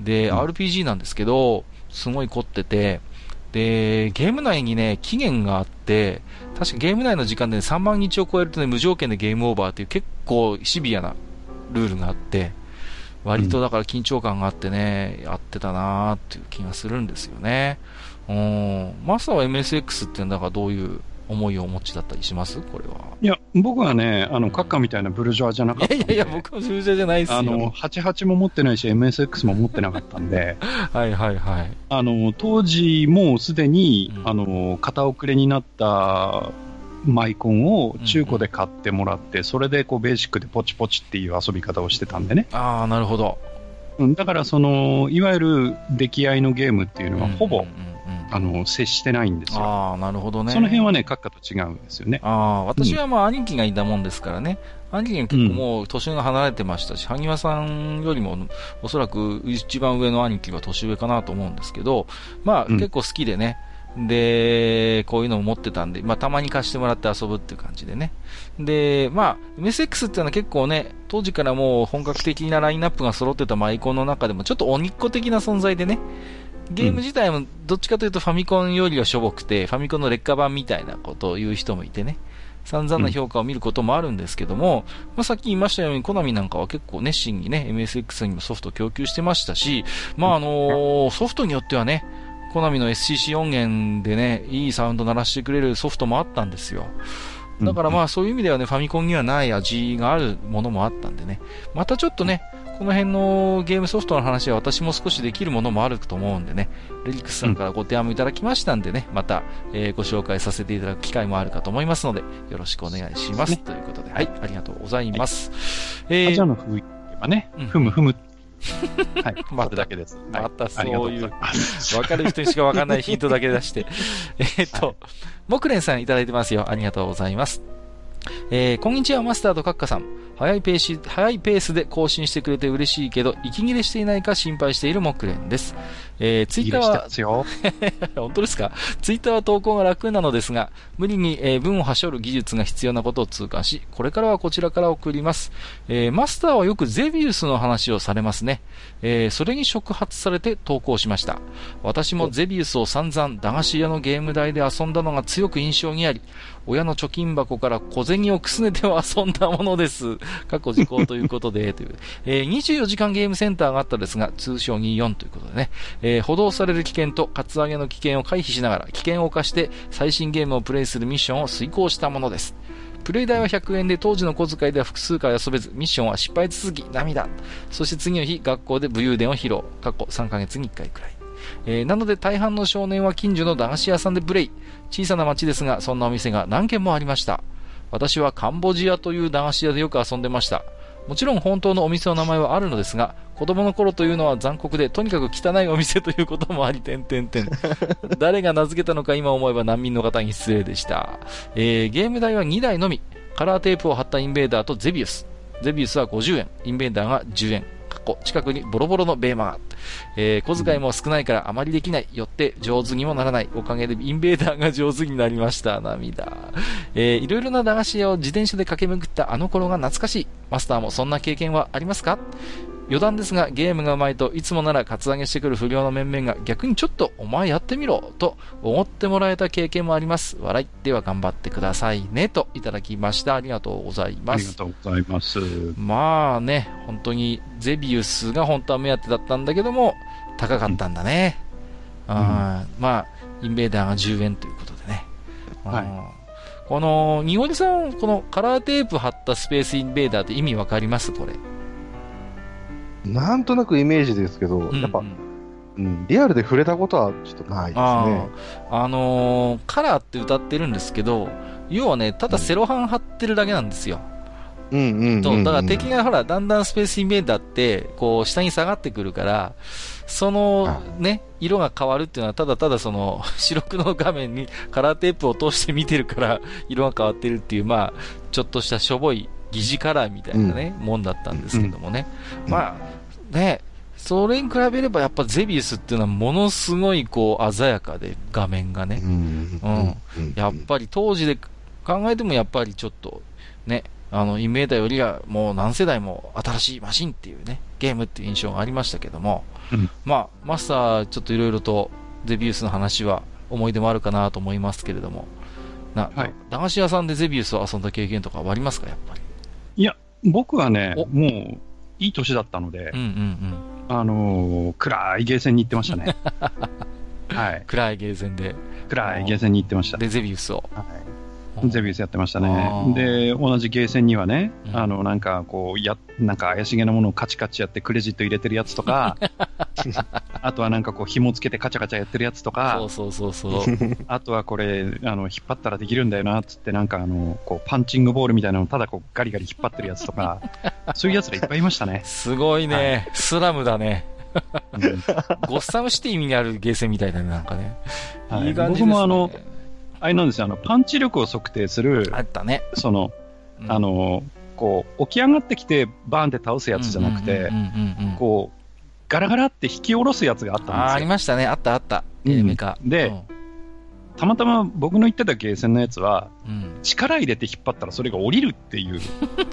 で、うん RPG なんですけど、すごい凝ってて、で、ゲーム内にね、期限があって、確かゲーム内の時間で、ね、3万日を超えるとね、無条件でゲームオーバーっていう結構シビアなルールがあって、割とだから緊張感があってね、やってたなーっていう気がするんですよね。うん。マスターは MSX ってだからどういう思いをお持ちだったりします？これは。いや、僕はね、あの、カッカみたいなブルジョアじゃなかったんで。いやいやいや、僕は数字じゃないですよ。あの、88も持ってないし、MSX も持ってなかったんで、[laughs] はいはいはい。あの、当時もうすでに、うんあの、片遅れになったマイコンを中古で買ってもらって、それでこうベーシックでポチポチっていう遊び方をしてたんでね。ああ、なるほど。うん、だからその、いわゆる出来合いのゲームっていうのはほぼ、うんうんうんうんあの、接してないんですよ。ああ、なるほどね。その辺はね、閣下と違うんですよね。ああ、私はまあ兄貴がいたもんですからね。兄貴が結構もう年が離れてましたし、萩和さんよりもおそらく一番上の兄貴は年上かなと思うんですけど、まあうん結構好きでね。で、こういうのを持ってたんで、まあたまに貸してもらって遊ぶっていう感じでね。で、まあ MSX っていうのは結構ね、当時からもう本格的なラインナップが揃ってたマイコンの中でもちょっと鬼っ子的な存在でね、ゲーム自体もどっちかというとファミコンよりはしょぼくて、ファミコンの劣化版みたいなことを言う人もいてね、散々な評価を見ることもあるんですけども、まあ、さっき言いましたように、コナミなんかは結構熱心にね、MSX にもソフトを供給してましたし、まああのソフトによってはね、コナミの SCC 音源でね、いいサウンド鳴らしてくれるソフトもあったんですよ。だからまあそういう意味ではね、ファミコンにはない味があるものもあったんでね、またちょっとね、この辺のゲームソフトの話は私も少しできるものもあると思うんでね、レリックスさんからご提案もいただきましたんでね、また、えーご紹介させていただく機会もあるかと思いますので、よろしくお願いします。ねということで、はい、ありがとうございます。えーアジアの風はねうん、ふむふむ。[laughs] はい。またそれだけです。はいまたそういうわかる人にしかわかんないヒントだけ出して。[laughs] えーっと、木蓮さんいただいてますよ。ありがとうございます。えー、こんにちは、マスターとカッカさん。早いペース、早いペースで更新してくれて嬉しいけど、息切れしていないか心配している木蓮です。えー、ツイッターは、よ [laughs] 本当ですか？ツイッターは投稿が楽なのですが、無理に、えー、文をはしょる技術が必要なことを痛感し、これからはこちらから送ります。えー、マスターはよくゼビウスの話をされますね。えー、それに触発されて投稿しました。私もゼビウスを散々駄菓子屋のゲーム台で遊んだのが強く印象にあり、親の貯金箱から小銭をくすねては遊んだものです。[laughs] 過去時効ということで、という。えー、24時間ゲームセンターがあったですが、通称24ということでね、えー、補導される危険とカツアゲの危険を回避しながら、危険を冒して最新ゲームをプレイするミッションを遂行したものです。プレイ代は100円で当時の小遣いでは複数回遊べず、ミッションは失敗続き、涙。そして次の日、学校で武勇伝を披露。過去3ヶ月に1回くらい。えー、なので大半の少年は近所の駄菓子屋さんでブレイ。小さな町ですが、そんなお店が何軒もありました。私はカンボジアという駄菓子屋でよく遊んでました。もちろん本当のお店の名前はあるのですが、子供の頃というのは残酷で、とにかく汚いお店ということもあり、てんてんてん。[laughs] 誰が名付けたのか今思えば難民の方に失礼でした。えー、ゲーム代は2台のみ。カラーテープを貼ったインベーダーとゼビウス。ゼビウスは50円、インベーダーが10円。こ近くにボロボロのベーマが。えー、小遣いも少ないからあまりできない。よって上手にもならない。おかげでインベーダーが上手になりました。涙。えー、いろいろな駄菓子屋を自転車で駆け巡ったあの頃が懐かしい。マスターもそんな経験はありますか？余談ですが、ゲームがうまいといつもならカツアゲしてくる不良の面々が逆にちょっとお前やってみろと思ってもらえた経験もあります。笑い。では頑張ってくださいね。といただきました。ありがとうございます。ありがとうございます。まあね、本当にゼビウスが本当は目当てだったんだけども、高かったんだね。うん、あまあ、インベーダーが10円ということでね。はい。この、ニゴリさん、このカラーテープ貼ったスペースインベーダーって意味わかります？これ。なんとなくイメージですけど、うんうん、やっぱ、うん、リアルで触れたことはちょっとないですね。あ、あのー、カラーって歌ってるんですけど、要はね、ただセロハン貼ってるだけなんですよ。うんうんだから敵がほら、だんだんスペースインベーダーって、こう、下に下がってくるから、そのね、色が変わるっていうのは、ただただその、[laughs] 白黒の画面にカラーテープを通して見てるから、色が変わってるっていう、まあ、ちょっとしたしょぼい疑似カラーみたいなね、うん、もんだったんですけどもね。うん、まあ、ね、それに比べればやっぱゼビウスっていうのはものすごいこう鮮やかで画面がね。うん。やっぱり当時で考えてもやっぱりちょっとね、あの、インベーダーよりはもう何世代も新しいマシンっていうね、ゲームっていう印象がありましたけども、うん、まあ、マスターちょっといろいろとゼビウスの話は思い出もあるかなと思いますけれども、な、はい、駄菓子屋さんでゼビウスを遊んだ経験とかはありますか、やっぱり？いや、僕はね、もう、いい年だったので、うんうんうん、あのー、暗いゲーセンに行ってましたね。[laughs] はい。暗いゲーセンで。暗いゲーセンに行ってました。で、ゼビウスを。はいゼビウスやってましたね。で、同じゲーセンにはね、うん、あの、なんか、こう、や、なんか怪しげなものをカチカチやってクレジット入れてるやつとか、[laughs] あとはなんかこう、紐つけてカチャカチャやってるやつとか、そうそうそうそう。あとはこれ、あの、引っ張ったらできるんだよな、つって、なんかあの、こう、パンチングボールみたいなのをただこう、ガリガリ引っ張ってるやつとか、[laughs] そういうやつらいっぱいいましたね。すごいね。はい、スラムだね。うん、[laughs] ゴッサムシティにあるゲーセンみたいだね、なんかね。はい、いい感じですね。僕もあの、あれなんですよ、あの、パンチ力を測定する、あったね。その、うん、あの、こう、起き上がってきてバーンって倒すやつじゃなくて、こう、ガラガラって引き下ろすやつがあったんですよ。あ、ありましたね。あったあった。ゲームか。で、うん、たまたま僕の言ってたゲーセンのやつは、うん、力入れて引っ張ったらそれが降りるっていう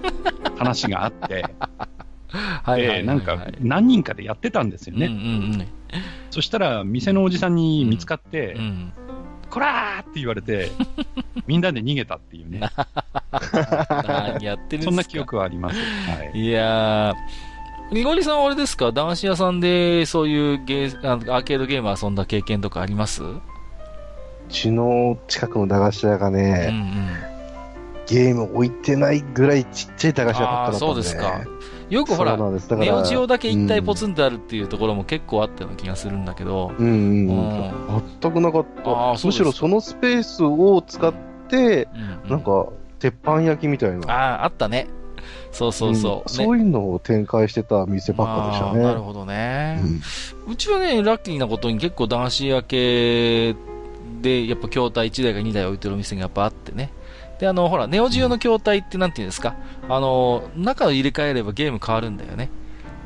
[laughs] 話があって、はい、はい、なんか何人かでやってたんですよね。うんうんうん、そしたら店のおじさんに見つかって、うんうんこらーって言われて、[laughs] みんなで逃げたっていうね。何やってるんですか？そんな記憶はあります。はい、いやー、にごりさんはあれですか？男子屋さんでそういうゲーアーケードゲーム遊んだ経験とかあります？うちの近くの駄菓子屋がね、うんうん、ゲーム置いてないぐらいちっちゃい駄菓子屋だったんで、そうですか。よくほら、ネオジオだけ一体ポツンとあるっていうところも結構あったような気がするんだけど。うん、うん、うん。全くなかった。むしろそのスペースを使って、うんうん、なんか、鉄板焼きみたいな。ああ、あったね。そうそうそう、うん、そういうのを展開してた店ばっかでしたね。なるほどね、うん、うちはね、ラッキーなことに結構男子焼けで、やっぱ筐体1台か2台置いてるお店がやっぱあってね。で、あの、ほら、ネオジオの筐体ってなんていうんですか、あの、中を入れ替えればゲーム変わるんだよね。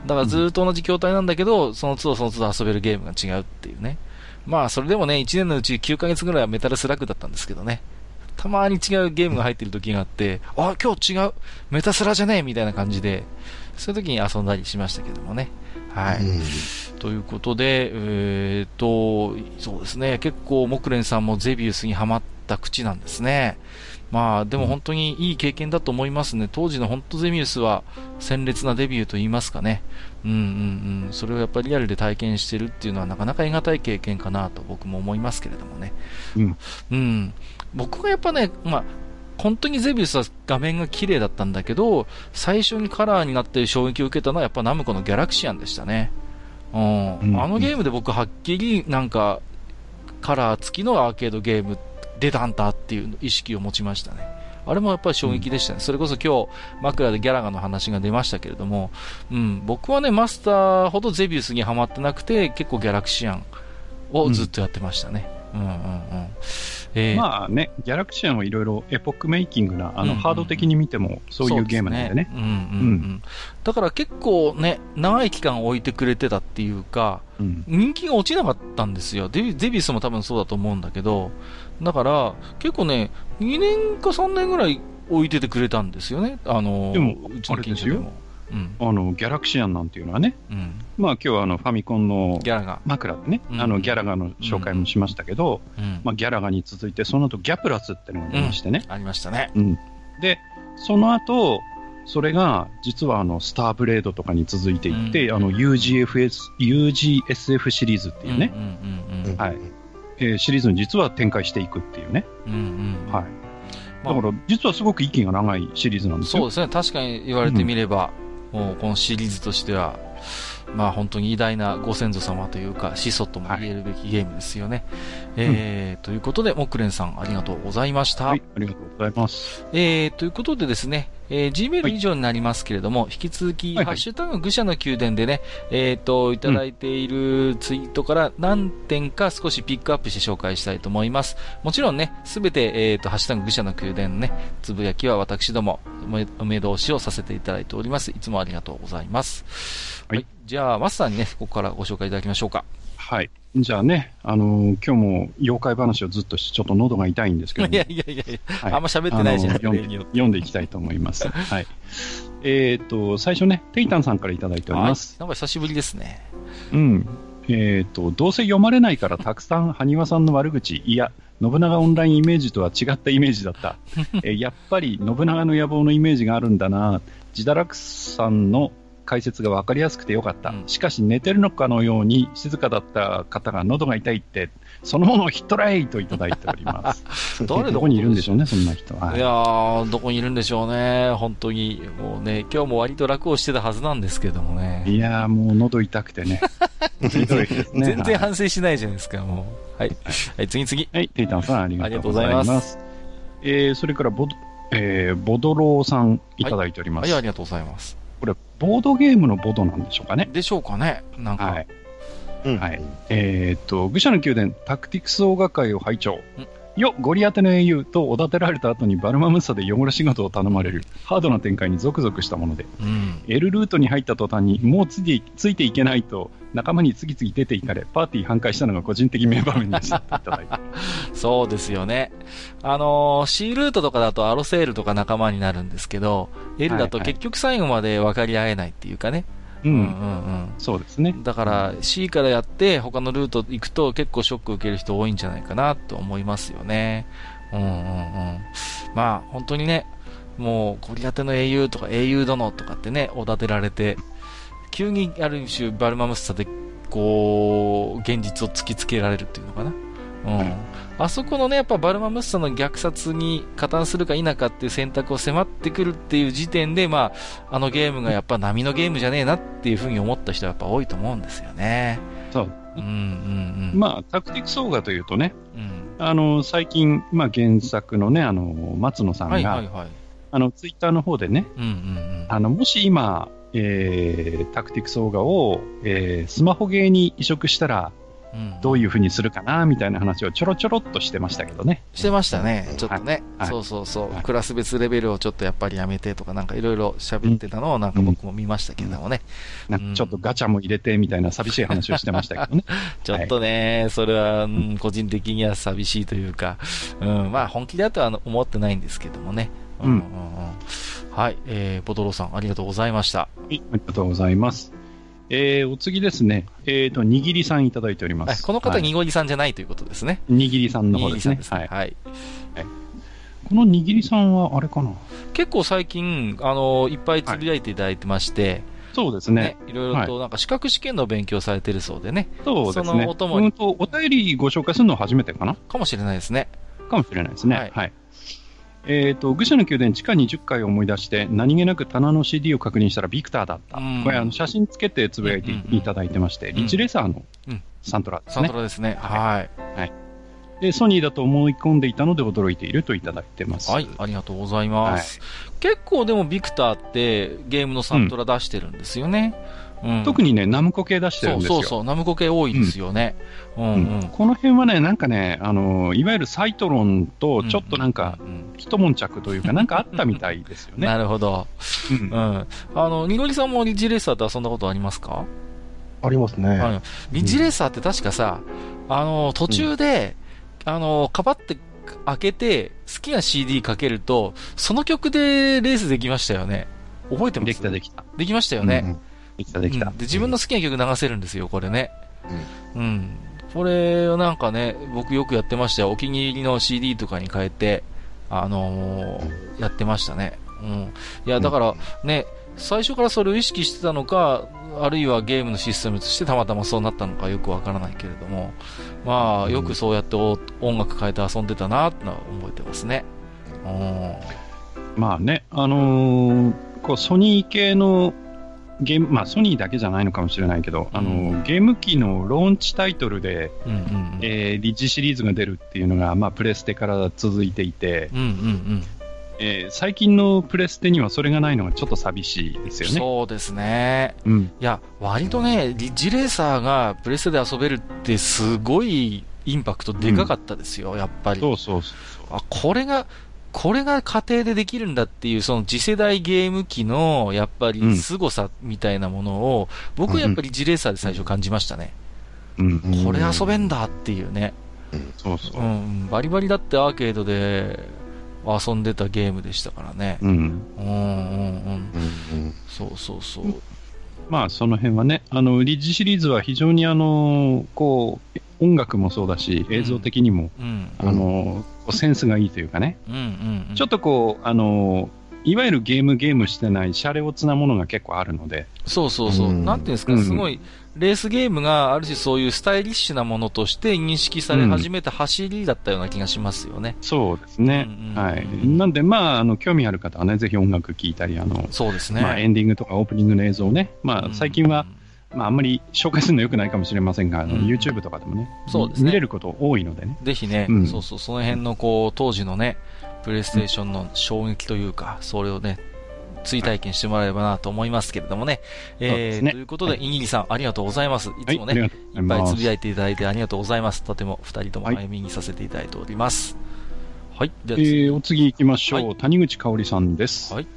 だからずっと同じ筐体なんだけど、その都度その都度遊べるゲームが違うっていうね。まあ、それでもね、1年のうち9ヶ月ぐらいはメタルスラックだったんですけどね。たまに違うゲームが入ってる時があって、あ、今日違うメタスラじゃねえみたいな感じで、そういう時に遊んだりしましたけどもね。はい。うんということで、えーっと、そうですね、結構、木蓮さんもゼビウスにはまった口なんですね。まあ、でも本当にいい経験だと思いますね。当時の本当ゼビウスは鮮烈なデビューと言いますかね。うんうんうん。それをやっぱりリアルで体験してるっていうのはなかなか得難い経験かなと僕も思いますけれどもね。うん。うん。僕はやっぱね、まあ、本当にゼビウスは画面が綺麗だったんだけど、最初にカラーになって衝撃を受けたのはやっぱナムコのギャラクシアンでしたね。うん。うんあのゲームで僕はっきりなんか、カラー付きのアーケードゲーム出たんだっていう意識を持ちましたね。あれもやっぱり衝撃でしたね。それこそ今日、枕でギャラガの話が出ましたけれども、うん、僕はね、マスターほどゼビウスにはまってなくて、結構ギャラクシアンをずっとやってましたね。うん、うん、うん。えーまあね、ギャラクシアンはいろいろエポックメイキングな、あの、うんうんハード的に見てもそういうゲームなんでね。そうんうんうん。だから結構ね、長い期間置いてくれてたっていうか、うん。人気が落ちなかったんですよ。デビデビウスも多分そうだと思うんだけど、だから結構ね、2年か3年ぐらい置いててくれたんですよね。あの、でもうちの近所でも。うん。あの、ギャラクシアンなんていうのはね、うん。まあ今日はあの、ファミコンのギャラが。枕でね、うんあの、ギャラガの紹介もしましたけど、うん。まあギャラガに続いて、その後ギャプラスっていうのが出ましてね。ありましたね。うん。で、その後、それが、実はあの、スターブレードとかに続いていって、うんあの、UGFS、UGSF シリーズっていうね、はいえーシリーズに実は展開していくっていうね。うん。うんうん。はい。まあだから、実はすごく息が長いシリーズなんですよ。そうですね。確かに言われてみれば、もうこのシリーズとしては、まあ本当に偉大なご先祖様というか、始祖とも言えるべきゲームですよね。えーということで、木蓮さんありがとうございました。はい、ありがとうございます。えー、ということでですね、えー、Gmail 以上になりますけれども、引き続き、はいはいハッシュタグ愚者の宮殿でね、えー、と、いただいているツイートから何点か少しピックアップして紹介したいと思います。もちろんね、すべて、えー、と、ハッシュタグ愚者の宮殿のね、つぶやきは私ども、お目通しをさせていただいております。いつもありがとうございます。はいじゃあ、マスターにね、ここからご紹介いただきましょうか。はい。じゃあね、あのー今日も妖怪話をずっとして、ちょっと喉が痛いんですけども、[laughs] いやいやいやいや、はいあんま喋ってないじゃん、読んで読んでいきたいと思います。[laughs] はい。えっ、と、最初ね、テイタンさんからいただいております。はいなんか久しぶりですね。うん。えっ、と、どうせ読まれないからたくさん埴輪さんの悪口、いや、信長オンラインイメージとは違ったイメージだった。[laughs] えーやっぱり信長の野望のイメージがあるんだな。自堕落さんの解説が分かりやすくてよかった。うんしかし寝てるのかのように静かだった方が喉が痛いって、そのものをヒットライといただいております。[laughs] どこにいるんでしょうね、そんな人は。いやー、どこにいるんでしょうね。本当に。もうね、今日も割と楽をしてたはずなんですけどもね。いやー、もう喉痛くてね。[laughs] ね。全然はい反省しないじゃないですか、もう。はい。はい、次次。はい、テイタンさんありがとうございま。ますえー、それからボド、えー、ボドローさんいただいております。はい、ありがとうございます。ボードゲームのボドなんでしょうかね。でしょうかねなんか。はい。うんはいえーっと、愚者の宮殿タクティクス大画会を拝聴ん。よ、ゴリ当ての英雄とおだてられた後にバルマムッサで汚れ仕事を頼まれる、ハードな展開にゾクゾクしたもので、うん。L ルートに入った途端にもうついてついていけないと仲間に次々出ていかれ、パーティー反壊したのが個人的名場面でしたっていただいて。[laughs] そうですよね。あのー、C ルートとかだとアロセールとか仲間になるんですけど、L だとはいはい結局最後まで分かり合えないっていうかね。う、うんうんそうですね。だから C からやって他のルート行くと結構ショック受ける人多いんじゃないかなと思いますよね。うんうんうん。まあ本当にね、もうゴリ当ての英雄とか英雄殿とかってね、おだてられて、急にある種バルマムッサでこう、現実を突きつけられるっていうのかな。うん。あそこのね、やっぱバルマムッサの虐殺に加担するか否かっていう選択を迫ってくるっていう時点で、まあ、あのゲームがやっぱ波のゲームじゃねえなっていうふうに思った人はやっぱ多いと思うんですよね。そう。うんうんうん。まあ、タクティクスオーガというとね、うん。あの、最近、まあ、原作のね、あの、松野さんが、はいはいはい。あの、ツイッターの方でね、うんうんうん。あの、もし今、えー、タクティクスオーガを、えー、スマホゲーに移植したら、うんどういうふうにするかな、みたいな話をちょろちょろっとしてましたけどね。してましたね、ちょっとね。はい。そうそうそう、はい。クラス別レベルをちょっとやっぱりやめてとか、なんかいろいろ喋ってたのをなんか僕も見ましたけどもね。なんかちょっとガチャも入れてみたいな寂しい話をしてましたけどね。ちょっとね、それは、うん個人的には寂しいというか、うん、まあ本気だとは思ってないんですけどもね。うんうんうん。はい、えー、ボトロさんありがとうございました。はい、ありがとうございます。えー、お次ですね。えーと、にぎりさんいただいております。はいこの方、はいにごりさんじゃないということですね。にぎりさんのに方ですね。はい。はい。このにぎりさんは、あれかな？結構最近、あの、いっぱいつぶやいていただいてまして、そうですねね。、いろいろとなんか資格試験の勉強されてるそうでね、そうですね。そのお供にうんと、お便りご紹介するのは初めてかな？かもしれないですね。かもしれないですね。ははいい。えっ、と、愚者の宮殿地下20階を思い出して、何気なく棚の CD を確認したらビクターだった。うんこれ、あの、写真つけてつぶやいていただいてまして、んリッチレーサーのうんサントラですねサント。ラですね。はい。で、ソニーだと思い込んでいたので驚いているといただいてます。はい、ありがとうございます。結構でもビクターってゲームのサントラ出してるんですよね。うん。特にね、ナムコ系出してるんですよ。そうそうそう、ナムコ系多いですよね。うんううんん。この辺はね、なんかね、あの、いわゆるサイトロンとちょっとなんか、うんうん一悶着というか、なんかあったみたいですよね。[laughs] なるほど。うんうん。あの、ニゴリさんもリッジレーサーと遊んだことありますか？ありますね。はいリッジレーサーって確かさ、あの、途中で、あの、かばって開けて、好きな CD かけると、その曲でレースできましたよね。覚えてます？できたできた。できましたよね。うんできたできた。うんで、自分の好きな曲流せるんですよ、これね。うん。これをなんかね、僕よくやってましたよ。お気に入りの CD とかに変えて、あのーやってましたね。うん。いや、だからね、最初からそれを意識してたのか、あるいはゲームのシステムとしてたまたまそうなったのかよくわからないけれども、まあ、よくそうやってお音楽変えて遊んでたなってのは覚えてますね。うん。まあね、あのーこうソニー系のゲーム、まあソニーだけじゃないのかもしれないけど、あのーゲーム機のローンチタイトルで、うんうんうん。えーリッジシリーズが出るっていうのが、まあプレステから続いていて、うんうんうん。えー最近のプレステにはそれがないのがちょっと寂しいですよね。そうですね。うん。いや、割とね、リッジレーサーがプレステで遊べるってすごいインパクトでかかったですよ、やっぱり。そうそうそう。あ、これが、これが家庭でできるんだっていう、その次世代ゲーム機の、やっぱり凄さみたいなものを、僕はやっぱりジレーサーで最初感じましたね。うん。うんこれ遊べんだっていうね。そうそうう。ん、バリバリだってアーケードで遊んでたゲームでしたからね。うん。うん、うん、うん。うんうんそうそうそう。まあその辺はね、あの、リッジシリーズは非常にあの、こう、音楽もそうだし、映像的にも、うん、あの、こうセンスがいいというかね、うん、うんうん。ちょっとこう、あの、いわゆるゲームゲームしてない、シャレオツなものが結構あるので、そうそうそう。うんなんていうんですか、うんすごい、レースゲームがある種そういうスタイリッシュなものとして認識され始めた走りだったような気がしますよね。そうですね。うんうんはい。なんで、まあ、あの、興味ある方はね、ぜひ音楽聴いたり、あの、そうですね。まあ、エンディングとかオープニングの映像をね、まあ、うん最近は、、まあ、あんまり紹介するの良くないかもしれませんが、あのうん YouTube とかでもね、そうですね見れること多いのでね。ぜひね、うんそうそう、その辺のこう、当時のね、プレイステーションの衝撃というか、それをね、追体験してもらえればなと思いますけれどもね。えー、ねということで、はいイギリさん、ありがとうございます。いつもね、はい、いっぱい。つぶやいていただいてありがとうございます。とても二人ともはい早めにさせていただいております。はい。ではえ次、ーお次行きましょう。はい谷口香織さんです。はい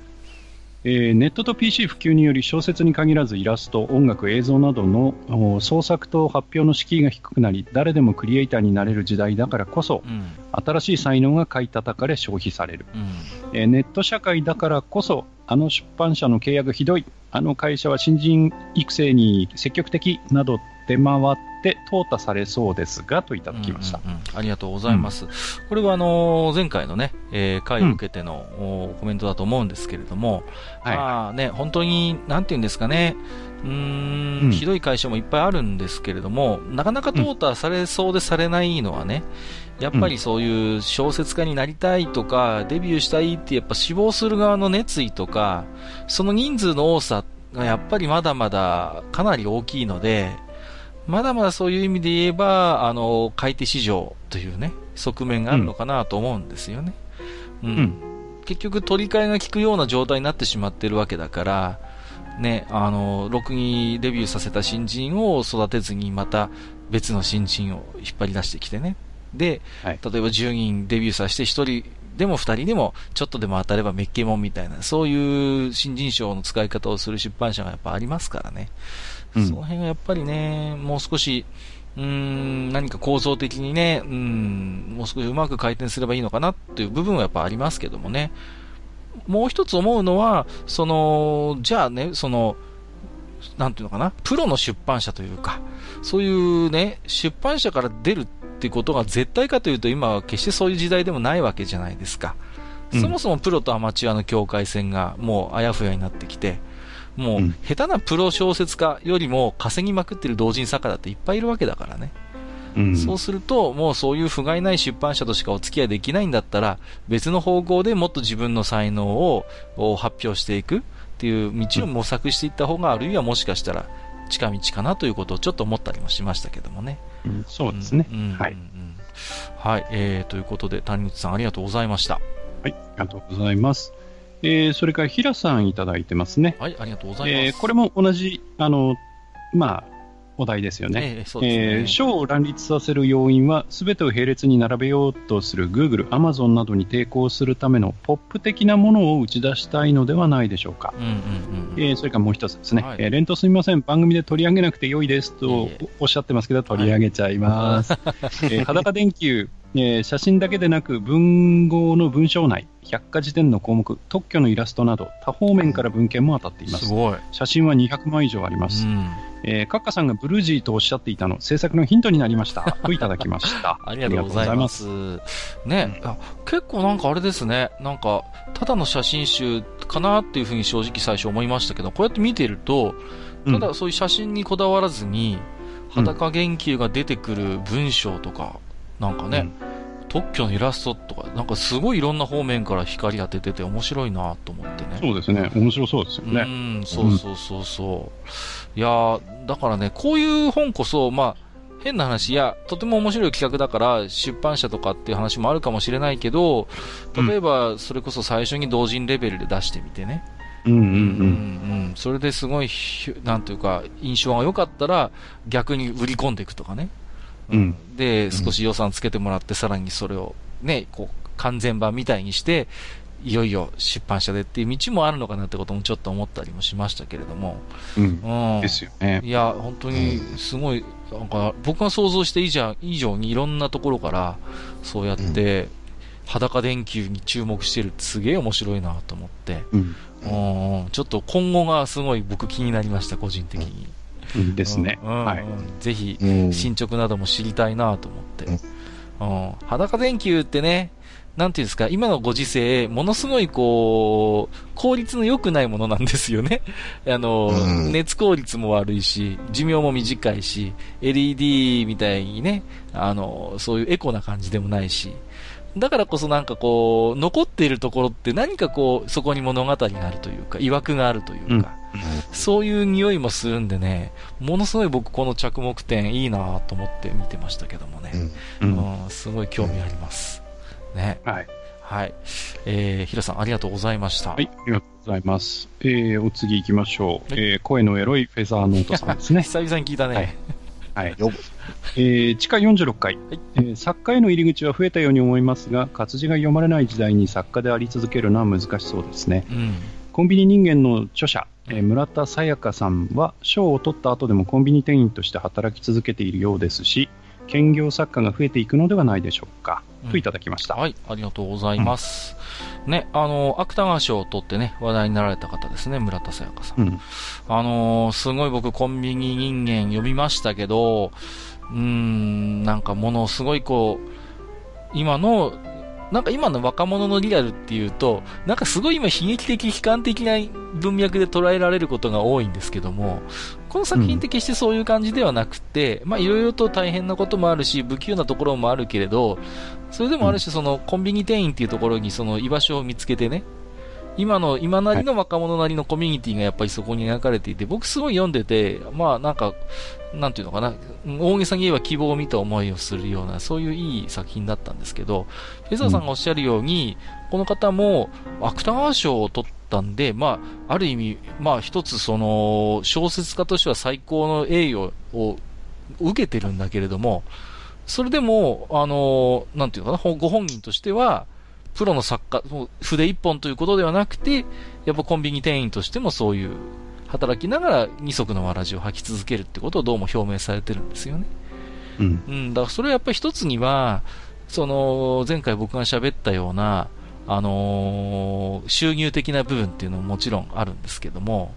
えーネットと PC 普及により小説に限らずイラスト、音楽、映像などのお創作と発表の敷居が低くなり、誰でもクリエイターになれる時代だからこそ、うん、新しい才能が買い叩かれ消費される。うん、えーネット社会だからこそ、あの出版社の契約ひどい、あの会社は新人育成に積極的など出回って淘汰されそうですが、といただきました。うんうんうん。ありがとうございます。これはあのー前回のね、えー回を受けての、おコメントだと思うんですけれども、はい。まあね、本当に、なんて言うんですかね、うーんうん。ひどい会社もいっぱいあるんですけれども、なかなか淘汰されそうでされないのはね、やっぱりそういう小説家になりたいとか、デビューしたいってやっぱ志望する側の熱意とか、その人数の多さがやっぱりまだまだかなり大きいので、まだまだそういう意味で言えば、あの、買い手市場というね、側面があるのかなと思うんですよね。うん。うん結局取り替えが効くような状態になってしまってるわけだから、ね、あの、ろくにデビューさせた新人を育てずにまた別の新人を引っ張り出してきてね。で、はい例えば10人デビューさせて1人でも2人でもちょっとでも当たればメッケモンみたいな、そういう新人賞の使い方をする出版社がやっぱありますからね。うんその辺がやっぱりね、もう少し、うーん、何か構造的にね、うん、もう少しうまく回転すればいいのかなっていう部分はやっぱありますけどもね。もう一つ思うのは、その、じゃあね、その、なんていうのかな、プロの出版社というか、そういうね、出版社から出るっていうことが絶対かというと、今は決してそういう時代でもないわけじゃないですか。うんそもそもプロとアマチュアの境界線がもうあやふやになってきて、もううん下手なプロ小説家よりも稼ぎまくってる同人作家だっていっぱいいるわけだからね。うん。そうすると、もうそういう不甲斐ない出版社としかお付き合いできないんだったら、別の方向でもっと自分の才能をを発表していくっていう道を模索していった方が、あるいはもしかしたら近道かなということをちょっと思ったりもしましたけどもね。うんそうですね。うんうんはい。うんはい、えー、ということで、谷口さんありがとうございました。はい。ありがとうございます。えー、それから、平さんいただいてますね。はい、ありがとうございます。えー、これも同じ、あの、まあ、お題ですよね。えーそうですね。えー賞を乱立させる要因は、すべてを並列に並べようとする Google、Amazon などに抵抗するためのポップ的なものを打ち出したいのではないでしょうか。うんうんうん。えーそれからもう一つですね、はいえー連投すみません、番組で取り上げなくて良いですとおっしゃってますけど、取り上げちゃいます。[laughs] えー裸電球、えー写真だけでなく、文豪の文章内、百科事典の項目、特許のイラストなど、多方面から文献も当たっていますす。ごい。写真は200枚以上あります。うん。えーカッカさんがブルージーとおっしゃっていたの、制作のヒントになりました。[laughs] といただきました。[laughs] ありがとうございます。ね、あ結構なんかあれですね、なんか、ただの写真集かなっていうふうに正直最初思いましたけど、こうやって見てると、ただそういう写真にこだわらずに、裸言及が出てくる文章とか、なんかね、特許のイラストとか、なんかすごいいろんな方面から光当ててて面白いなと思ってね。そうですね。面白そうですようね。ん、そうそうそうそう。いやーだからね、こういう本こそ、まあ、変な話、いや、とても面白い企画だから、出版社とかっていう話もあるかもしれないけど、例えば、それこそ最初に同人レベルで出してみてね。うんうんうん。うんうんそれですごいひ、なんていうか、印象が良かったら、逆に売り込んでいくとかね。うんで、少し予算つけてもらって、さらにそれを、ね、こう、完全版みたいにして、いよいよ出版社でっていう道もあるのかなってこともちょっと思ったりもしましたけれども。うん。うん。ですよね。いや、本当にすごい、なんか、僕が想像して以上以上にいろんなところから、そうやって、裸電球に注目してるすげえ面白いなと思って、うんちょっと今後がすごい僕気になりました、個人的に。うんですね。うんうんはい。ぜひ、うん進捗なども知りたいなと思って。うん、裸電球ってね、なんていうんですか、今のご時世、ものすごいこう、効率の良くないものなんですよね。[laughs] あの、うん熱効率も悪いし、寿命も短いし、LED みたいにね、あの、そういうエコな感じでもないし、だからこそなんかこう、残っているところって何かこう、そこに物語があるというか、曰くがあるというか、そういう匂いもするんでね、ものすごい僕この着目点いいなと思って見てましたけどもね、う。うんん、すごい興味あります。ね。はい。はい。えー、ヒロさんありがとうございました。はい。ありがとうございます。えー、お次行きましょう。はいえー、声のエロいフェザーノートさんですね。[laughs] 久々に聞いたね。はいはい。よえー、地下46階、はいえー作家への入り口は増えたように思いますが、活字が読まれない時代に作家であり続けるのは難しそうですね。うん。コンビニ人間の著者、えー村田沙耶香さんは賞を取った後でもコンビニ店員として働き続けているようですし、兼業作家が増えていくのではないでしょうか。うんといただきました。はい、ありがとうございます。ね、あの、芥川賞を取ってね、話題になられた方ですね、村田沙耶香さん。うん。あのーすごい僕コンビニ人間読みましたけど、うーん、なんかものすごいこう、今の、なんか今の若者のリアルっていうと、なんかすごい今悲劇的悲観的な文脈で捉えられることが多いんですけども、この作品って決してそういう感じではなくて、まあいろいろと大変なこともあるし、不器用なところもあるけれど、それでもある種そのコンビニ店員っていうところにその居場所を見つけてね、今の、今なりの若者なりのコミュニティがやっぱりそこに描かれていて、僕すごい読んでて、まあなんか、なんていうのかな、大げさに言えば希望を見た思いをするような、そういういい作品だったんですけど、フェザーさんがおっしゃるように、この方も芥川賞を取ったんで、まあ、ある意味、まあ一つその、小説家としては最高の栄誉を受けてるんだけれども、それでも、あの、なんていうのかな、ご本人としては、プロの作家、筆一本ということではなくて、やっぱコンビニ店員としてもそういう、働きながら二足のわらじを履き続けるってことをどうも表明されてるんですよね。うん。うん、だからそれはやっぱり一つには、その、前回僕が喋ったような、あのー、収入的な部分っていうのももちろんあるんですけども、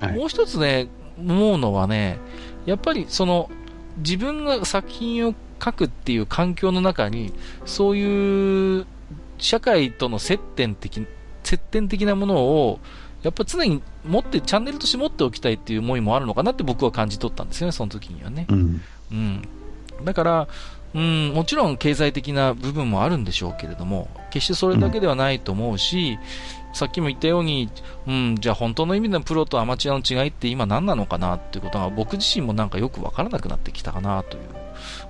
はい、もう一つね、思うのはね、やっぱりその、自分が作品を書くっていう環境の中に、そういう社会との接点的、接点的なものを、やっぱ常に持って、チャンネルとして持っておきたいっていう思いもあるのかなって僕は感じ取ったんですよね、その時にはね。うん。うん。だから、うん、もちろん経済的な部分もあるんでしょうけれども、決してそれだけではないと思うし、うん、さっきも言ったように、うん、じゃあ本当の意味でのプロとアマチュアの違いって今何なのかなっていうことが僕自身もなんかよくわからなくなってきたかなという。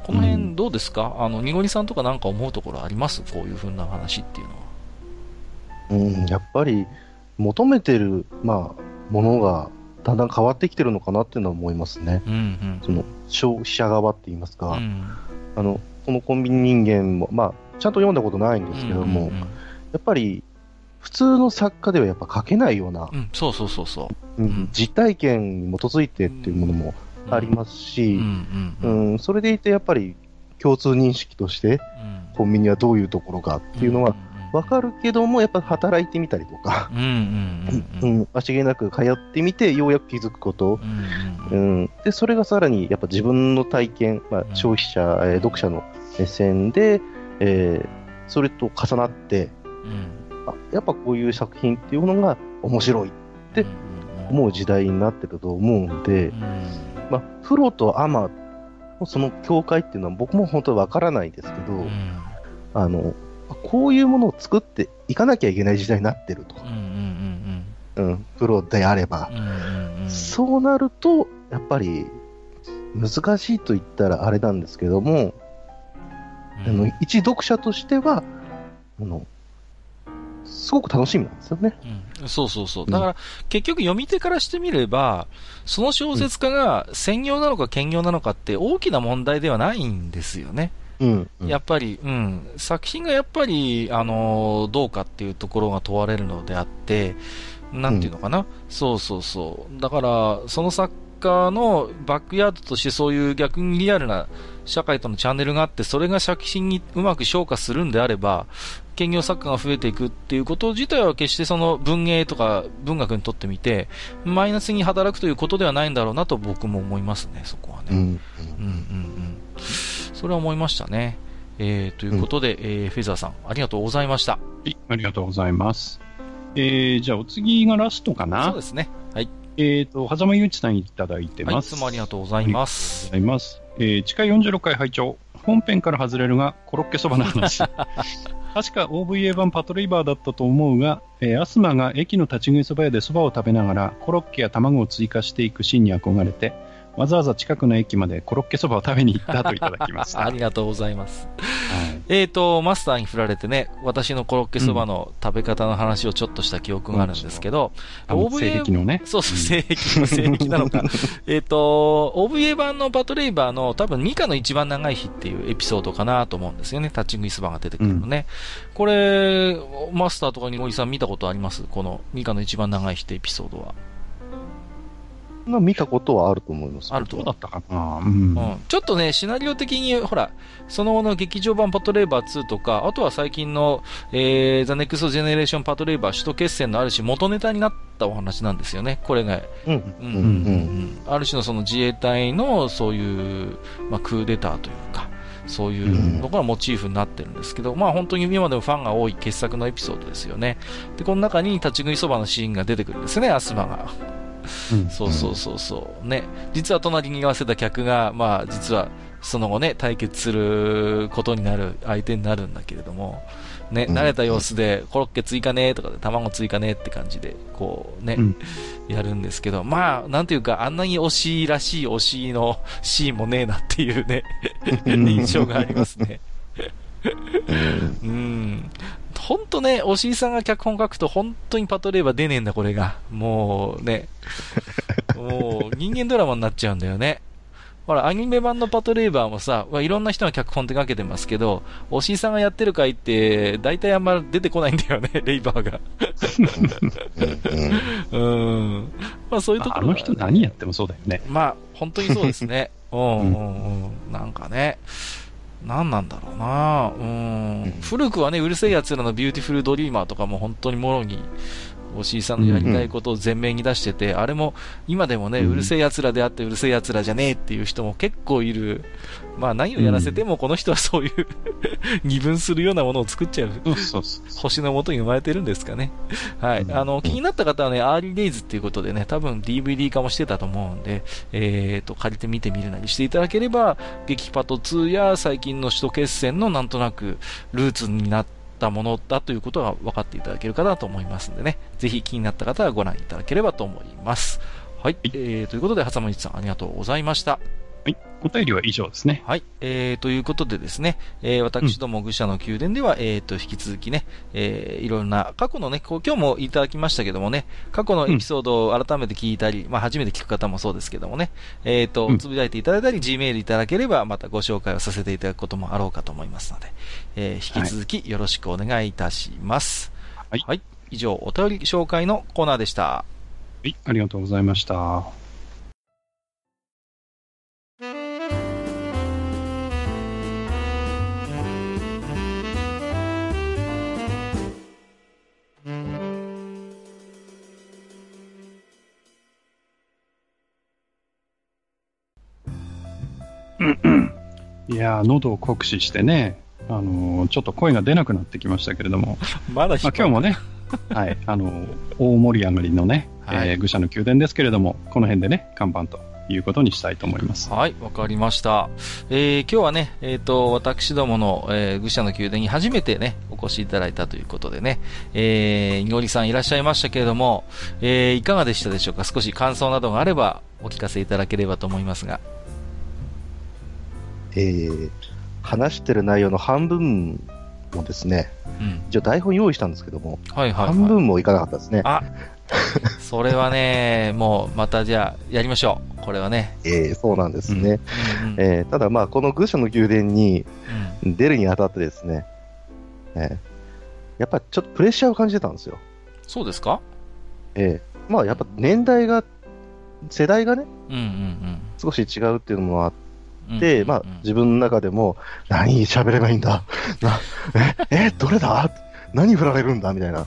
この辺どうですか、うん、あの、にごりさんとかなんか思うところあります？こういうふうな話っていうのは。うん、やっぱり求めてる、まあ、ものがだんだん変わってきてるのかなっていうのは思いますね。うんうん、その消費者側って言いますか、うん、あの、このコンビニ人間も、まあ、ちゃんと読んだことないんですけども、うんうんうん、やっぱり、普通の作家ではやっぱ書けないような、うん、そうそうそうそう、うん、実体験に基づいてっていうものもありますし、うんそれでいてやっぱり共通認識として、コンビニはどういうところかっていうのはわかるけども、やっぱ働いてみたりとか、間違いなく通ってみて、ようやく気づくこと、うん、でそれがさらにやっぱ自分の体験、まあ、消費者、えー、読者の目線で、えー、それと重なって、あやっぱこういう作品っていうのが面白いって思う時代になってると思うんで、まあ、プロとアマのその境界っていうのは僕も本当にわからないですけど、あの、こういうものを作っていかなきゃいけない時代になってると。うん、プロであれば、そうなると、やっぱり、難しいと言ったらあれなんですけども、あの一読者としては、あのすごく楽しみなんですよね。うん、そうそうそう。だから、結局読み手からしてみれば、その小説家が専業なのか兼業なのかって大きな問題ではないんですよね。うん、やっぱり、うん、作品がやっぱり、あの、どうかっていうところが問われるのであって、なんていうのかな、うん、そうそうそう。だから、その作家のバックヤードとしてそういう逆にリアルな社会とのチャンネルがあって、それが作品にうまく昇華するんであれば、兼業作家が増えていくっていうこと自体は決してその文芸とか文学にとってみて、マイナスに働くということではないんだろうなと僕も思いますね、そこはね。うん、うん、うんうんそれは思いましたね。えー、ということで、うん、えー、フェザーさん、ありがとうございました。はい、ありがとうございます。えー、じゃあお次がラストかな？そうですね。はい。えっ、ー、と、狭間祐一さんいただいてます。はい、いつもありがとうございます。ありがとうございます。えー、地下46回拝聴本編から外れるが、コロッケそばの話。[laughs] 確か OVA 版パトレイバーだったと思うが、えー、アスマが駅の立ち食いそば屋でそばを食べながらコロッケや卵を追加していくシーンに憧れて、わざわざ近くの駅までコロッケそばを食べに行ったといただきました。[laughs] ありがとうございます。はい、えっ、ー、と、マスターに振られてね、私のコロッケそばの食べ方の話をちょっとした記憶があるんですけど、うん、OVA、のね。そうそう、性癖の性癖なのか。[laughs] えっと、OVA 版のパトレイバーの多分ミカの一番長い日っていうエピソードかなと思うんですよね。タッチングイスバーが出てくるのね。うん、これ、マスターとかにおじさん見たことあります？この二課の一番長い日ってエピソードは。が見たことはあると思います。あると。だったかな、うん、うん。ちょっとね、シナリオ的に、ほら、その後の劇場版パトレーバー2とか、あとは最近の、えー、 THE NEXT GENERATION パトレーバー首都決戦のある種元ネタになったお話なんですよね。これが。うん。うん。うん。うん。ある種のその自衛隊のそういう、まあ、クーデターというか、そういうのがモチーフになってるんですけど、うん、まあ本当に今でもファンが多い傑作のエピソードですよね。で、この中に立ち食いそばのシーンが出てくるんですね、アスマが。そうそうそうそう。ね。実は隣に居合わせた客が、まあ実はその後ね、対決することになる相手になるんだけれども、ね、慣れた様子で、コロッケ追加ねとかで、卵追加ねって感じで、こうね、うん、やるんですけど、まあ、なんていうか、あんなに推しらしい推しの [laughs] シーンもねえなっていうね、[laughs] 印象がありますね。[laughs] うん。ほんとね、押井さんが脚本書くと本当にパトレーバー出ねえんだ、これが。もうね。[laughs] もう人間ドラマになっちゃうんだよね。ほら、アニメ版のパトレーバーもさ、まあ、いろんな人が脚本手掛けてますけど、おしいさんがやってる回って、大体あんま出てこないんだよね、レイバーが。うん。うん。まあそういうところ。あの人何やってもそうだよね。まあ、本当にそうですね。[laughs] うんうんうん。なんかね。何なんだろうなうん。古くはね、うる星やつらのビューティフルドリーマーとかも本当にもろに押井さんのやりたいことを前面に出してて、うん、あれも今でもね、うる星やつらであってうる星やつらじゃねえっていう人も結構いる。まあ何をやらせてもこの人はそういう [laughs] 二分するようなものを作っちゃう。星のもとに生まれてるんですかね。はい。あの、気になった方はね、アーリーデイズっていうことでね、多分 DVD 化もしてたと思うんで、えっ、ー、と、借りて見てみるなりしていただければ、激パト2や最近の首都決戦のなんとなくルーツになってったものだということが分かっていただけるかなと思いますんでね、ぜひ気になった方はご覧いただければと思います。はい。えー、ということで、はさまにちさんありがとうございました。はい。お便りは以上ですね。はい。えー、ということでですね、えー、私ども愚者の宮殿では、うん、えー、と、引き続きね、えー、いろんな、過去のね、こう今日もいただきましたけどもね、過去のエピソードを改めて聞いたり、うん、まあ、初めて聞く方もそうですけどもね、えー、と、つぶやいていただいたり、G メールいただければ、またご紹介をさせていただくこともあろうかと思いますので、えー、引き続きよろしくお願いいたします。はい。はい。以上、お便り紹介のコーナーでした。はい、ありがとうございました。いや喉を酷使してね、あのー、ちょっと声が出なくなってきましたけれども、[laughs] まだ、まあ、今日もね、[laughs] はい、あのー、大盛り上がりのね、はい、えー、愚者の宮殿ですけれども、この辺でね、看板ということにしたいと思います。はい、わかりました。えー、今日はね、えっ、ー、と、私どもの、えー、愚者の宮殿に初めてね、お越しいただいたということでね、えー、いのりさんいらっしゃいましたけれども、えー、いかがでしたでしょうか？少し感想などがあればお聞かせいただければと思いますが。えー、話してる内容の半分もですね、うん、一応台本用意したんですけども、はいはいはい、半分もいかなかったですね。あそれはね、[laughs] もうまたじゃあやりましょう。これはね。えー、そうなんですね。うんうん、えー、ただまあ、この愚者の宮殿に出るにあたってですね、うん、えー、やっぱちょっとプレッシャーを感じてたんですよ。そうですか？ええー、まあやっぱ年代が、世代がね、うんうんうん、少し違うっていうのもあっまあ、自分の中でも、何喋ればいいんだ？[laughs] な、え、え、どれだ？何振られるんだ？みたいな。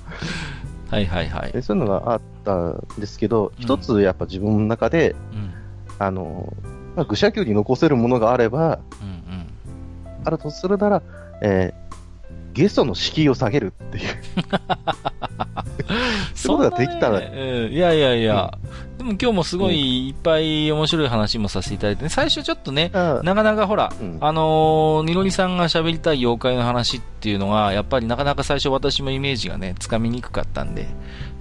はいはいはい。そういうのがあったんですけど、一、つやっぱ自分の中で、うん、あの、まあ、愚者級に残せるものがあれば、うんうん、あるとするなら、えー、ゲストの敷居を下げるっていう。[laughs] そういうことができたら、ね、いやいやいや、うん、でも今日もすごいいっぱい面白い話もさせていただいて、ね、最初ちょっとね、なかなかほら、うん、あのー、ニロニさんが喋りたい妖怪の話っていうのが、やっぱりなかなか最初私もイメージがね、つかみにくかったんで、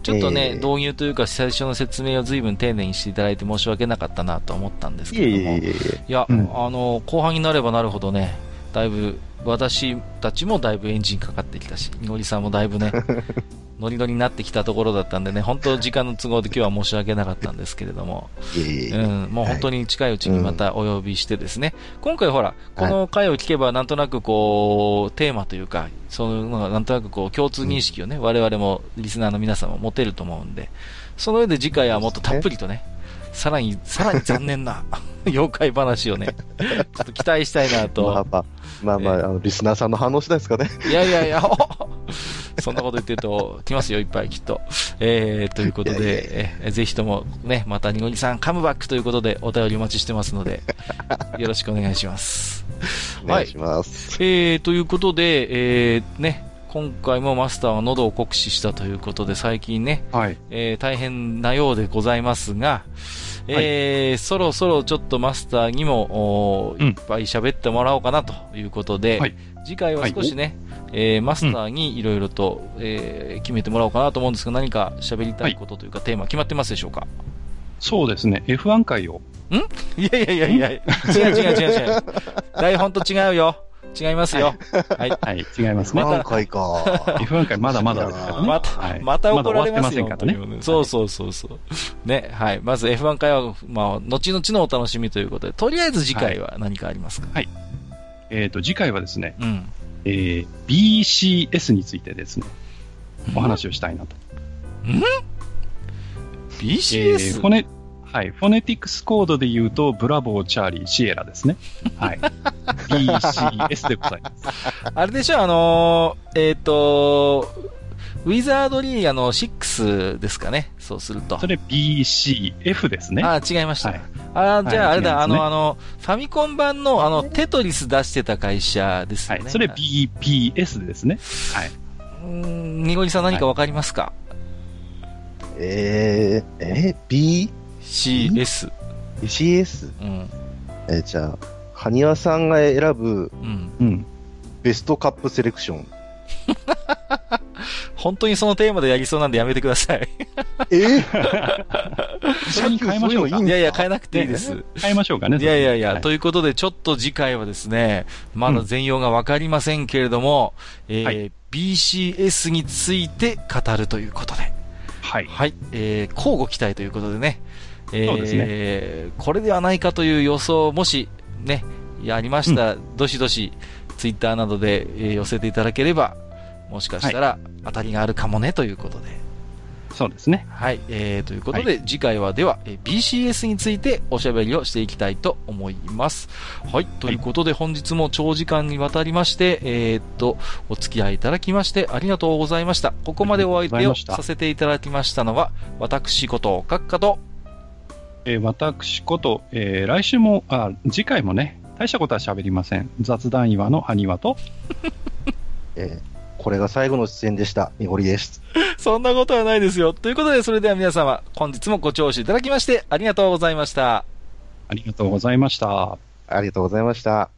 ちょっとね、えー、導入というか最初の説明を随分丁寧にしていただいて申し訳なかったなと思ったんですけども、いや、うん、あのー、後半になればなるほどね、だいぶ、私たちもだいぶエンジンかかってきたし、ニゴリさんもだいぶね、[laughs] ノリノリになってきたところだったんでね、本当時間の都合で今日は申し訳なかったんですけれども、うん、もう本当に近いうちにまたお呼びしてですね、今回ほら、この回を聞けばなんとなくこう、テーマというか、そのなんとなくこう、共通認識をね、我々もリスナーの皆さんも持てると思うんで、その上で次回はもっとたっぷりとね、さらに、さらに残念な [laughs] 妖怪話をね、ちょっと期待したいなと。まあまあ、まあ、まあ、あのリスナーさんの反応次第ですかね。いやいやいや、[laughs] そんなこと言ってると、来ますよ、いっぱい、きっと。えー、ということで、えぜひともね、また、にごにさん、カムバックということで、お便りお待ちしてますので、よろしくお願いします。お願いします。はい、えー、ということで、えー、ね、今回もマスターは喉を酷使したということで、最近ね、はい、えー、大変なようでございますが、えー、そろそろちょっとマスターにも、いっぱい喋ってもらおうかなということで、はい、次回は少しね、はい、えー、マスターにいろいろと、うん、えー、決めてもらおうかなと思うんですが、何か喋りたいことというか、テーマ決まってますでしょうか？そうですね、F1 回を。ん？いやいやいやいや、違う違う違う違う。[laughs] 台本と違うよ。違いますよ。はい。はい、違いますね。何回か。F1 回まだまだですからね。また、はいまた怒られますよ。まだねそうそうそうそう。ね、はい。まず F1 回は、まあ、後々のお楽しみということで、とりあえず次回は何かありますか、えっ、と、次回はですね、うん。えー BCS についてですね、お話をしたいなと。え BCS? はい、フォネティクスコードで言うと、ブラボー、チャーリー、シエラですね。はい。[laughs] BCS でございます。あれでしょ、あのーえっ、と、ウィザードリーあの6ですかね。そうすると。それ BCF ですね。あー違いました。はいあーじゃあ、はいあれだ、違いねあの、あの、ファミコン版の、あの、テトリス出してた会社ですよね。はい。それ BPS ですね。はい。うーん、にごりさん何かわかりますか、えー、え、B? ?CS。CS? うん。えーじゃあ、ハニワさんが選ぶうん。うん。ベストカップセレクション。[laughs] 本当にそのテーマでやりそうなんでやめてください。え？[laughs] ー、一緒に変えましょうかいいんいやいや、変えなくていいです。変えましょうかね。いやいやいや、はいということで、ちょっと次回はですね、まだ全容がわかりませんけれども、えーはい BCS について語るということで、はい。はい、えー、交互期待ということでね、えこれではないかという予想、もし、ね、やりました、どしどし、ツイッターなどで、えー寄せていただければ、もしかしたら当たりがあるかもねということで、そうですね。はい、えー、ということで、次回はでは、えー BCS についておしゃべりをしていきたいと思います。はい、ということで本日も長時間にわたりまして、えーっと、お付き合いいただきましてありがとうございました。ここまでお相手をさせていただきましたのは、私こと、閣下と、えー私こと、えー来週も、あ、次回もね、大したことは喋りません。雑談岩の埴輪と、[laughs] えーこれが最後の出演でした。みほりです。[laughs] そんなことはないですよ。ということで、それでは皆様、本日もご聴取いただきましてありがとうございました。ありがとうございました。ありがとうございました。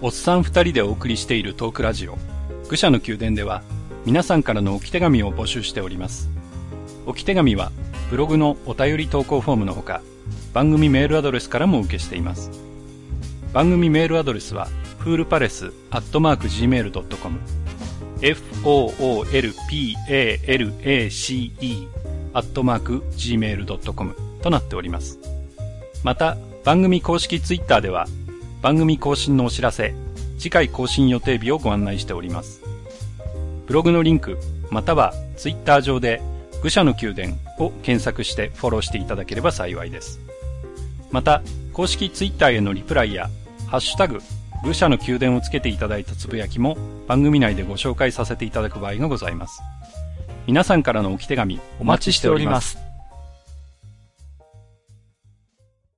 おっさん二人でお送りしているトークラジオ、愚者の宮殿では、皆さんからの置き手紙を募集しております。置き手紙は、ブログのお便り投稿フォームのほか、番組メールアドレスからも受けしています。番組メールアドレスは、フールパレスアットマーク Gmail.com、f-o-o-l-p-a-l-a-c-e アットマーク Gmail.com となっております。また、番組公式ツイッターでは、番組更新のお知らせ、次回更新予定日をご案内しております。ブログのリンク、またはツイッター上で、愚者の宮殿を検索してフォローしていただければ幸いです。また、公式ツイッターへのリプライや、ハッシュタグ、愚者の宮殿をつけていただいたつぶやきも番組内でご紹介させていただく場合がございます。皆さんからの置き手紙お待ちしております。